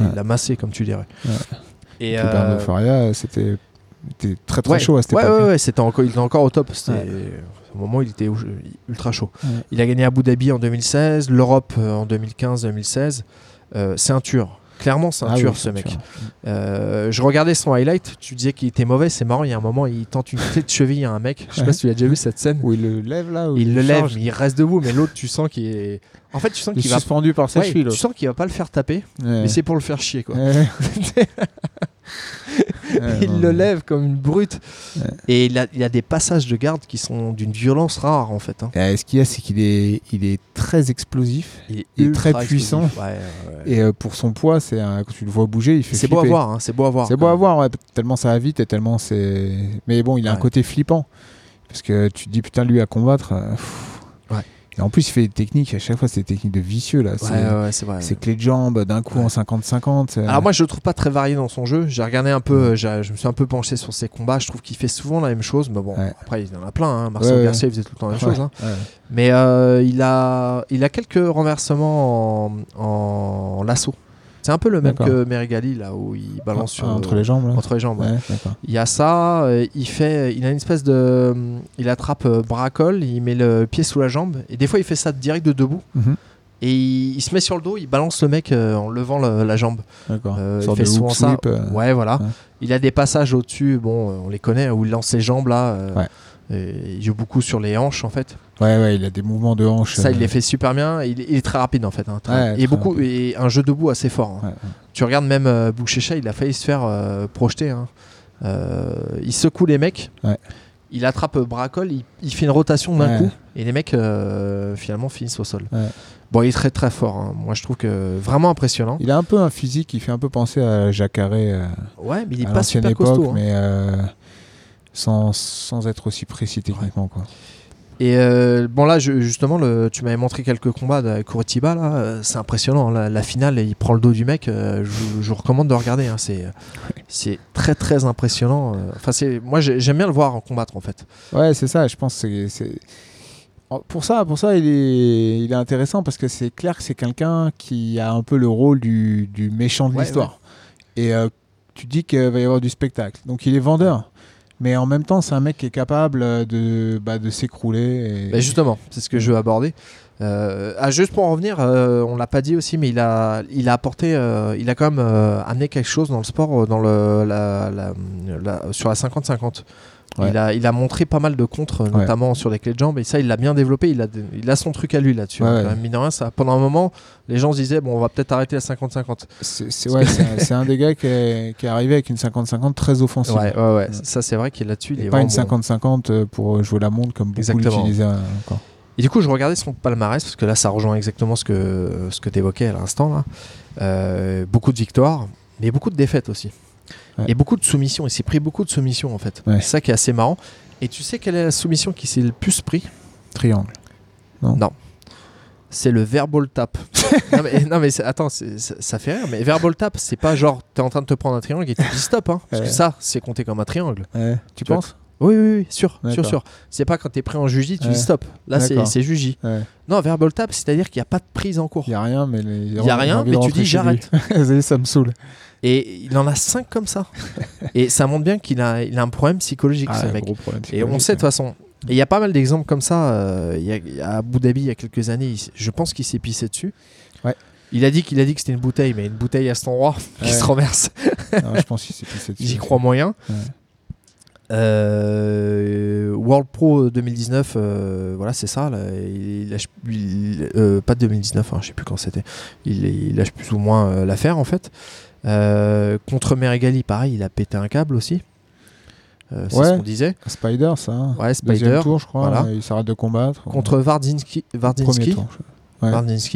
il l'a massé, comme tu dirais. Et Puis Bernardo Faria, c'était était très très ouais, chaud à cette ouais, époque. ouais, ouais, c'était encore, il était encore au top. C'était Ouais. au moment où il était ultra chaud. Ouais. Il a gagné Abu Dhabi en 2016, l'Europe euh, en 2015-2016. Euh, c'est un tueur. Clairement, c'est un Ah oui, ce mec. Euh, je regardais son highlight. Tu disais qu'il était mauvais. C'est marrant. Il y a un moment, il tente une tête de cheville à un mec. Je sais pas si tu as déjà vu cette scène. Où il le lève là où Il le lève, mais il reste debout. Mais l'autre, tu sens qu'il est. En fait, tu sens Il est qu'il va. suspendu par sa Ouais, cheville. tu sens qu'il va pas le faire taper, Ouais. mais c'est pour le faire chier quoi. Il le lève comme une brute. Et il a, il a des passages de garde qui sont d'une violence rare en fait. hein. Euh, ce qu'il y a, c'est qu'il est, il est très explosif. Il est, ultra très puissant. Ouais, ouais. Et pour son poids, c'est quand tu le vois bouger, il fait C'est beau à voir, hein, c'est beau à voir. C'est beau à voir, ouais, tellement ça va vite et tellement c'est. Mais bon, il a un côté flippant. Parce que tu te dis, putain, lui à combattre. euh, pff. Et en plus, il fait des techniques, à chaque fois, c'est des techniques de vicieux, là. C'est- ouais, ouais, vrai. C'est clé de jambe d'un coup en 50-50. euh, Alors moi je le trouve pas très varié dans son jeu. J'ai regardé un peu, euh, je me suis un peu penché sur ses combats. Je trouve qu'il fait souvent la même chose, mais bon Ouais. après il y en a plein. Hein. Marcel. Garcia il faisait tout le temps la même chose. hein. Mais euh, il a, il a quelques renversements en, en lasso. C'est un peu le même que Merigali là où il balance sur Ah, entre les jambes, là. entre les jambes. ouais. Ouais, d'accord. Il y a ça, euh, il fait, il a une espèce de, il attrape euh, bracole, il met le pied sous la jambe et des fois il fait ça direct de debout Mhm. et il, il se met sur le dos, il balance le mec euh, en levant le- la jambe. Euh, il fait souvent ça. euh, Ouais, voilà. ouais. Il a des passages au-dessus, bon, on les connaît, où il lance les jambes là. euh, Ouais. Et il joue beaucoup sur les hanches en fait. Ouais, ouais, il a des mouvements de hanche. Ça, il euh, les fait super bien. Il, il est très rapide en fait. hein, très- Ouais, et beaucoup, rapide. et un jeu debout assez fort. hein. ouais, ouais. Tu regardes même euh, Bouchécha, il a failli se faire euh, projeter. hein. Euh, il secoue les mecs. Il attrape euh, Bracol, il, il fait une rotation d'un coup et les mecs euh, finalement finissent au sol. Bon, il est très très fort. Moi, je trouve que vraiment impressionnant. Il a un peu un physique qui fait un peu penser à Jacaré euh, Ouais, mais il est pas super époque, costaud. mais euh, sans, sans être aussi précis techniquement. Quoi. Et euh, bon là, je- justement, le, tu m'avais montré quelques combats de Curitiba là, euh, c'est impressionnant. La, la finale, il prend le dos du mec. euh, je, vous- je vous recommande de regarder. hein, c'est c'est très très impressionnant. Enfin, c'est moi j'ai- j'aime bien le voir en combattre en fait. Ouais, c'est ça, je pense c'est. Pour ça, pour ça il, est, il est intéressant parce que c'est clair que c'est quelqu'un qui a un peu le rôle du, du méchant de Ouais, l'histoire. Et tu dis qu'il va y avoir du spectacle. Donc il est vendeur. Mais en même temps, c'est un mec qui est capable euh, de, bah, de s'écrouler. et- Bah, justement, c'est ce que je veux aborder. Euh, ah, juste pour en revenir, euh, on l'a pas dit aussi, mais il a, il a apporté, euh, il a quand même amené quelque chose dans le sport, dans le, la- la- sur la 50-50. Ouais. Il, a, il a montré pas mal de contres, notamment sur les clés de jambes, et ça, il l'a bien développé. Il a, il a son truc à lui là-dessus. Ouais, hein, ça, pendant un moment, les gens se disaient, bon, on va peut-être arrêter la 50-50. C'est un, des gars qui est, qui est arrivé avec une 50-50 très offensive. Ouais. Ça, c'est vrai qu'il est là-dessus. Il est pas une vraiment bon. 50-50 pour jouer la montre comme beaucoup l'utilisaient euh, encore. Et du coup, je regardais son palmarès, parce que là, ça rejoint exactement ce que, ce que tu évoquais à l'instant. Euh, beaucoup de victoires, mais beaucoup de défaites aussi. Ouais. Et beaucoup de soumissions. Il s'est pris beaucoup de soumissions, en fait. C'est ça qui est assez marrant. Et tu sais quelle est la soumission qui s'est le plus pris? Triangle. C'est le verbal tap. non, mais, non, attends, ça, ça fait rire, mais verbal tap, c'est pas genre t'es en train de te prendre un triangle et tu dis stop. Hein, parce que ça, c'est compté comme un triangle. Tu penses? Oui, oui, oui, sûr, sûr, sûr. C'est pas quand t'es pris en juji, tu Ouais. dis stop. Là, c'est juji. Ouais. Non, verbal tap, c'est-à-dire qu'il n'y a pas de prise en cours. Il n'y a rien, mais les- y a rien, mais tu dis j'arrête. ça me saoule. Et il en a cinq comme ça. et ça montre bien qu'il a, il a un problème psychologique, Ah, ce un mec. gros problème Et on psychologique, sait de toute façon. Et il y a pas mal d'exemples comme ça. euh, il y a- à Abu Dhabi, il y a quelques années, il je pense qu'il s'est pissé dessus. Ouais. Il a dit qu'il a dit que c'était une bouteille, mais une bouteille à cet endroit qui se renverse. Non, je pense qu'il s'est pissé dessus. J'y crois moyen. Ouais. Euh, World Pro 2019, euh, voilà, c'est ça. là, il lâche, il- euh, pas 2019, hein, je sais plus quand c'était. Il, il lâche plus ou moins l'affaire en fait. Contre Meregali, pareil, il a pété un câble aussi. C'est Ouais. ce qu'on disait. Spider, ça. hein. Ouais, Deuxième Spider. tour, je crois. voilà. Il s'arrête de combattre. Contre tour. je- Ouais.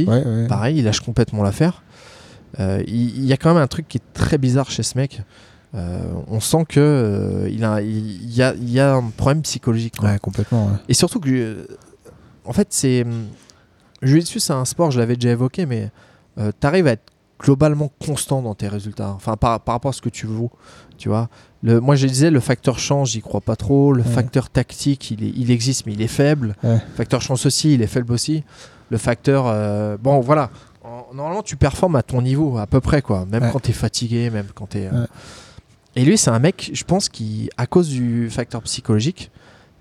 Ouais, ouais. pareil, il lâche complètement l'affaire. Il, il y a quand même un truc qui est très bizarre chez ce mec. Euh, on sent que euh, il, a, il, y a, il y a un problème psychologique. quoi. Ouais, complètement. ouais. Et surtout que, euh, en fait, c'est. Jiu-Jitsu, c'est un sport, je l'avais déjà évoqué, mais tu arrives à être globalement constant dans tes résultats. Enfin, par, par rapport à ce que tu vaux. Tu vois le, Moi, je disais, le facteur chance, j'y crois pas trop. Le Ouais. facteur tactique, il, est- il existe, mais il est faible. Le facteur chance aussi, il est faible aussi. Le facteur. bon, voilà. En- Normalement, tu performes à ton niveau, à peu près, quoi. Même quand tu es fatigué, même quand tu es. Et lui, c'est un mec, je pense, qui, à cause du facteur psychologique,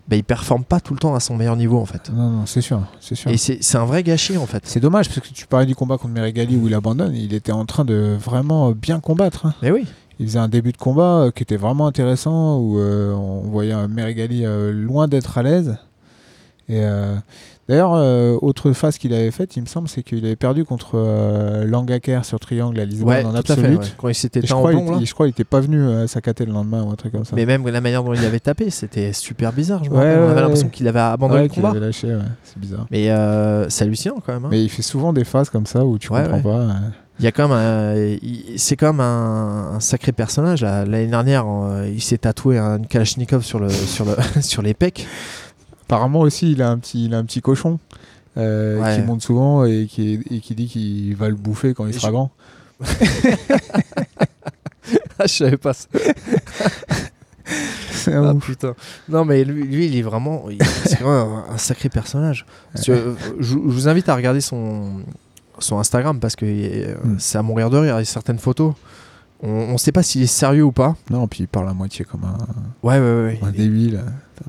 bah, il performe pas tout le temps à son meilleur niveau, en fait. Non, non, c'est sûr. C'est sûr. Et c'est un vrai gâchis, en fait. C'est dommage parce que tu parlais du combat contre Meregali où il abandonne. Il était en train de vraiment bien combattre. hein. Mais oui. Il faisait un début de combat euh, qui était vraiment intéressant où euh, on voyait Meregali euh, loin d'être à l'aise. Et euh, d'ailleurs, euh, autre phase qu'il avait faite, il me semble, c'est qu'il avait perdu contre euh, Langaker sur Triangle à Lisbonne Ouais, en absolute. ouais. Quand il s'était je crois, il blond, était- là. je crois était pas venu euh, à Sakaté le lendemain ou un truc comme ça. Mais même la manière dont il avait tapé, c'était super bizarre. Je Ouais. On avait ouais. l'impression qu'il avait abandonné Ouais, le combat. avait lâché, ouais. c'est bizarre. Mais euh, c'est hallucinant quand même. hein. Mais il fait souvent des phases comme ça où tu Ouais, comprends ouais. pas. euh. Il y a quand même il- c'est même un, un sacré personnage. L'année dernière, il s'est tatoué un Kalachnikov sur le sur le sur les pecs. Apparemment aussi, il a un petit, il a un petit cochon. euh, Ouais. qui monte souvent et qui, et qui dit qu'il va le bouffer quand il sera je- grand. Ah, je savais pas ça. C'est un Ah, ouf. putain. Non, mais lui, lui, il est vraiment. C'est un, un sacré personnage. Que, euh, je, je vous invite à regarder son, son Instagram parce que euh, Mm. c'est à mourir de rire. Il y a certaines photos. On ne sait pas s'il est sérieux ou pas. Non, puis il parle à moitié comme un, Ouais, ouais, ouais. un débile.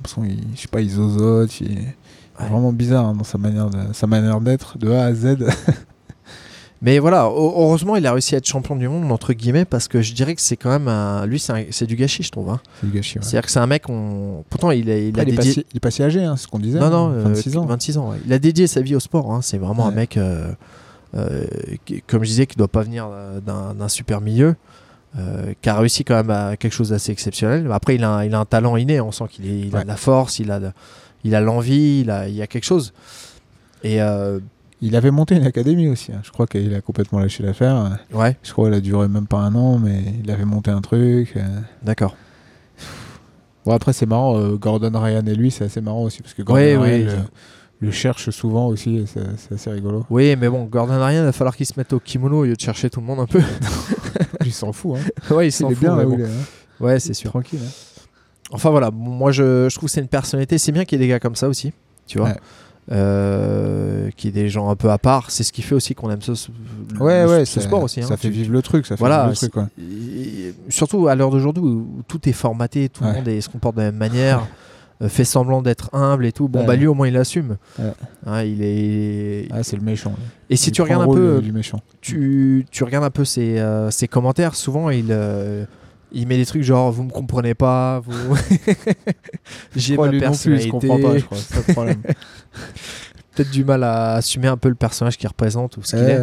L'impression qu'il, je sais pas, il zozote. Il est Ouais. vraiment bizarre hein, dans sa manière, de, sa manière d'être de A à Z. Mais voilà, heu- heureusement, il a réussi à être champion du monde, entre guillemets, parce que je dirais que c'est quand même. un- Lui, c'est du gâchis, je trouve. hein. C'est du gâchis. ouais. C'est-à-dire que c'est un mec. On... Pourtant, il, a- il Après, a il, est pas dédié. si, il est pas si âgé, hein, c'est ce qu'on disait. Non, non, hein, euh, 26 ans. 26 ans. ouais. Il a dédié sa vie au sport. hein. C'est vraiment un mec, euh, euh, qui- comme je disais, qui doit pas venir d'un super milieu, euh, qui a réussi quand même à quelque chose d'assez exceptionnel. Après, il a, un- il a un talent inné. On sent qu'il a de la force, il a, de- il a l'envie, il a, il y a quelque chose. Et euh, Il avait monté une académie aussi. hein. Je crois qu'il a complètement lâché l'affaire. ouais, Je crois qu'elle a duré même pas un an, mais il avait monté un truc. euh. d'accord. Bon, après, c'est marrant. euh, Gordon Ryan et lui, c'est assez marrant aussi. Parce que Gordon Ryan le, je- le cherche souvent aussi. c'est assez rigolo. Oui, mais bon, Gordon Ryan, il va falloir qu'il se mette au kimono au lieu de chercher tout le monde un peu. il s'en fout. Hein. ouais, il s'en est fout, bien là bon. il est. hein. Ouais, c'est sûr. Tranquille. hein. Enfin voilà, moi je, je trouve que c'est une personnalité. C'est bien qu'il y ait des gars comme ça aussi, tu vois. Ouais. Euh, qu'il y ait des gens un peu à part. C'est ce qui fait aussi qu'on aime ce, Ouais, le- ouais, ce sport aussi. hein. Ça fait vivre le truc. Ça fait Voilà, vivre le truc, quoi. Surtout à l'heure d'aujourd'hui où tout est formaté, tout le monde est- se comporte de la même manière, fait semblant d'être humble et tout. Bon, Ouais. bah lui au moins il assume. Ouais. Hein, il est. Ah, c'est le méchant. là. et si Il tu regardes un peu, du méchant. tu, tu regardes un peu ses, euh, ses commentaires, souvent il, euh, il met des trucs genre vous me comprenez pas, vous. J'ai Je ma lui non plus, il se personnalité. comprend pas, je crois. C'est. Peut-être du mal à assumer un peu le personnage qu'il représente ou ce qu'il est.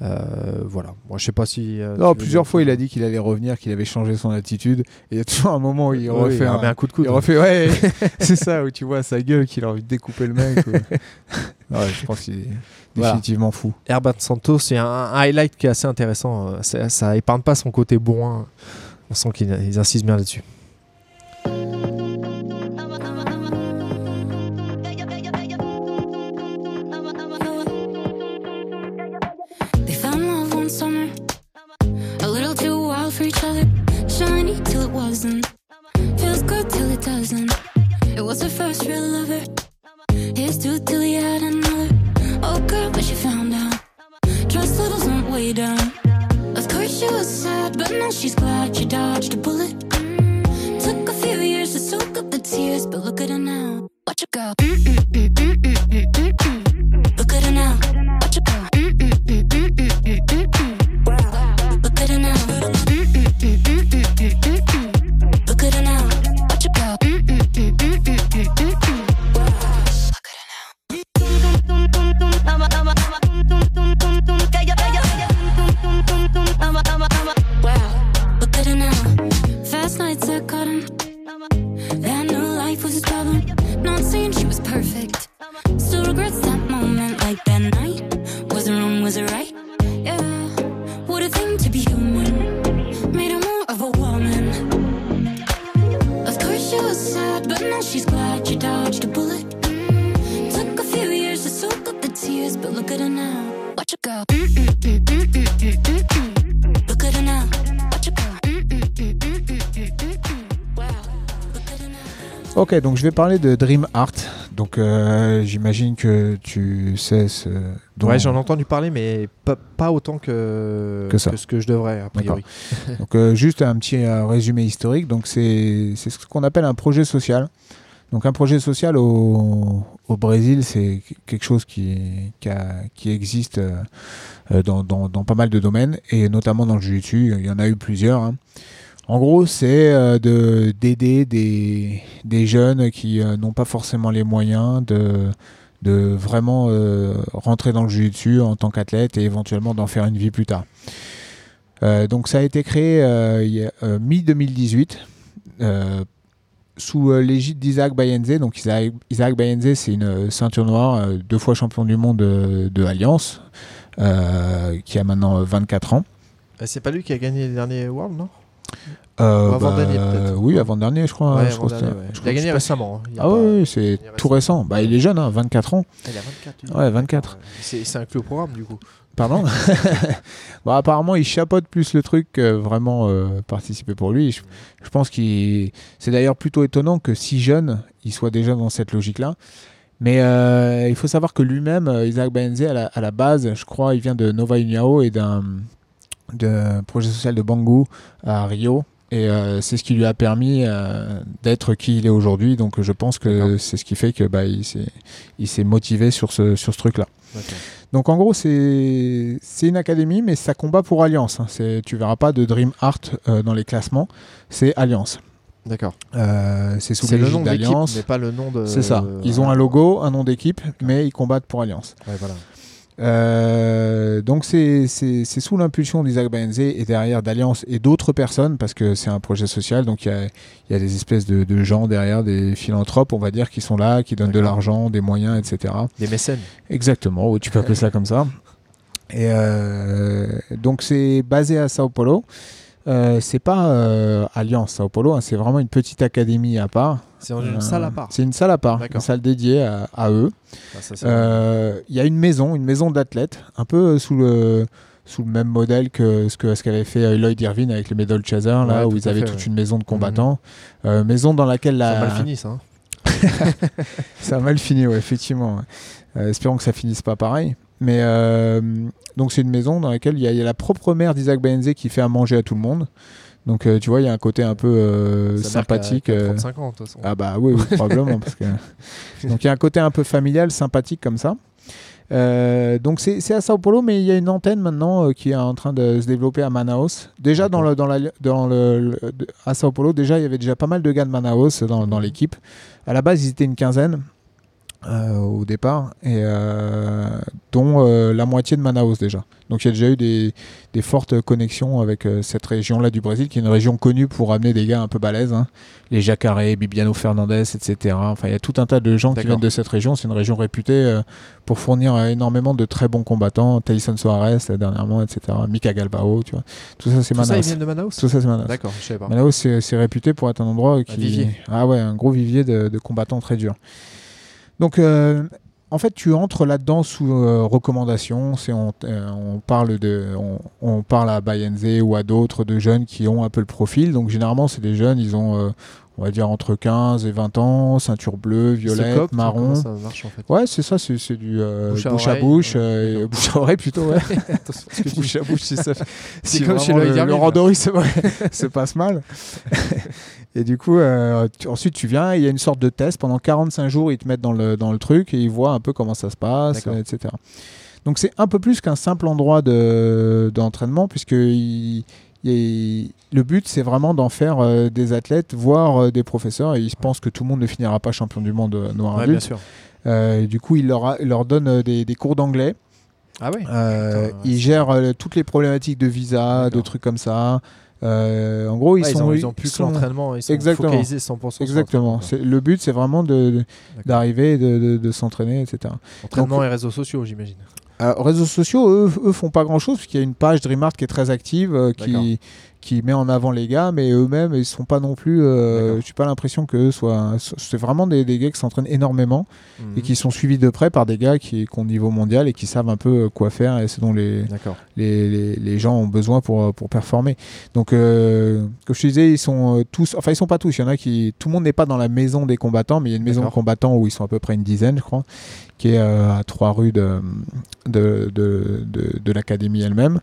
Euh, voilà. Moi je sais pas si. euh, Non, plusieurs fois, il a dit qu'il allait revenir, qu'il avait changé son attitude. Et il y a toujours un moment où il Oui, refait il un, un coup de coude. Il refait, ouais, c'est ça, où tu vois sa gueule qu'il a envie de découper le mec. ou- ouais, je pense qu'il est Voilà. définitivement fou. Herbat Santos, c'est un, un highlight qui est assez intéressant. euh, Ça, ça épargne pas son côté bourrin. On sent qu'ils ils insistent bien là-dessus. Wasn't, feels good till it doesn't. It was her first real lover, his tooth till he had another. Oh girl, but she found out. Trust levels went way down. Of course she was sad, but now she's glad she dodged a bullet. Mm, Took a few years to soak up the tears, but look at her now. Watch her go. Mm, mm, mm, mm. Watch her go. Mm, mm, mm, mm, mm, mm, mm, mm. Look at her now. Watch her go. Mm, mm, mm, mm, mm, mm, mm, mm. Wow. Look at her now. Ok, donc je vais parler de Dream Art. Donc euh, j'imagine que tu sais ce. dont- Ouais, j'en ai entendu parler, mais pas, pas autant que, Que ça. ce que je devrais, a priori. Donc euh, juste un petit euh, résumé historique. Donc c'est c'est ce qu'on appelle un projet social. Donc un projet social au, Brésil, c'est quelque chose qui, existe euh, euh, dans, pas mal de domaines, et notamment dans le jiu-jitsu, il y en a eu plusieurs. hein. En gros, c'est euh, de- d'aider des, jeunes qui n'ont pas forcément les moyens de, vraiment rentrer dans le jiu-jitsu en tant qu'athlète et éventuellement d'en faire une vie plus tard. Donc ça a été créé euh, il y a, euh, mi-2018 euh, sous euh, l'égide d'Isaac Bayenze. Donc Isaac, Isaac Bayenze, c'est une euh, ceinture noire, euh, deux fois champion du monde de, de Alliance, qui a maintenant euh, 24 ans. C'est pas lui qui a gagné les derniers Worlds, non? Euh, Ou avant-dernier, peut-être. Oui, avant-dernier, je crois. Ouais, je crois c'était- ouais. je Il a gagné récemment. hein. Il a Ah pas- oui, c'est tout récent. Bah, il est jeune, hein, 24 ans. Ah, Il a 24. lui. Ouais, 24. Ouais. C'est c'est inclus au programme du coup. Pardon Bon, Apparemment, il chapeaute plus le truc que vraiment euh, participer pour lui. Je, je pense qu'il. C'est d'ailleurs plutôt étonnant que si jeune, il soit déjà dans cette logique-là. Mais euh, il faut savoir que lui-même, euh, Isaac Baenze, à la, à la base, je crois, il vient de Nova Uniao et d'un projet social de Bangu à Rio. Et euh, c'est ce qui lui a permis euh, d'être qui il est aujourd'hui. Donc je pense que c'est ce qui fait que bah, il s'est motivé sur ce, sur ce truc-là. Donc en gros, c'est c'est une académie, mais ça combat pour Alliance. hein. C'est- Tu verras pas de Dream Art euh, dans les classements, c'est Alliance. D'accord. Euh, c'est sous C'est le nom d'Alliance. mais pas le nom de. C'est ça. Ils ont un logo, un nom d'équipe, mais ils combattent pour Alliance. Ouais, voilà. Euh, donc c'est sous l'impulsion d'Isaac Baenze et derrière d'Alliance et d'autres personnes, parce que c'est un projet social, donc il y a, y a des espèces de, de gens derrière, des philanthropes, on va dire, qui sont là, qui donnent de l'argent, des moyens, etc. Des mécènes. Exactement, oui, tu peux appeler ça comme ça. Et euh, donc c'est basé à Sao Paulo. Euh, c'est pas euh, Alliance Sao Paulo, hein, c'est vraiment une petite académie à part. C'est une Euh, salle à part. C'est une salle à part, une salle dédiée à, à eux. Ah, Il y a une maison, une maison d'athlètes, un peu sous le sous le même modèle que ce qu'avait fait Lloyd Irvine avec les Medal Chasers, là Ouais, où tout ils avaient fait, toute ouais. une maison de combattants, Euh, maison dans laquelle ça a la mal fini ça. hein. ça a mal fini, ouais, effectivement. espérons que ça finisse pas pareil. Mais euh, donc c'est une maison dans laquelle il y, a- il y a la propre mère d'Isaac Baenze qui fait à manger à tout le monde. Donc euh, tu vois, il y a un côté un peu euh, sympathique. qui a- qui a euh, 35 ans, de toute façon. ah bah oui, oui, probablement. parce que... Donc il y a un côté un peu familial, sympathique comme ça. Donc c'est à Sao Paulo, mais il y a une antenne maintenant qui est en train de se développer à Manaus. Déjà dans le, dans la, dans le, à Sao Paulo, déjà il y avait déjà pas mal de gars de Manaus dans, dans l'équipe. À la base, ils étaient une quinzaine euh, au départ, et euh, dont euh, la moitié de Manaus déjà. Donc il y a déjà eu des, des fortes connexions avec cette région-là du Brésil, qui est une région connue pour amener des gars un peu balèzes. hein. Les Jacaré, Bibiano Fernandez, etc. Enfin, il y a tout un tas de gens qui viennent de cette région. C'est une région réputée pour fournir énormément de très bons combattants. Tyson Soares, dernièrement, etc. Mika Galbao, tu vois. Tout ça, c'est Tout ça, ils Manaus. viennent de Manaus Tout ça, c'est Manaus. D'accord, je savais pas. Manaus, c'est réputé pour être un endroit qui. vivier. Ah ouais, un gros vivier de, de combattants très durs. Donc, euh, en fait, tu entres là-dedans sous euh, recommandation. C'est on, euh, on parle de, on, on parle à Bayenze ou à d'autres de jeunes qui ont un peu le profil. Donc, généralement, c'est des jeunes. Ils ont, euh, on va dire, entre 15 et 20 ans, ceinture bleue, violette, copte, marron. Ça marche en fait Ouais, c'est ça. C'est c'est du Bouche à bouche, bouche à oreille plutôt. Ouais. Bouche à bouche, si ça. si comme chez le, le là. randori ouais, se passe mal. et du coup, euh, tu- ensuite tu viens, il y a une sorte de test pendant 45 jours, ils te mettent dans le, dans le truc et ils voient un peu comment ça se passe, etc. Donc c'est un peu plus qu'un simple endroit de- d'entraînement, puisque il- il- le but c'est vraiment d'en faire euh, des athlètes, voire euh, des professeurs, et ils pensent que tout le monde ne finira pas champion du monde noir Ouais, bien adulte. sûr. Euh, et du coup, il leur, a- il leur donne des, des cours d'anglais. Ah Putain, ils gèrent toutes les problématiques de visa, de trucs comme ça. Euh, en gros, ils sont ont, ils ont plus que l'entraînement, ils sont Exactement. focalisés 100% sur Exactement. Le but, c'est vraiment de- d'arriver, de, de- de s'entraîner, etc. Entraînement Donc- et réseaux sociaux, j'imagine. Alors, réseaux sociaux, eux, eux font pas grand chose, parce qu'il y a une page DreamArt qui est très active, euh, qui, qui met en avant les gars, mais eux-mêmes, ils sont pas non plus. Euh, D'accord. J'ai pas l'impression que soient. C'est vraiment des, des gars qui s'entraînent énormément et Mhm. qui sont suivis de près par des gars qui, qui ont niveau mondial et qui savent un peu euh, quoi faire et ce dont les, les, les, les gens ont besoin pour, euh, pour performer. Donc, euh, comme je te disais, ils sont tous, enfin, ils sont pas tous. Il y en a qui, tout le monde n'est pas dans la maison des combattants, mais il y a une maison de D'accord. combattants où ils sont à peu près une dizaine, je crois, qui est euh, à trois rues de, de, de, de, de l'académie elle-même.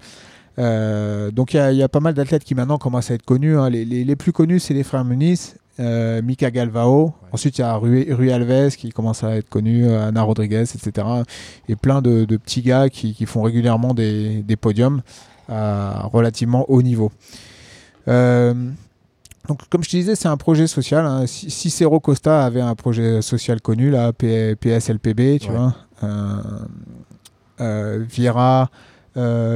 Euh, donc, il y a, il y a pas mal d'athlètes qui maintenant commencent à être connus. hein. Les, les, les plus connus, c'est les frères Muniz. Euh, Mika Galvao, ensuite il y a Rui, Rui Alves qui commence à être connu, euh, Ana Rodriguez, etc. Et plein de, de petits gars qui, qui font régulièrement des, des podiums à relativement haut niveau. Euh, donc, comme je te disais, c'est un projet social. Hein. Cicero Costa avait un projet social connu, là, PSLPB, tu Ouais. vois. Euh, Vieira euh,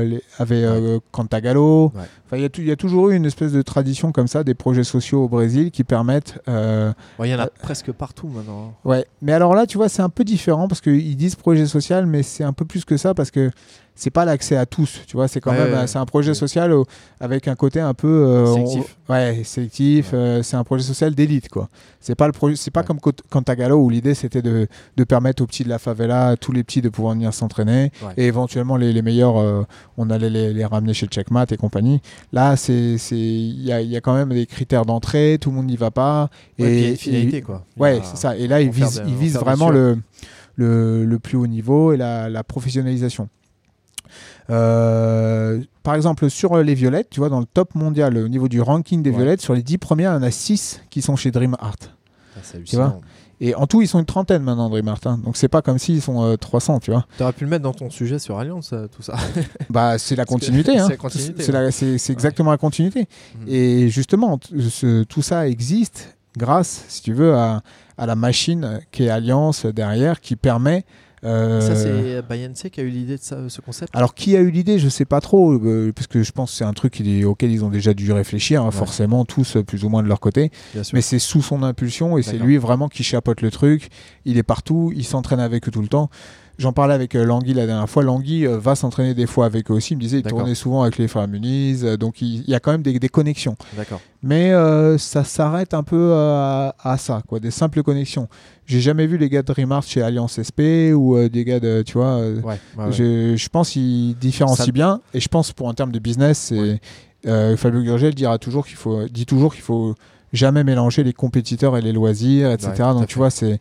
les- avait euh, Cantagallo. Ouais. Enfin, il y, a y toujours eu une espèce de tradition comme ça, des projets sociaux au Brésil qui permettent euh, Il y en a Euh, presque partout maintenant. hein. Ouais, mais alors là, tu vois, c'est un peu différent parce qu'ils disent projet social, mais c'est un peu plus que ça parce que c'est pas l'accès à tous. Tu vois, c'est quand Ouais, même, ouais, euh, c'est un projet ouais. social au- avec un côté un peu euh, on- Sélectif. ouais, sélectif. euh, c'est un projet social d'élite, quoi. C'est pas le projet, c'est pas comme Cantagalo où l'idée c'était de, de permettre aux petits de la favela, à tous les petits de pouvoir venir s'entraîner et éventuellement les, les meilleurs, euh, on allait les, les ramener chez Checkmat et compagnie. Là, c'est, c'est, il y a, y a quand même des critères d'entrée, tout le monde n'y va pas. Ouais, puis il y a et, une finalité, quoi. Il Ouais, c'est ça. Et là, ils visent, ils en visent vraiment le, le, le plus haut niveau et la, la professionnalisation. Euh, par exemple, sur les violettes, tu vois, dans le top mondial, au niveau du ranking des Ouais. violettes, sur les 10 premières, il y en a 6 qui sont chez Dream Art. Ah, c'est hallucinant. Et en tout, ils sont une trentaine maintenant, Dream Art. hein. Donc, c'est pas comme s'ils sont euh, 300, tu vois. T'aurais pu le mettre dans ton sujet sur Alliance, euh, tout ça. Bah, c'est la continuité. hein. c'est continuité, C'est la- exactement la continuité. Mhm. Et justement, ce- tout ça existe grâce, si tu veux, à, à la machine qui est Alliance derrière, qui permet. Euh, Ça, c'est Bayance qui a eu l'idée de ça, ce concept? alors, qui a eu l'idée, je sais pas trop, euh, parce que je pense que c'est un truc auquel ils ont déjà dû réfléchir, hein, Ouais. forcément, tous euh, plus ou moins de leur côté. Mais c'est sous son impulsion et c'est lui vraiment qui chapeaute le truc. Il est partout, il s'entraîne avec eux tout le temps. J'en parlais avec euh, Langui la dernière fois. Langui euh, va s'entraîner des fois avec eux aussi. Il me disait il tournait souvent avec les frères Muniz. euh, donc il, il y a quand même des, des connexions. D'accord. Mais euh, ça s'arrête un peu à, à ça, quoi, des simples connexions. J'ai jamais vu les gars de Dreamart chez Alliance SP ou euh, des gars de, tu vois. Ouais. ouais, ouais. je, je pense qu'ils différencient Ça- bien et je pense pour un terme de business, euh, Fabio Gurgel dira toujours qu'il faut dit toujours qu'il faut jamais mélanger les compétiteurs et les loisirs, etc. Donc tu vois, c'est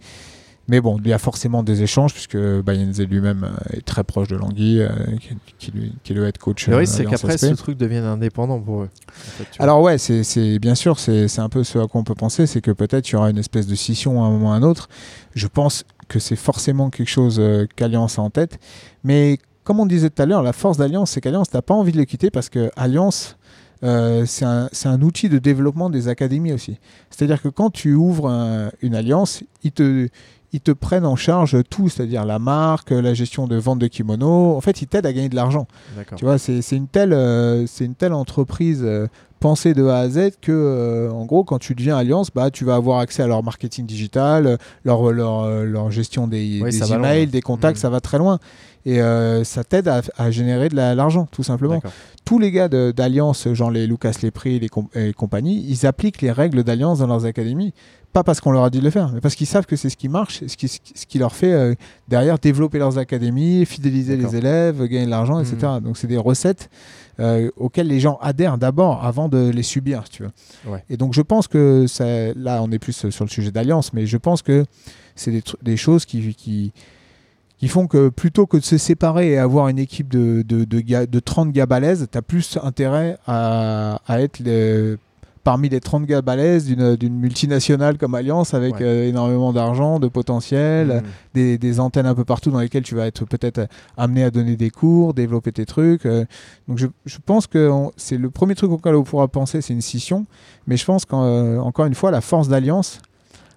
mais bon, il y a forcément des échanges puisque Bayenze lui-même euh, est très proche de Langui, euh, qui, qui, lui- qui est le head coach. Le euh, risque, c'est Alliance qu'après, ce truc devienne indépendant pour eux. en fait. Alors ouais, c'est c'est- bien sûr, c'est c'est un peu ce à quoi on peut penser, c'est que peut-être il y aura une espèce de scission à un moment ou à un autre. Je pense que c'est forcément quelque chose euh, qu'Alliance a en tête. Mais comme on disait tout à l'heure, la force d'Alliance, c'est qu'Alliance, t'as pas envie de le quitter parce que Alliance, euh, c'est un, c'est un outil de développement des académies aussi. C'est-à-dire que quand tu ouvres un- une alliance, ils te, ils te prennent en charge tout, c'est-à-dire la marque, la gestion de vente de kimonos. En fait, ils t'aident à gagner de l'argent. Tu vois, c'est c'est une telle, euh, c'est une telle entreprise euh, pensée de A à Z que, euh, en gros, quand tu deviens Alliance, bah, tu vas avoir accès à leur marketing digital, leur, leur, leur gestion des, Ouais, des emails, des contacts, Mhm. ça va très loin. Et ça t'aide à, à générer de la- l'argent, tout simplement. Tous les gars d'Alliance, genre les Lucas Lepri les com- et compagnie, ils appliquent les règles d'Alliance dans leurs académies. Pas parce qu'on leur a dit de le faire, mais parce qu'ils savent que c'est ce qui marche, ce qui, ce qui leur fait euh, derrière développer leurs académies, fidéliser les élèves, gagner de l'argent, etc. Mhm. Donc c'est des recettes euh, auxquelles les gens adhèrent d'abord avant de les subir, tu. Ouais. Et donc je pense que ça, là on est plus sur le sujet d'Alliance, mais je pense que c'est des, des choses qui, qui, qui font que plutôt que de se séparer et avoir une équipe de, de, de 30 gars balèzes, tu as plus intérêt à, à être le- parmi les 30 gars balèzes d'une multinationale comme Alliance avec Ouais. euh, énormément d'argent, de potentiel, Mhm. des, des antennes un peu partout dans lesquelles tu vas être peut-être amené à donner des cours, développer tes trucs. euh. donc je, je pense que c'est le premier truc auquel on pourra penser, c'est une scission. Mais je pense qu'encore une fois, la force d'Alliance,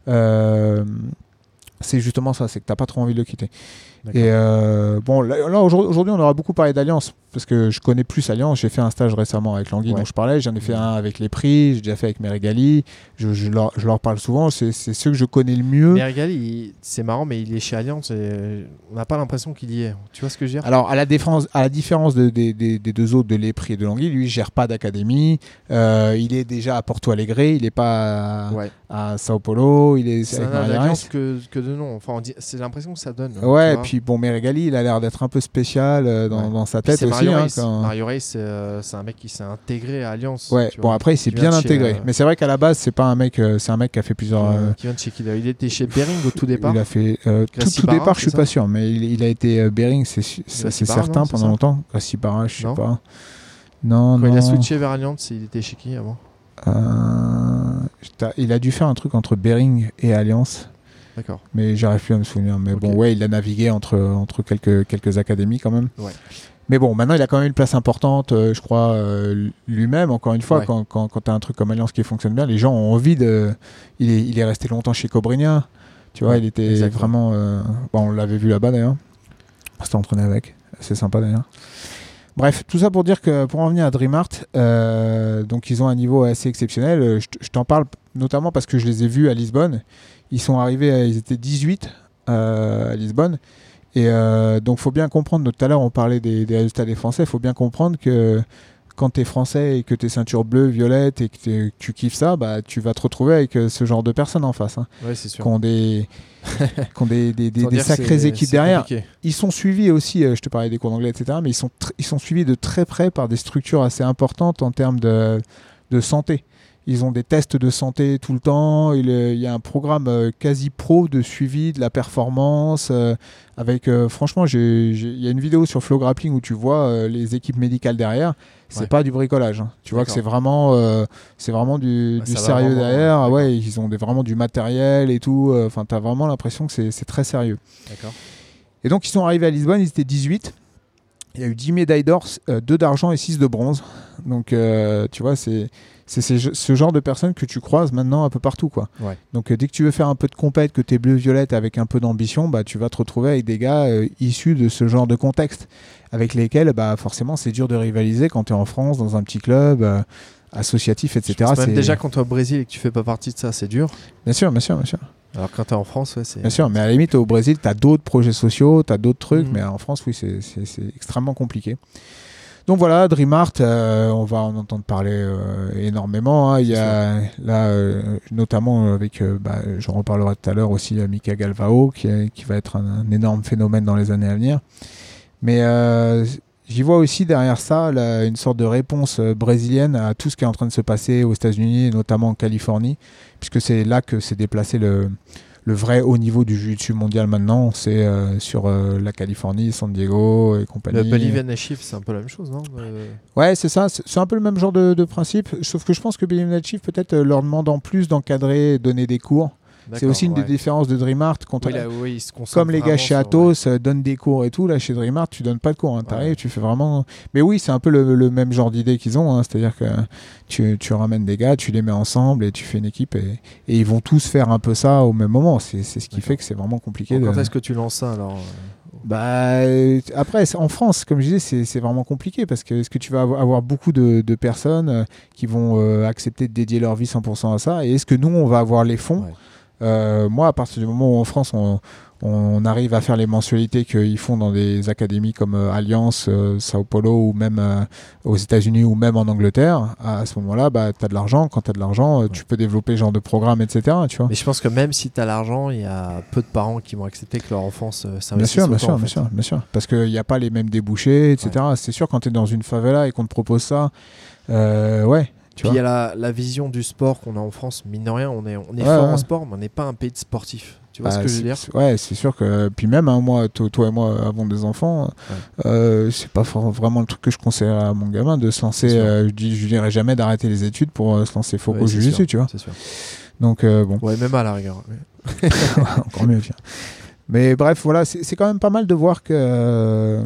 euh, c'est justement ça, c'est que tu n'as pas trop envie de le quitter. Et euh, bon, là, là, aujourd'hui, aujourd'hui, on aura beaucoup parlé d'Alliance parce que je connais plus Alliance. J'ai fait un stage récemment avec Langui Ouais. dont je parlais. J'en ai fait un avec les prix. J'ai déjà fait avec Merigali. Je, je, leur, je leur parle souvent. C'est ceux que je connais le mieux. Mais Rigali, il- c'est marrant, mais il est chez Alliance et euh, on n'a pas l'impression qu'il y est. Tu vois ce que je veux dire? Alors, à la, différence, à la différence de- des- deux autres, de Lépris et de Langui, lui, il gère pas d'académie. Euh, il est déjà à Porto Alegre. Il n'est pas à, Ouais. à Sao Paulo. Il est C'est alliance que, que de nom. Enfin, c'est l'impression que ça donne. tu Ouais, vois. puis bon, Merigali, il a l'air d'être un peu spécial euh, dans, Ouais. dans sa tête aussi. Hein, quand- Mario c'est euh, c'est un mec qui s'est intégré à Alliance. Ouais, bon vois. après il s'est bien chez, intégré. euh, Mais c'est vrai qu'à la base c'est pas un mec, euh, c'est un mec qui a fait plusieurs. Qui vient de chez qui Il était chez Bering au tout départ. il a fait tout, Gracie tout Barra, départ, je suis pas sûr, mais il, il a été Bering, c'est certain non, pendant longtemps. Gracie Barra, je sais Non pas. Non, Quand non. il a switché vers Alliance, il était chez qui avant? Il a dû faire un truc entre Bering et Alliance, D'accord. mais j'arrive plus à me souvenir. Mais bon, ouais, il a navigué entre entre quelques quelques académies quand même. Ouais. Mais bon, maintenant il a quand même une place importante, euh, je crois, euh, lui-même. Encore une fois, Ouais. quand, quand, quand tu as un truc comme Alliance qui fonctionne bien, les gens ont envie de. Il est, il est resté longtemps chez Cobrinha. Tu vois, Ouais, il était exactement. vraiment. euh, bon, on l'avait vu là-bas d'ailleurs. On s'était entraîné avec. C'est sympa d'ailleurs. Bref, tout ça pour dire que pour en venir à DreamArt, euh, donc ils ont un niveau assez exceptionnel. Je, t'en parle notamment parce que je les ai vus à Lisbonne. Ils sont arrivés, à- ils étaient 18 euh, à Lisbonne. Et euh, donc, faut bien comprendre. Tout à l'heure, on parlait des, des résultats des Français. Il faut bien comprendre que quand tu es français et que tu es ceinture bleue, violette et que, tu kiffes ça, bah, tu vas te retrouver avec euh, ce genre de personnes en face. hein, Ouais, c'est sûr. qui ont des, qui ont des, des- sacrées équipes derrière. compliqué. Ils sont suivis aussi, euh, je te parlais des cours d'anglais, etc., mais ils sont, ils sont suivis de très près par des structures assez importantes en termes de, de santé. Ils ont des tests de santé tout le temps. Il, euh, il y a un programme euh, quasi pro de suivi de la performance. euh, avec, franchement, il y a une vidéo sur Flow Grappling où tu vois les équipes médicales derrière. C'est Ouais. pas du bricolage. hein. Tu vois que c'est vraiment, c'est vraiment du, Bah, du sérieux vraiment, derrière. Ouais, ils ont des, vraiment du matériel et tout. Enfin, tu as vraiment l'impression que c'est c'est très sérieux. D'accord. Et donc, ils sont arrivés à Lisbonne, ils étaient 18. Il y a eu 10 médailles d'or, 2 d'argent et 6 de bronze. Donc, euh, tu vois, c'est c'est ces- ce genre de personnes que tu croises maintenant un peu partout. Quoi. Ouais. Donc, euh, dès que tu veux faire un peu de compète, que tu es bleu-violette avec un peu d'ambition, bah, tu vas te retrouver avec des gars euh, issus de ce genre de contexte, avec lesquels, bah, forcément, c'est dur de rivaliser quand tu es en France, dans un petit club. euh, associatif etc même c'est- déjà quand tu es au Brésil et que tu fais pas partie de ça, c'est dur. bien sûr bien sûr bien sûr Alors quand tu es en France, ouais, c'est. Bien sûr, mais à la limite, au Brésil, tu as d'autres projets sociaux, tu as d'autres trucs, Mhm. mais en France, oui, c'est- extrêmement compliqué. Donc voilà, DreamArt, euh, on va en entendre parler euh, énormément. hein. Il y a là, euh, notamment avec, bah, j'en reparlerai tout à l'heure aussi, Mika Galvao, qui, va être un, un énorme phénomène dans les années à venir. Mais euh, j'y vois aussi derrière ça là, une sorte de réponse euh, brésilienne à tout ce qui est en train de se passer aux États-Unis, et notamment en Californie, puisque c'est là que s'est déplacé le, le vrai haut niveau du jiu-jitsu mondial maintenant. C'est euh, sur euh, la Californie, San Diego et compagnie. Le Bolivian Chief, c'est un peu la même chose, non? Euh, Ouais, c'est ça. C'est un peu le même genre de, de principe. Sauf que je pense que Believe Chief peut-être leur demande en plus d'encadrer donner des cours. C'est aussi une ouais. des différences de DreamArt. Quand Oui, t'as- là, oui, ils se concentrent comme les gars chez Atos euh, donnent des cours et tout, là chez DreamArt, tu donnes pas de cours. Hein. T'arrives, tu fais vraiment. Mais oui, c'est un peu le, le même genre d'idée qu'ils ont. hein. C'est-à-dire que tu, tu ramènes des gars, tu les mets ensemble et tu fais une équipe et, et ils vont tous faire un peu ça au même moment. C'est ce qui fait que c'est vraiment compliqué. Bon, de- Quand est-ce que tu lances ça alors euh, bah, après, en France, comme je disais, c'est- vraiment compliqué parce que est-ce que tu vas avo- avoir beaucoup de, de personnes euh, qui vont euh, accepter de dédier leur vie 100% à ça? Et est-ce que nous, on va avoir les fonds Ouais. Euh, Moi, à partir du moment où en France, on, on arrive à faire les mensualités qu'ils font dans des académies comme euh, Alliance, euh, Sao Paulo ou même euh, aux États-Unis ou même en Angleterre, à ce moment-là, bah, tu as de l'argent. Quand tu as de l'argent, tu peux développer ce genre de programme, etc. Tu vois Mais je pense que même si tu as l'argent, il y a peu de parents qui vont accepter que leur enfant se- Bien s'investisse sûr, bien sûr, en bien sûr, bien sûr. Parce qu'il n'y a pas les mêmes débouchés, etc. C'est sûr, quand tu es dans une favela et qu'on te propose ça, ouais, tu Puis il y a la, la vision du sport qu'on a en France, mine de rien, on est, on est Ouais, fort ouais. en sport, mais on n'est pas un pays de sportifs. Tu vois Bah, ce que je veux dire Ouais, c'est sûr que. Puis même, hein, moi, to- toi et moi avons des enfants. euh, c'est pas vraiment le truc que je conseillerais à mon gamin de se lancer. Euh, je, dis, je lui dirais jamais d'arrêter les études pour euh, se lancer faux Ouais, au jiu-jitsu, tu vois. C'est sûr. Donc, euh, bon. Ouais, même à la rigueur. ouais. encore mieux. tiens. Mais bref, voilà, c'est quand même pas mal de voir que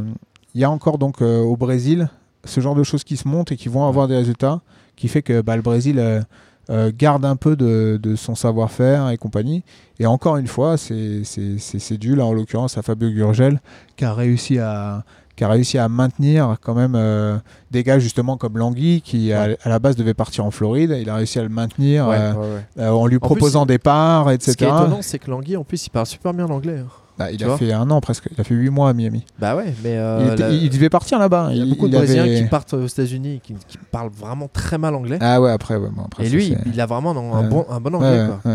il y a encore donc au Brésil ce genre de choses qui se montent et qui vont avoir des résultats, qui fait que bah, le Brésil euh, euh, garde un peu de, de son savoir-faire et compagnie. Et encore une fois, c'est dû là en l'occurrence à Fabio Gurgel qui a réussi à qui a réussi à maintenir quand même euh, des gars justement comme Langui qui à, à la base devait partir en Floride, il a réussi à le maintenir Ouais, euh, ouais, ouais. euh, en lui proposant des parts, etc. Ce qui est étonnant, c'est que Langui, en plus, il parle super bien l'anglais. hein. Bah, il Tu a fait un an presque. Il a fait huit mois à Miami. Bah ouais, mais euh, il, était- la- il devait partir là-bas. il y a beaucoup de avait- Brésiliens qui partent aux États-Unis qui, qui parlent vraiment très mal anglais. Ah ouais, après, ouais, bon, après et lui, il a vraiment un, Ouais. bon, un bon Ouais, anglais. quoi.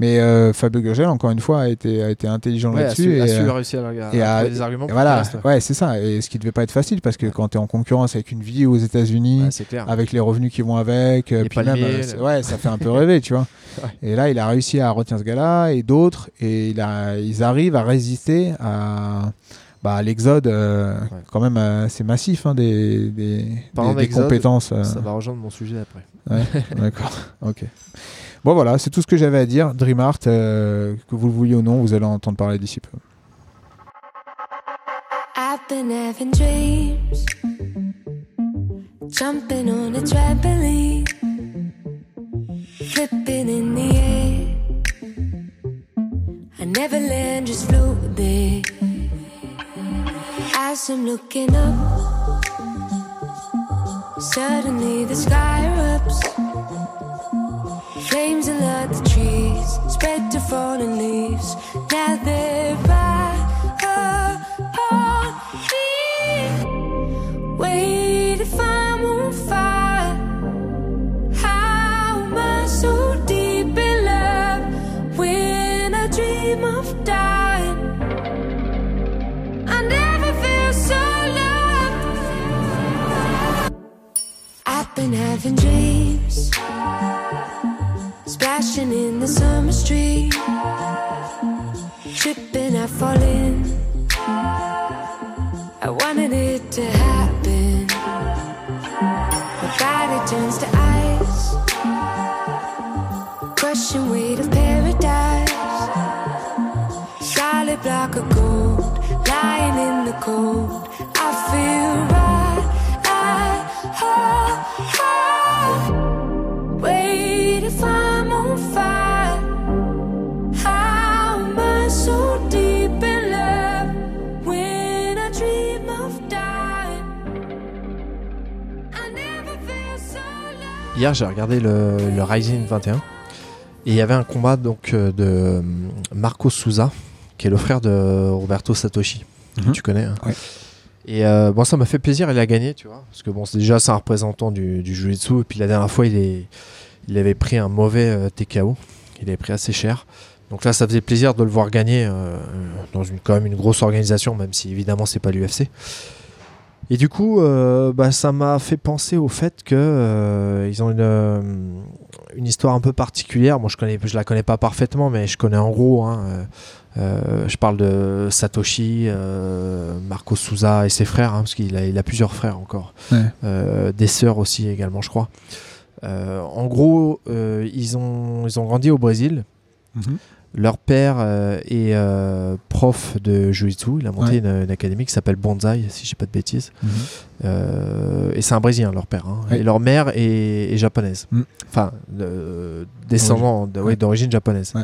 Mais euh, Fabio Gurgel, encore une fois, a été, a été intelligent Ouais, a là-dessus. su, a et, su euh, réussir à, à et à- trouver des arguments pour voilà, reste. ouais, c'est ça. Et ce qui devait pas être facile parce que quand tu es en concurrence avec une vie aux États-Unis, Ouais, c'est avec les revenus qui vont avec, euh, puis même, euh, c'est- ouais, ça fait un peu rêver, tu vois. Et là, il a réussi à retenir ce gars-là et d'autres, et il a, ils arrivent à résister à, bah, à l'exode, euh, Ouais. quand même assez massif hein, des, des, Parlant des- des d'exode, compétences. euh, Ça va rejoindre mon sujet après. Ouais, d'accord. Ok. Bon voilà, c'est tout ce que j'avais à dire. DreamArt, euh, que vous le vouliez ou non, vous allez en entendre parler d'ici peu. I've been having dreams, jumping on a trampoline, flipping in the air. I never land, just float there. As I'm looking up, suddenly the sky erupts. flames that the trees, spread to fallen leaves. Now they're by me. Wait if I'm on fire. How am I so deep in love when I dream of dying? I never feel so loved. I've been having dreams splashing in the summer street. tripping, I fall in. I wanted it to happen. My body turns to ice, crushing weight of paradise. Hier, j'ai regardé le, le Rising 21 et il y avait un combat donc euh, de euh, Marco Souza, qui est le frère de Roberto Satoshi, que Mhm. tu connais. hein. Ouais. Et euh, bon, ça m'a fait plaisir, il a gagné, tu vois, parce que bon, c'est déjà c'est un représentant du, du Jiu-Jitsu. Et puis la dernière fois, il, est, il avait pris un mauvais euh, TKO, il avait pris assez cher. Donc là, ça faisait plaisir de le voir gagner euh, dans une, quand même une grosse organisation, même si évidemment c'est pas l'UFC. Et du coup, euh, bah, ça m'a fait penser au fait que euh, ils ont une, euh, une histoire un peu particulière. Moi, je connais, je la connais pas parfaitement, mais je connais en gros. hein, je parle de Satoshi, Marco Souza et ses frères, hein, parce qu'il a, il a plusieurs frères encore, Ouais. Des sœurs aussi également, je crois. En gros, ils ont, ils ont grandi au Brésil. Mhm. Leur père euh, est euh, prof de Jiu-Jitsu. Il a monté Ouais. une, une académie qui s'appelle Bonzai, si j'ai pas de bêtises. Mhm. Euh, et c'est un Brésilien, leur père. hein. Ouais. Et leur mère est, est japonaise. Mm. Enfin, de- descendant ouais, d'origine japonaise.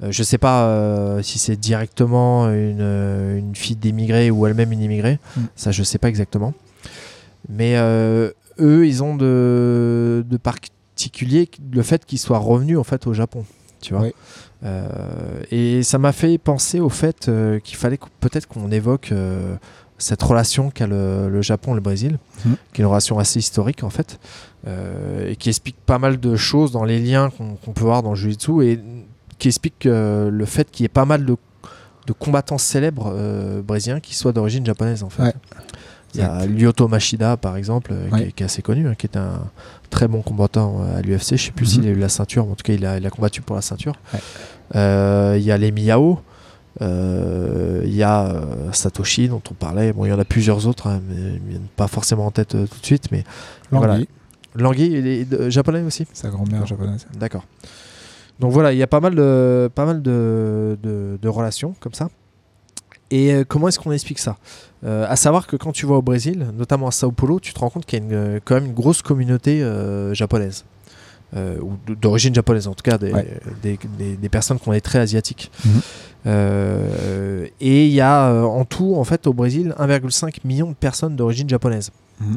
Je sais pas si c'est directement une, une fille d'émigré ou elle-même une immigrée. Mm. Ça, je sais pas exactement. Mais eux, ils ont de, de particulier le fait qu'ils soient revenus en fait au Japon. Tu vois. Euh, et ça m'a fait penser au fait euh, qu'il fallait peut-être qu'on évoque euh, cette relation qu'a le, le Japon et le Brésil, Mhm. qui est une relation assez historique en fait, euh, et qui explique pas mal de choses dans les liens qu'on peut voir dans le Jiu-Jitsu et qui explique euh, le fait qu'il y ait pas mal de, de combattants célèbres euh, brésiliens qui soient d'origine japonaise en fait. Ouais. Il y a Lyoto Machida par exemple, euh, qui, est, qui est assez connu, hein, qui est un très bon combattant euh, à l'UFC. Je sais plus Mhm. s'il a eu la ceinture, mais en tout cas il a, il a combattu pour la ceinture. Ouais. Euh, Il y a les Miyao. Euh, Il y a Satoshi dont on parlait. Bon, il y en a plusieurs autres, hein, mais ils ne viennent pas forcément en tête tout de suite. Mais Langui, Voilà. Langui, il est japonais aussi. sa grand-mère japonaise. D'accord. Donc voilà, il y a pas mal de, pas mal de, de- de relations comme ça. Et euh, comment est-ce qu'on explique ça? Euh, À savoir que quand tu vas au Brésil, notamment à Sao Paulo, tu te rends compte qu'il y a une, euh, quand même une grosse communauté euh, japonaise. Euh, ou d'origine japonaise, en tout cas des, Ouais. des, des- des personnes qui ont des traits asiatiques. Mhm. Et il y a en tout, en fait, au Brésil, 1,5 million de personnes d'origine japonaise. Mhm.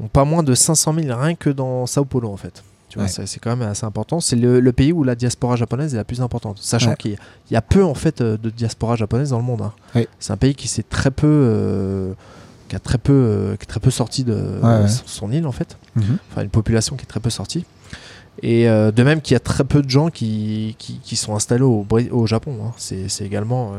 Donc pas moins de 500 000 rien que dans Sao Paulo, en fait. Tu vois, Ouais. c'est quand même assez important. C'est le, le pays où la diaspora japonaise est la plus importante. Sachant Ouais. qu'il y, a- il y a peu en fait euh, de diaspora japonaise dans le monde. hein. Ouais. C'est un pays qui s'est très peu, euh, qui a très peu, euh, qui est très peu sorti de son- île en fait. Mhm. Enfin, une population qui est très peu sortie. Et de même qu'il y a très peu de gens qui, qui, qui sont installés au, au Japon. hein. C'est également,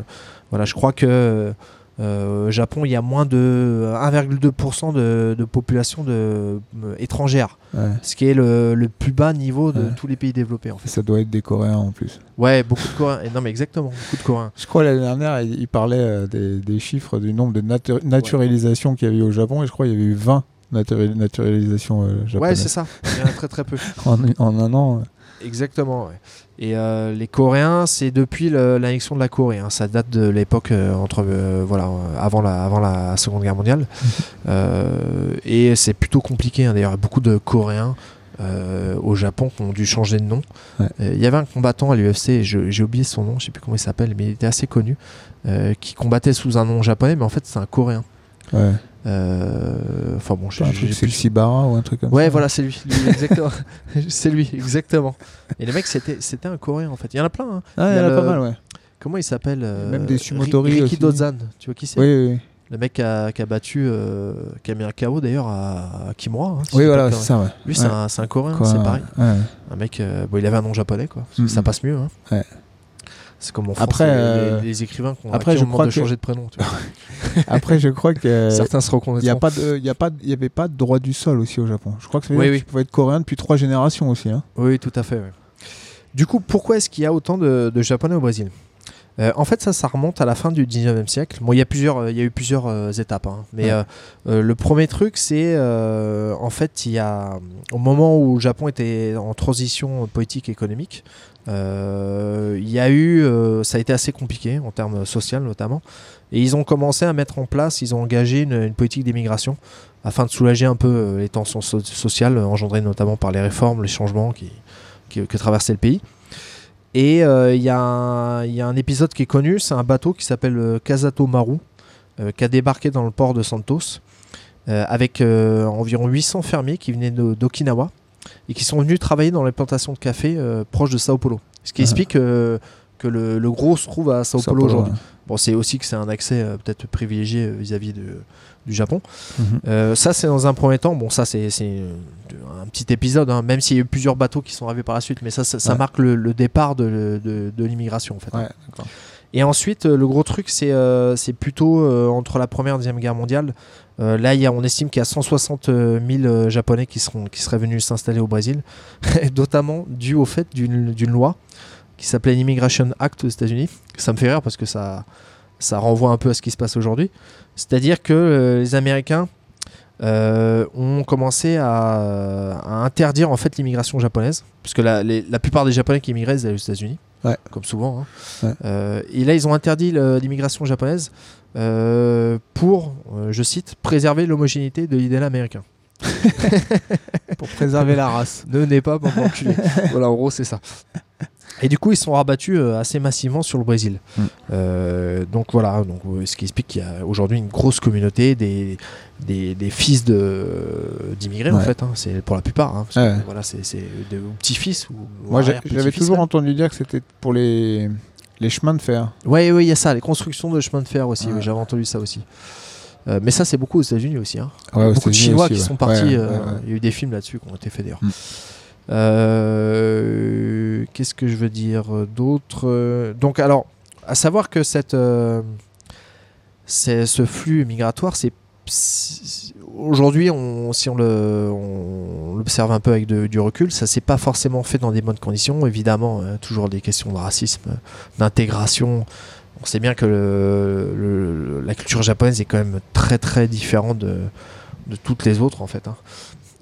voilà, je crois que euh, au Japon, il y a moins de 1,2% de, de population de, euh, étrangère Ouais. ce qui est le, le plus bas niveau de Ouais. tous les pays développés en fait. Ça doit être des Coréens en plus. Ouais, beaucoup de Coréens. Et non, mais exactement, beaucoup de Coréens. Je crois l'année dernière, il il parlait euh, des, des chiffres du nombre de natu- naturalisations qu'il y avait eu au Japon et je crois qu'il y avait eu 20 naturi- naturalisations euh, Ouais, japonaises c'est ça. Il y en a très très peu. en, en un an. Exactement. ouais. Et euh, les Coréens, c'est depuis l'annexion de la Corée. hein. Ça date de l'époque euh, entre euh, voilà avant la avant la Seconde Guerre mondiale. Et c'est plutôt compliqué. hein. D'ailleurs, beaucoup de Coréens. au Japon qui ont dû changer de nom. Ouais. Il y avait un combattant à l'UFC, j'ai oublié son nom, je sais plus comment il s'appelle, mais il était assez connu, qui combattait sous un nom japonais, mais en fait c'est un Coréen. Ouais. Euh, Enfin bon, je j'ai plus- Sexibara ou un truc comme Ouais, ça. voilà, c'est lui, lui, exactement. c'est lui, exactement. Et le mec, c'était, c'était un Coréen en fait. Il y en a plein. hein. Ah, il y en a pas le- mal, ouais. Comment il s'appelle euh, Même des Ri- sumotori Riki. Dozan. Tu vois qui c'est? Oui, oui, oui. Le mec qui a, qui a battu, euh, qui a mis un KO d'ailleurs à, à Kimura. hein, si Oui, voilà, c'est ça, ouais. Lui, c'est, Ouais. un, c'est un Coréen, c'est pareil. ouais. Un mec, euh, bon, il avait un nom japonais, quoi. Ça passe mieux. hein. Ouais. C'est comme en France, Après, les, euh, les- les écrivains qui ont après, qui je crois de que- changer de prénom. tu vois. Après, je crois que Certains se reconnaissent. il n'y a pas de, il y a pas, de- il y avait pas de droit du sol aussi au Japon. Je crois que ça veut Oui, dire oui. que tu pouvais être coréen depuis trois générations aussi. Hein. Oui, tout à fait. Du coup, pourquoi est-ce qu'il y a autant de, de Japonais au Brésil? Euh, En fait, ça, ça remonte à la fin du 19e siècle. Bon, il y a plusieurs, euh, il y a eu plusieurs euh, étapes, hein. mais Ouais. euh, euh, le premier truc, c'est euh, en fait, il y a au moment où le Japon était en transition politique et économique, euh, il y a eu, euh, ça a été assez compliqué en termes sociaux notamment, et ils ont commencé à mettre en place, ils ont engagé une, politique d'immigration afin de soulager un peu euh, les tensions so- sociales engendrées notamment par les réformes, les changements qui, que traversait le pays. Et euh, il y, a un- épisode qui est connu, c'est un bateau qui s'appelle euh, Kazato Maru, euh, qui a débarqué dans le port de Santos euh, avec euh, environ 800 fermiers qui venaient d'Okinawa et qui sont venus travailler dans les plantations de café euh, proches de Sao Paulo. Ce qui Ah. explique euh, que le, le gros se trouve à Sao, Sao Paulo Paulo, aujourd'hui. ouais. Bon, c'est aussi que c'est un accès euh, peut-être privilégié vis-à-vis de- du Japon. Mhm. Euh, ça, c'est dans un premier temps. Bon, ça, c'est un petit épisode, hein, même s'il y a eu plusieurs bateaux qui sont arrivés par la suite, mais ça, ça, ça Ouais. marque le, le départ de, de- de l'immigration, en fait. Ouais. Et ensuite, le gros truc, c'est euh, plutôt euh, entre la Première et la Deuxième Guerre mondiale. Euh, là, on estime qu'il y a 160 000 euh, Japonais qui, seraient venus s'installer au Brésil, notamment dû au fait d'une loi qui s'appelait l'Immigration Act aux États-Unis. Ça me fait rire parce que ça, renvoie un peu à ce qui se passe aujourd'hui. C'est-à-dire que euh, les Américains ont commencé à, interdire en fait l'immigration japonaise, parce que la, plupart des Japonais qui immigraient, aux États-Unis, Ouais. comme souvent. hein. Ouais. Euh, et là, ils ont interdit l'immigration japonaise euh, pour, euh, je cite, préserver l'homogénéité de l'idéal américain. Pour préserver la race. Ne n'est pas pour m'enculer. voilà, en gros, c'est ça. Et du coup, ils sont rabattus euh, assez massivement sur le Brésil. Mm. Euh, donc voilà, donc, euh, ce qui explique qu'il y a aujourd'hui une grosse communauté des, des, des fils de- d'immigrés, en Ouais. fait. hein. C'est pour la plupart. hein, que, voilà, c'est des petits-fils. Ou, Moi, j'avais toujours même. entendu dire que c'était pour les, les chemins de fer. Ouais, oui, il y a ça, les constructions de chemins de fer aussi. Oui, J'avais entendu ça aussi. Euh, mais ça, c'est beaucoup aux États-Unis aussi. hein. Beaucoup de Chinois aussi, qui sont partis. Euh. Il y a eu des films là-dessus qui ont été faits d'ailleurs. Mm. Euh, Qu'est-ce que je veux dire d'autre? Donc, alors, à savoir que cette, euh, ce flux migratoire, c'est aujourd'hui, si on on l'observe un peu avec du recul, ça s'est pas forcément fait dans des bonnes conditions. Évidemment, euh, toujours des questions de racisme, d'intégration. On sait bien que la culture japonaise est quand même très très différente de, de toutes les autres en fait. hein.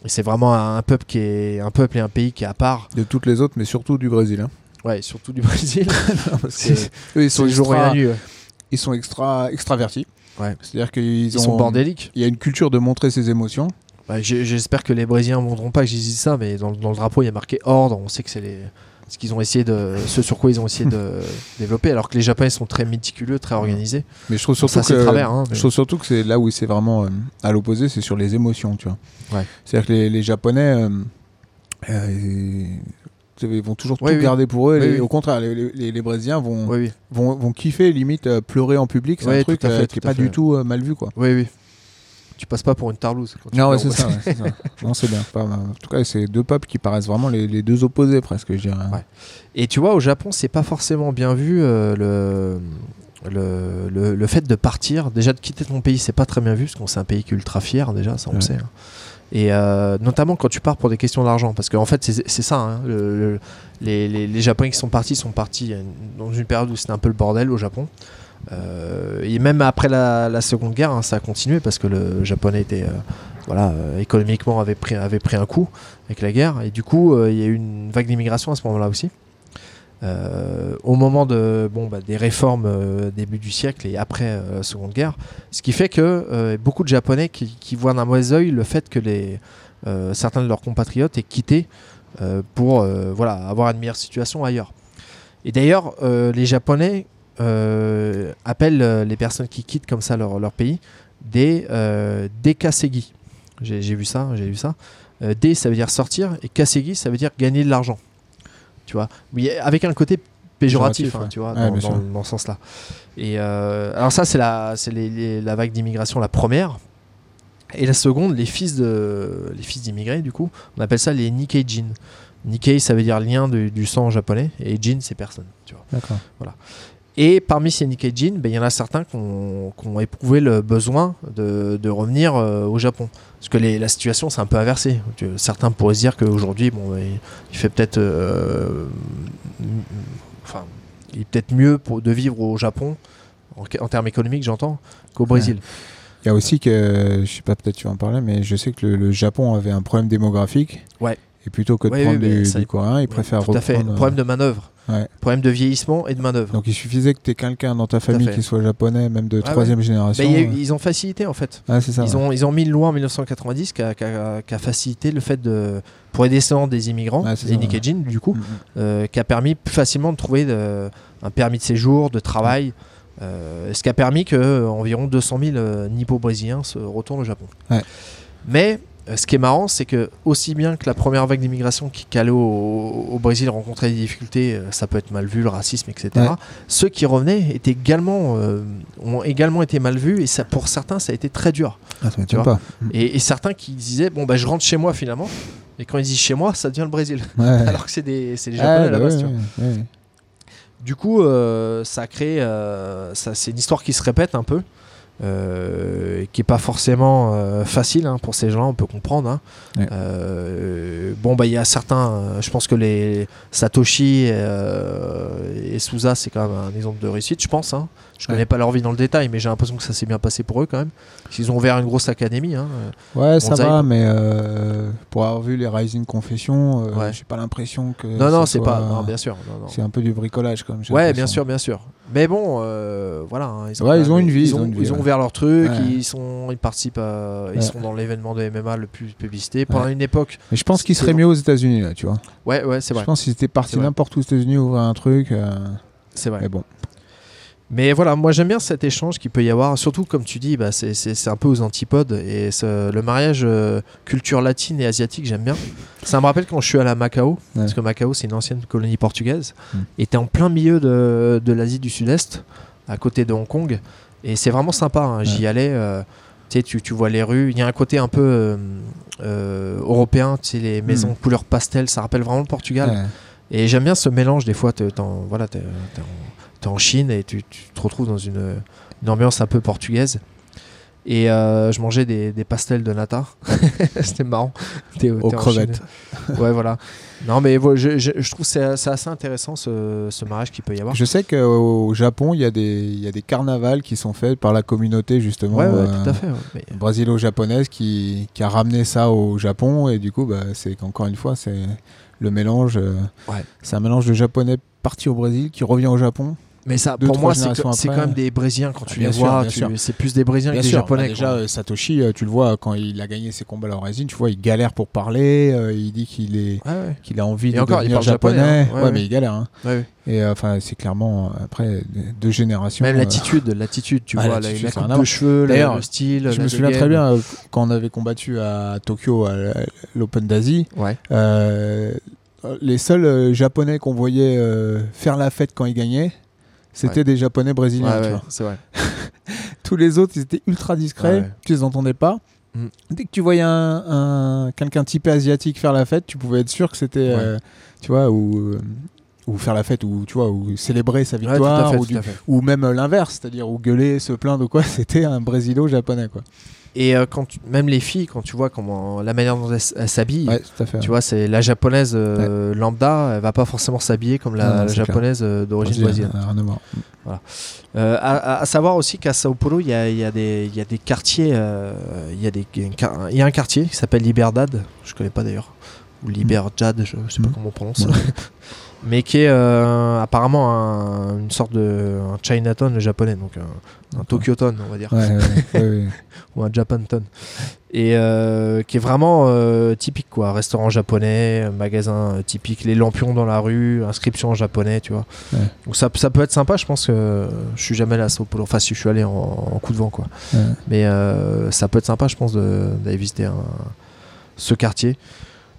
C'est vraiment un, peuple qui est un peuple et un pays qui est à part. De toutes les autres, mais surtout du Brésil. hein. Ouais, surtout du Brésil. Parce C'est- que eux, ils sont extra, ils sont extra extravertis. Ouais. C'est-à-dire qu'ils Ils ont, sont bordéliques. Il y a une culture de montrer ses émotions. Bah, J'espère que les Brésiliens ne voudront pas que je dise ça, mais dans, dans le drapeau il y a marqué ordre. On sait que c'est les ce qu'ils ont essayé de ce sur quoi ils ont essayé de développer, alors que les Japonais sont très méticuleux, très organisés. Mais je trouve surtout c'est que travers. hein, mais- Je trouve surtout que c'est là où c'est vraiment euh, à l'opposé, c'est sur les émotions, tu vois. Ouais. C'est-à-dire que les, les Japonais, euh, euh, ils vont toujours Oui, tout oui. garder pour eux. Oui. Au contraire, les, les- les Brésiliens vont, vont, vont kiffer, limite pleurer en public. C'est un truc à qui est à pas fait. du tout mal vu, quoi. Oui, oui. Tu passes pas pour une tarlouse. quand tu Non, ouais, c'est ça, ouais, ça. Non, c'est bien. En tout cas, c'est deux peuples qui paraissent vraiment les, les deux opposés, presque, je dirais. Ouais. Et tu vois, au Japon, c'est pas forcément bien vu euh, le, le, le, le fait de partir. Déjà, de quitter ton pays, c'est pas très bien vu, parce qu'on c'est un pays qui est ultra fier, déjà, ça on le sait. hein. Et euh, notamment quand tu pars pour des questions d'argent, parce qu'en fait, c'est ça. hein, le- le- les, les, les Japonais qui sont partis sont partis dans une période où c'était un peu le bordel au Japon. Euh, et même après la, Seconde Guerre, hein, ça a continué parce que le Japonais était, euh, voilà, euh, économiquement avait pris, avait pris un coup avec la guerre. Et du coup, il y a eu une vague d'immigration à ce moment-là aussi. Au moment de, bon, bah, des réformes début du siècle et après la Seconde Guerre, ce qui fait que beaucoup de Japonais qui, voient d'un mauvais œil le fait que les, certains de leurs compatriotes aient quitté pour voilà, avoir une meilleure situation ailleurs. Et d'ailleurs, les Japonais euh, appellent euh, les personnes qui quittent comme ça leur, leur pays des euh, des kasegi. J'ai vu ça, j'ai vu ça. D ça veut dire sortir et kasegi ça veut dire gagner de l'argent. Tu vois, oui, avec un côté péjoratif, hein, ouais. tu vois, Ouais, dans, dans- dans ce sens-là. Et euh, alors ça c'est la c'est les- les- la vague d'immigration la première. Et la seconde, les fils de les fils d'immigrés du coup, on appelle ça les Nikkeijin. Nikkei, ça veut dire lien du, du sang japonais, et Jin, c'est personne. Tu vois. D'accord. Et parmi ces Nikkei Jin, ben, il y en a certains qui ont, éprouvé le besoin de, de revenir euh, au Japon. Parce que les- la situation s'est un peu inversée. Certains pourraient se dire qu'aujourd'hui, bon, ben, il, il fait peut-être. euh, enfin, il est peut-être mieux pour, de vivre au Japon, en, en termes économiques, j'entends, qu'au Brésil. Il y a aussi que, je sais pas, peut-être tu vas en parler, mais je sais que le, le Japon avait un problème démographique. Ouais. Et plutôt que de Ouais, prendre oui, du, ça- du coréen, ils préfèrent Tout à fait. reprendre. euh, Problème de manœuvre. Ouais. Problème de vieillissement et de manœuvre. Donc il suffisait que tu aies quelqu'un dans ta famille qui soit japonais, même de ouais. troisième génération. Ben, eu- euh, ils ont facilité en fait. ça. Ils ouais. ont, ils ont mis une loi en 1990 qui a, qui a- facilité le fait de. pour les descendants des immigrants, c'est les ça, Nikkei Jin, du coup, Mm, mm. euh, qui a permis plus facilement de trouver de- un permis de séjour, de travail. euh, ce qui a permis que euh, environ 200 000 euh, nippo-brésiliens se retournent au Japon. Ouais. Mais euh, ce qui est marrant, c'est que aussi bien que la première vague d'immigration qui, qui allait au, au Brésil rencontrait des difficultés, euh, ça peut être mal vu, le racisme, etc. Ouais. Ceux qui revenaient étaient également, euh, ont également été mal vus et ça, pour certains, ça a été très dur. Ah, ça m'étonne vois. pas. Et, et certains qui disaient bon bah je rentre chez moi finalement. Et quand ils disent chez moi, ça devient le Brésil. Ouais. Alors que c'est des, c'est les Ah, Japonais à la base. ouais, tu. Du coup, euh, ça euh, ça, c'est une histoire qui se répète un peu, euh, qui est pas forcément euh, facile hein, pour ces gens, on peut comprendre. hein. Ouais. Euh, bon bah il y a certains, euh, je pense que les Satoshi euh, et Souza c'est quand même un exemple de réussite, je pense. hein. Je Ouais. connais pas leur vie dans le détail, mais j'ai l'impression que ça s'est bien passé pour eux quand même. Ils ont ouvert une grosse académie. hein. Ouais, ça va, mais euh, pour avoir vu les Rising Confessions, euh, Ouais. j'ai pas l'impression que. Non non ce c'est pas, non, bien sûr. C'est un peu du bricolage, comme j'ai Ouais, bien sûr, bien sûr. Mais bon, euh, voilà. hein, Ouais, quand ils même- ont une vie, Ils ils ont, ont une vie, ils ont ouais. ouvert leur truc. Ouais. Ils sont, ils participent. à- ils Ouais. sont dans l'événement de MMA le plus publicité. Pendant Ouais. une époque. Mais je pense qu'ils seraient mieux aux États-Unis, là, tu vois. Ouais, ouais, c'est Je vrai. pense qu'ils étaient partis n'importe où aux États-Unis ouvrir un truc. euh, C'est vrai. Mais bon. Mais voilà, moi j'aime bien cet échange qu'il peut y avoir. Surtout, comme tu dis, bah, c'est- un peu aux antipodes. Et le mariage euh, culture latine et asiatique, j'aime bien. Ça me rappelle quand je suis allé à Macao. Parce que Macao, c'est une ancienne colonie portugaise. Mm. Et t'es en plein milieu de, de l'Asie du Sud-Est, à côté de Hong Kong. Et c'est vraiment sympa. hein. J'y allais. euh, tu vois les rues. Il y a un côté un peu euh, euh, européen. Tu sais, les maisons Mm. couleur pastel. Ça rappelle vraiment le Portugal. Ouais. Et j'aime bien ce mélange. Des fois, en, voilà, t'es- t'es en, t'es en Chine et tu, tu te retrouves dans une, une ambiance un peu portugaise. Et euh, je mangeais des, des pastels de nata. C'était marrant. T'es- Aux t'es crevettes. Ouais, voilà. Non, mais je, je- je trouve que c'est c'est assez intéressant ce, ce mariage qu'il peut y avoir. Je sais qu'au Japon, il y, a des- il y a des carnavals qui sont faits par la communauté, justement. Ouais, ouais, euh, tout à fait. ouais. Mais- brasilo-japonaise qui, qui a ramené ça au Japon et du coup bah, c'est qu'encore une fois c'est le mélange euh, c'est un mélange de japonais parti au Brésil qui revient au Japon Mais ça, Deux, pour moi, c'est quand même des Brésiliens quand Ah, tu les sûr, vois. C'est plus des Brésiliens Bien que des sûr, Japonais. bah, déjà euh, Satoshi euh, tu le vois quand il a gagné ses combats à la résine tu vois il galère pour parler euh, il dit qu'il est Ouais, ouais. qu'il a envie Et de encore, devenir japonais, japonais, hein. Ouais, mais il galère hein. Et enfin c'est clairement après deux générations Même l'attitude, l'attitude, tu Ah, vois, la, la coupe de cheveux, le, style. je me souviens très bien quand on avait combattu à Tokyo à l'Open d'Asie Ouais. Les seuls euh, japonais qu'on voyait euh, faire la fête quand ils gagnaient, c'était Ouais. des japonais brésiliens. Ouais, ouais, c'est vrai. Tous les autres, ils étaient ultra discrets, tu les entendais pas. Mm. Dès que tu voyais un, un- quelqu'un typé asiatique faire la fête, tu pouvais être sûr que c'était, euh, tu vois, ou, euh, ou faire la fête, ou tu vois, ou célébrer sa Ouais, victoire, fait, ou, du- même euh, l'inverse, c'est-à-dire ou gueuler, se plaindre ou quoi. C'était un brésilo-japonais, quoi. Et euh, quand tu- même les filles, quand tu vois comment la manière dont elles, s'habillent, Ouais, tu vois, c'est la japonaise euh, lambda, elle va pas forcément s'habiller comme la, Non, non, la c'est clair. japonaise euh, d'origine Brésilien, brésilienne. rien à voir. À, à- à savoir aussi qu'à Sao Paulo, il y a, il y a des, il y a des quartiers, il y a des, il y a un quartier qui s'appelle Liberdad, je connais pas d'ailleurs, ou Liberdad, je, je sais pas Mm. comment on prononce. mais qui est euh, apparemment un- une sorte de un Chinatown japonais, donc un, un Tokyoton, on va dire. Ouais, ouais, ouais, ouais. ou un Japanton et euh, qui est vraiment euh, typique quoi. Restaurant japonais magasin typique. Les lampions dans la rue inscription en japonais tu vois. Donc ça, ça peut être sympa je pense que je suis jamais allé à Sao Paulo enfin si je suis allé en, en coup de vent quoi. Mais ça peut être sympa je pense d'aller visiter un- ce quartier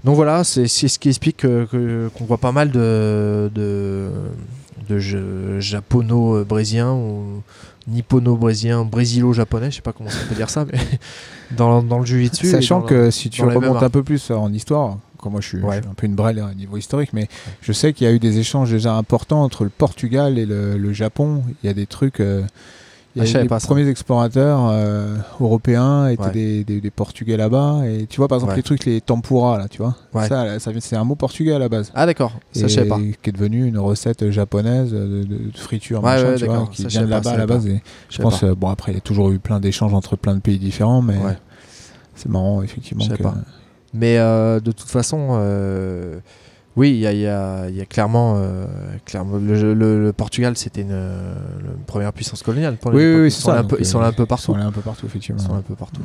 donc voilà c'est ce qui explique que- que- qu'on voit pas mal de de, japono-brésiliens ou nippono-brésilien, brésilo-japonais, je sais pas comment on peut dire ça, mais dans, dans le jiu-jitsu. et Sachant que si tu remontes un peu plus en histoire, Encore moi, je suis, Ouais. je suis un peu une brêle à niveau historique, mais je sais qu'il y a eu des échanges déjà importants entre le Portugal et le, le Japon. Il y a des trucs. euh, il y Ah, les pas ça. premiers explorateurs euh, européens étaient Ouais. des, des- des Portugais là-bas. Et tu vois, par exemple, Ouais. les trucs, les tempura, là, tu vois. Ouais. Ça, c'est un mot portugais à la base. Ah d'accord, ça je savais pas. Qui est devenu une recette japonaise de, friture, machin, ouais, tu vois, qui Ça, vient de là-bas à la base. Et Je pense, euh, bon, après, il y a toujours eu plein d'échanges entre plein de pays différents, mais c'est marrant, effectivement. Je sais que- pas. Mais euh, de toute façon, oui, il y a, y a- y a clairement, euh, clairement le, le- le Portugal, c'était une, une première puissance coloniale. Pour Oui, oui, oui, ils sont ça. là un peu, ils sont là un peu Ils partout. sont là un peu partout, effectivement. Ils sont un peu partout.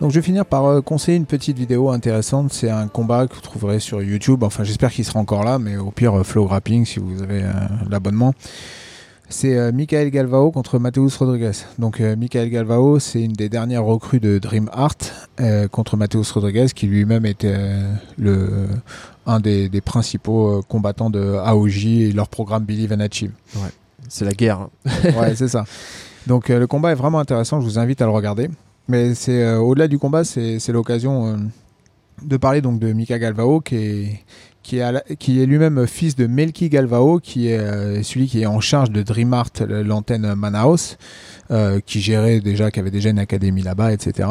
Donc je vais finir par euh, conseiller une petite vidéo intéressante. C'est un combat que vous trouverez sur YouTube. Enfin, j'espère qu'il sera encore là, mais au pire, euh, Flow Grappling si vous avez euh, l'abonnement. C'est euh, Michael Galvao contre Mateus Rodriguez. Donc euh, Michael Galvao, c'est une des dernières recrues de Dream Art contre Mateus Rodriguez, qui lui-même était le, un des, des principaux combattants de AOJ et leur programme Believe and Achieve. C'est la guerre. hein. ouais, c'est ça. Donc le combat est vraiment intéressant, je vous invite à le regarder. Mais c'est euh, au-delà du combat, c'est l'occasion euh, de parler donc de Mika Galvao qui est qui est, à la- qui est lui-même fils de Melki Galvao, qui est euh, celui qui est en charge de Dream Art, le- l'antenne Manaus, qui gérait déjà, qui avait déjà une académie là-bas, etc.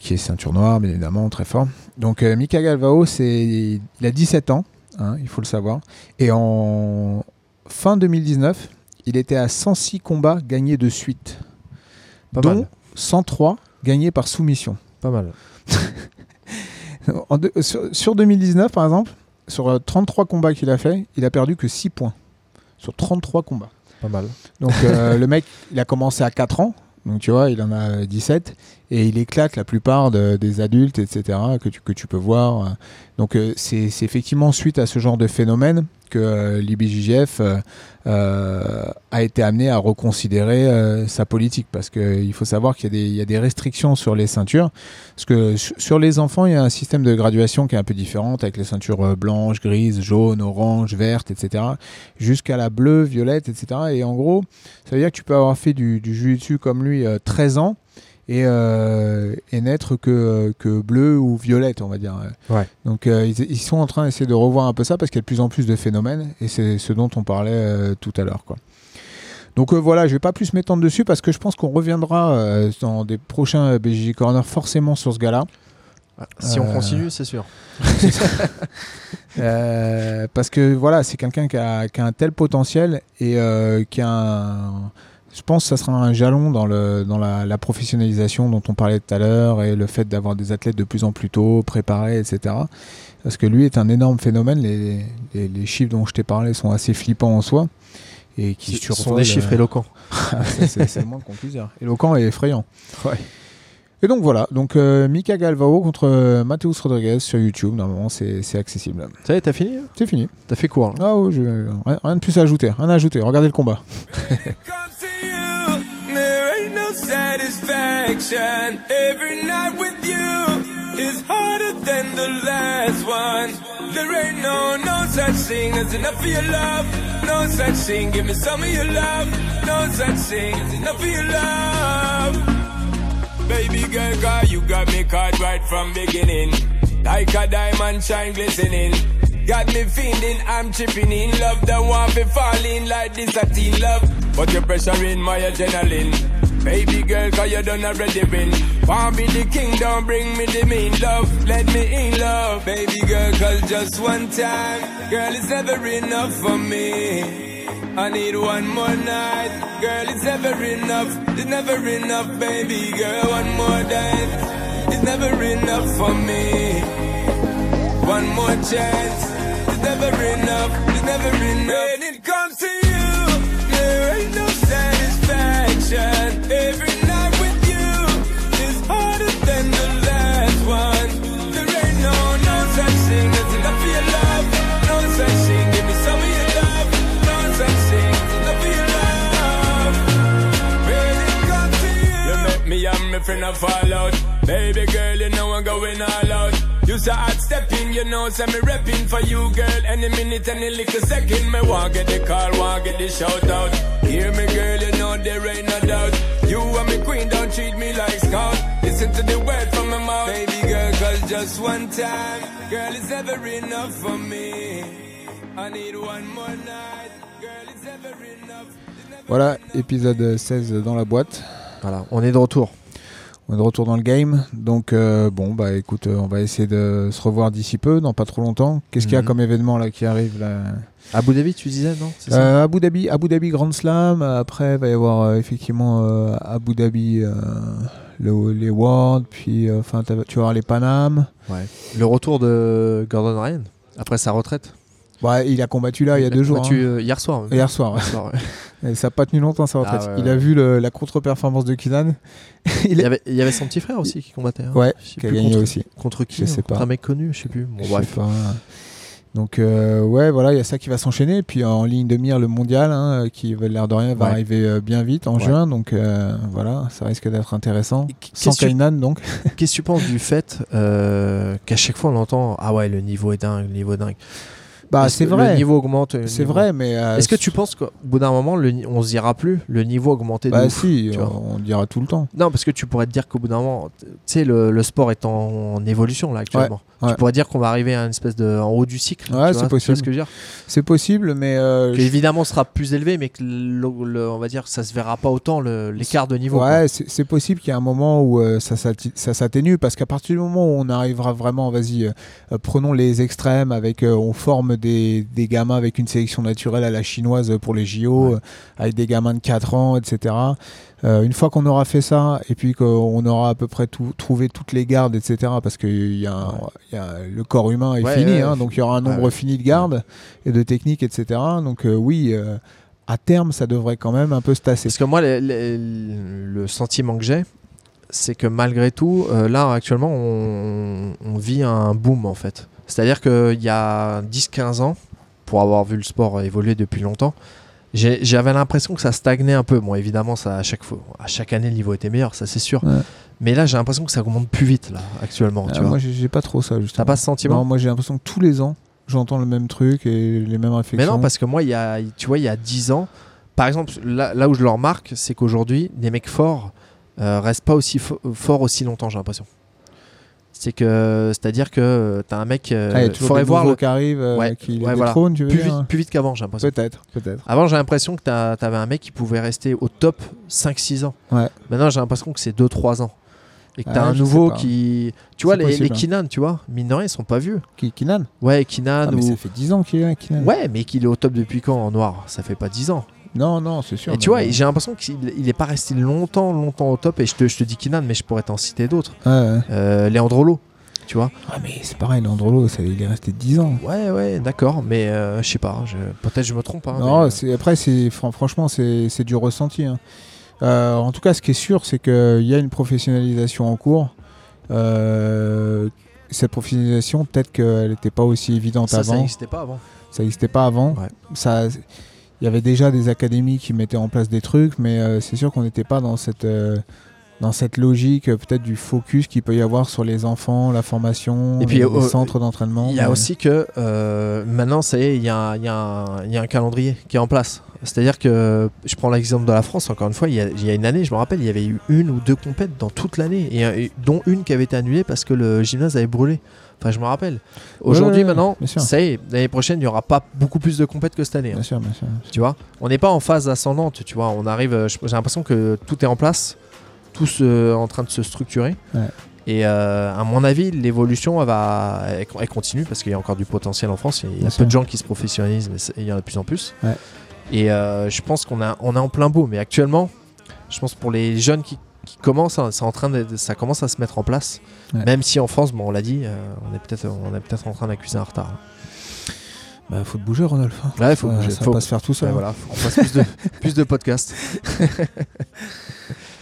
qui est ceinture noire, bien évidemment, très fort. Donc Mika Galvao, c'est, il a 17 ans, hein, il faut le savoir. Et en fin 2019, il était à 106 combats gagnés de suite, Pas dont mal. 103 gagnés par soumission. Pas mal. En sur, sur 2019, par exemple, sur euh, 33 combats qu'il a fait, il a perdu que 6 points. Sur 33 combats. Pas mal. Donc euh, le mec, il a commencé à 4 ans. Donc tu vois, il en a 17. Et il éclate la plupart de- des adultes, etc., que tu, que tu peux voir. Donc euh, c'est effectivement suite à ce genre de phénomène que euh, l'IBJJF euh, euh, a été amené à reconsidérer sa politique. Parce qu'il faut savoir qu'il y, a des- restrictions sur les ceintures. Parce que su- sur les enfants, il y a un système de graduation qui est un peu différent, avec les ceintures blanches, grises, jaunes, oranges, vertes, etc. Jusqu'à la bleue, violette, etc. Et en gros, ça veut dire que tu peux avoir fait du, du jiu-jitsu comme lui euh, 13 ans et, euh, et n'être que, que bleu ou violette, on va dire. Ouais. Donc euh, ils, ils sont en train d'essayer de revoir un peu ça parce qu'il y a de plus en plus de phénomènes et c'est ce dont on parlait euh, tout à l'heure. quoi. Donc voilà, je vais pas plus m'étendre dessus parce que je pense qu'on reviendra dans des prochains BJJ Corner forcément sur ce gars-là. Ah, Si on continue, c'est sûr. Parce que voilà, c'est quelqu'un qui a, qui a un tel potentiel et qui a un. Je pense que ça sera un jalon dans, le, dans la, la professionnalisation dont on parlait tout à l'heure et le fait d'avoir des athlètes de plus en plus tôt, préparés, etc. Parce que lui est un énorme phénomène. Les, les, les chiffres dont je t'ai parlé sont assez flippants en soi. Et qui Ce sont des chiffres euh, éloquents. ça, c'est le moins qu'on puisse dire. Éloquent et effrayant. Ouais. Et donc voilà, donc euh, Mika Galvao contre euh, Mateus Rodriguez sur YouTube. Normalement, c'est accessible. Ça y est, t'as fini? C'est fini. T'as fait court. Ah oui, je- rien, rien de plus à ajouter. Rien à ajouter. Regardez le combat. satisfaction. Every night with you is harder than the last one. There ain't no, no such thing as enough of your love. No such thing, give me some of your love. No such thing as enough of your love. Baby girl, girl, you got me caught right from beginning. Like a diamond shine glistening. Got me feeling I'm chipping in love. Don't want to fall in like this a teen love. But you're pressuring my adrenaline. Baby girl, cause you done already win. Want be the king, don't bring me the mean love. Let me in love. Baby girl, cause just one time. Girl, it's never enough for me. I need one more night. Girl, it's never enough. It's never enough, baby girl. One more night. It's never enough for me. One more chance. It's never enough. It's never enough. Me and my friend a fall out. Baby girl, you know I'm going all out. You say hot stepping, you know, say me repping for you, girl. Any minute, any little second, me want get the call, want get the shout out. Hear me, girl, you know there ain't no doubt. You are my queen, don't treat me like scout. Listen to the word from my mouth, baby girl, cause just one time, girl, it's never enough for me. I need one more night, girl, it's never enough. It's never Voilà, épisode 16 dans la boîte. Voilà, on est de retour. On est de retour dans le game. Donc, euh, bon, bah écoute, euh, on va essayer de se revoir d'ici peu, dans pas trop longtemps. Qu'est-ce qu'il y a Mhm. comme événement là qui arrive là? Abu Dhabi, tu disais, non? Ça? Euh, Abu Dhabi, Abu Dhabi Grand Slam. Après, il va y avoir euh, effectivement Abu Dhabi le- les Worlds, puis enfin tu vas avoir les Panam. Ouais. Le retour de Gordon Ryan après sa retraite? Ouais, il a combattu là il y a deux jours. combattu, hein. euh, hier soir. Hier soir. Hier soir, ouais. Et ça n'a pas tenu longtemps sa retraite. Ah ouais, il a vu le- la contre-performance de Kinan. Il y, avait, il y avait son petit frère aussi qui combattait. hein. Ouais, qui a gagné contre, aussi. Contre qui Je sais hein Contre un mec connu, je sais plus. Bon, Je bref. sais pas. Donc euh, ouais, voilà, il y a ça qui va s'enchaîner. Et puis en ligne de mire, le mondial, hein, qui l'air de rien, va Ouais. arriver euh, bien vite en Ouais. juin. Donc euh, voilà, ça risque d'être intéressant. Sans Kainan, donc. Qu'est-ce que tu penses du fait euh, qu'à chaque fois on entend Ah ouais, le niveau est dingue, le niveau est dingue Bah c'est vrai. Le niveau augmente. le C'est vrai, mais. euh, Est-ce que tu penses qu'au bout d'un moment, le on se dira plus le niveau a augmenté de Bah ouf si, tu on, vois? on le dira tout le temps. Non, parce que tu pourrais te dire qu'au bout d'un moment, tu sais, le, le sport est en, en évolution là actuellement. Ouais, ouais. Tu pourrais dire qu'on va arriver à une espèce de en haut du cycle. Ouais, c'est possible. ce que je veux dire? C'est possible, mais. euh, évidemment, sera plus élevé, mais que le- le- on va dire, ça se verra pas autant l'écart de niveau. Ouais, c'est possible qu'il y ait un moment où euh, ça s'atténue parce qu'à partir du moment où on arrivera vraiment, vas-y, euh, euh, prenons les extrêmes avec, euh, on forme des, des gamins avec une sélection naturelle à la chinoise pour les JO, Ouais. euh, avec des gamins de 4 ans, etc. Euh, une fois qu'on aura fait ça et puis qu'on aura à peu près tout, trouvé toutes les gardes, etc. Parce que y a un- il y a, le corps humain est Ouais, fini, hein, donc il y aura un nombre Ouais, fini de gardes et de techniques, etc. Donc euh, oui. à terme, ça devrait quand même un peu se tasser. Parce que moi, le, sentiment que j'ai, c'est que malgré tout, là actuellement, on, on vit un boom en fait. C'est-à-dire qu'il y a 10-15 ans, pour avoir vu le sport évoluer depuis longtemps, j'avais l'impression que ça stagnait un peu. Bon, évidemment, ça, à, chaque fois, à chaque année, le niveau était meilleur, ça c'est sûr. Ouais. Mais là, j'ai l'impression que ça augmente plus vite, là, actuellement. Ah, tu vois. moi, j'ai pas trop ça, justement. T'as pas ce sentiment? Non, moi, j'ai l'impression que tous les ans, j'entends le même truc et les mêmes réflexions. Mais non, parce que moi, il y a, tu vois, il y a 10 ans, par exemple, là, là où je le remarque, c'est qu'aujourd'hui, des mecs forts euh, restent pas aussi fo- forts aussi longtemps, j'ai l'impression. C'est que, c'est-à-dire que tu as un mec, euh, Ah, faudrait voir le- qui arrivent, euh, Ouais, qui ouais, voilà. détrônent, tu veux plus dire vite, plus vite qu'avant, j'ai l'impression. Peut-être, peut-être. Avant, j'ai l'impression que tu avais un mec qui pouvait rester au top 5-6 ans. Ouais. Maintenant, j'ai l'impression que c'est 2-3 ans. Et que Ah, un je sais nouveau qui. Tu vois, les, possible, les hein. Kinan, tu vois, mine de rien, ils sont pas vieux. Qui, Kinan Ouais, Kinan ah, mais ou. ça fait 10 ans qu'il est là, Kinan. Ouais, mais qu'il est au top depuis quand en noir? Ça fait pas 10 ans. Non, non, c'est sûr. Et tu vois, j'ai l'impression qu'il il est pas resté longtemps, longtemps au top. Et je te, je te dis Kinan, mais je pourrais t'en citer d'autres. Ouais, ouais. Euh, Leandrolo, tu vois. Ah, mais c'est pareil, Landrolo, ça, il est resté 10 ans. Ouais, ouais, d'accord. Mais euh, je sais pas. Peut-être je me trompe. hein, non, mais, c'est- après, franchement, c'est, du ressenti. hein. Euh, en tout cas, ce qui est sûr, c'est qu'il y a une professionnalisation en cours. Euh, cette professionnalisation, peut-être qu'elle n'était pas aussi évidente Ça, ça avant. n'existait pas avant. Ça n'existait pas avant. Ouais. Ça, il y avait déjà des académies qui mettaient en place des trucs, mais euh, c'est sûr qu'on n'était pas dans cette euh, dans cette logique euh, peut-être du focus qu'il peut y avoir sur les enfants, la formation, Et puis, les, les centres d'entraînement. Il y a mais- aussi que maintenant, ça y est, il y, a un- y y a calendrier qui est en place. C'est-à-dire que je prends l'exemple de la France, encore une fois, il y, a, il y a une année, je me rappelle, il y avait eu une ou deux compètes dans toute l'année, et, et dont une qui avait été annulée parce que le gymnase avait brûlé. Enfin, je me rappelle. Aujourd'hui, ouais, maintenant, ça y est, l'année prochaine, il n'y aura pas beaucoup plus de compètes que cette année. hein. Bien sûr, bien sûr. Tu vois, on n'est pas en phase ascendante, tu vois. On arrive, euh, j'ai l'impression que tout est en place, tout se- en train de se structurer. Ouais. Et euh, à mon avis, l'évolution elle va, elle, elle continue parce qu'il y a encore du potentiel en France. Il y a Bien peu sûr. de gens qui se professionnalisent, mais il y en a de plus en plus. Et euh, je pense qu'on a, on est en plein beau. Mais actuellement, je pense pour les jeunes qui, qui hein, c'est en train de, ça commence à se mettre en place. Ouais. Même si en France, bon, on l'a dit, euh, on est peut-être, on est peut-être en train d'accuser un retard. Bah, faut te bouger, Rodolphe. hein. Ouais, faut Ça- bouger, Ça faut- va pas se faire tout seul. Ouais, hein. voilà, faut qu'on fasse plus de, plus de podcasts.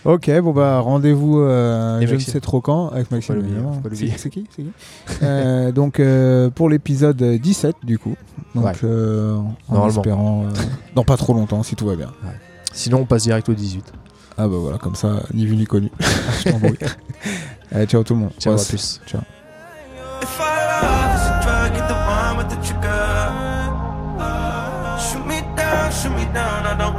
Ok, bon bah rendez-vous euh, je ne sais trop quand avec Maxime. faut. C'est qui, c'est qui Euh, Donc euh, pour l'épisode 17 du coup. Donc Ouais. euh, en espérant euh, dans pas trop longtemps si tout va bien. Sinon, on passe direct au 18. Ah bah voilà, comme ça, ni vu ni connu. Je t'embrouille. Allez, ciao tout le monde. Ciao, à plus. Ciao. If our love is a drug, get the one with the trigger. Shoot me down, shoot me down. I don't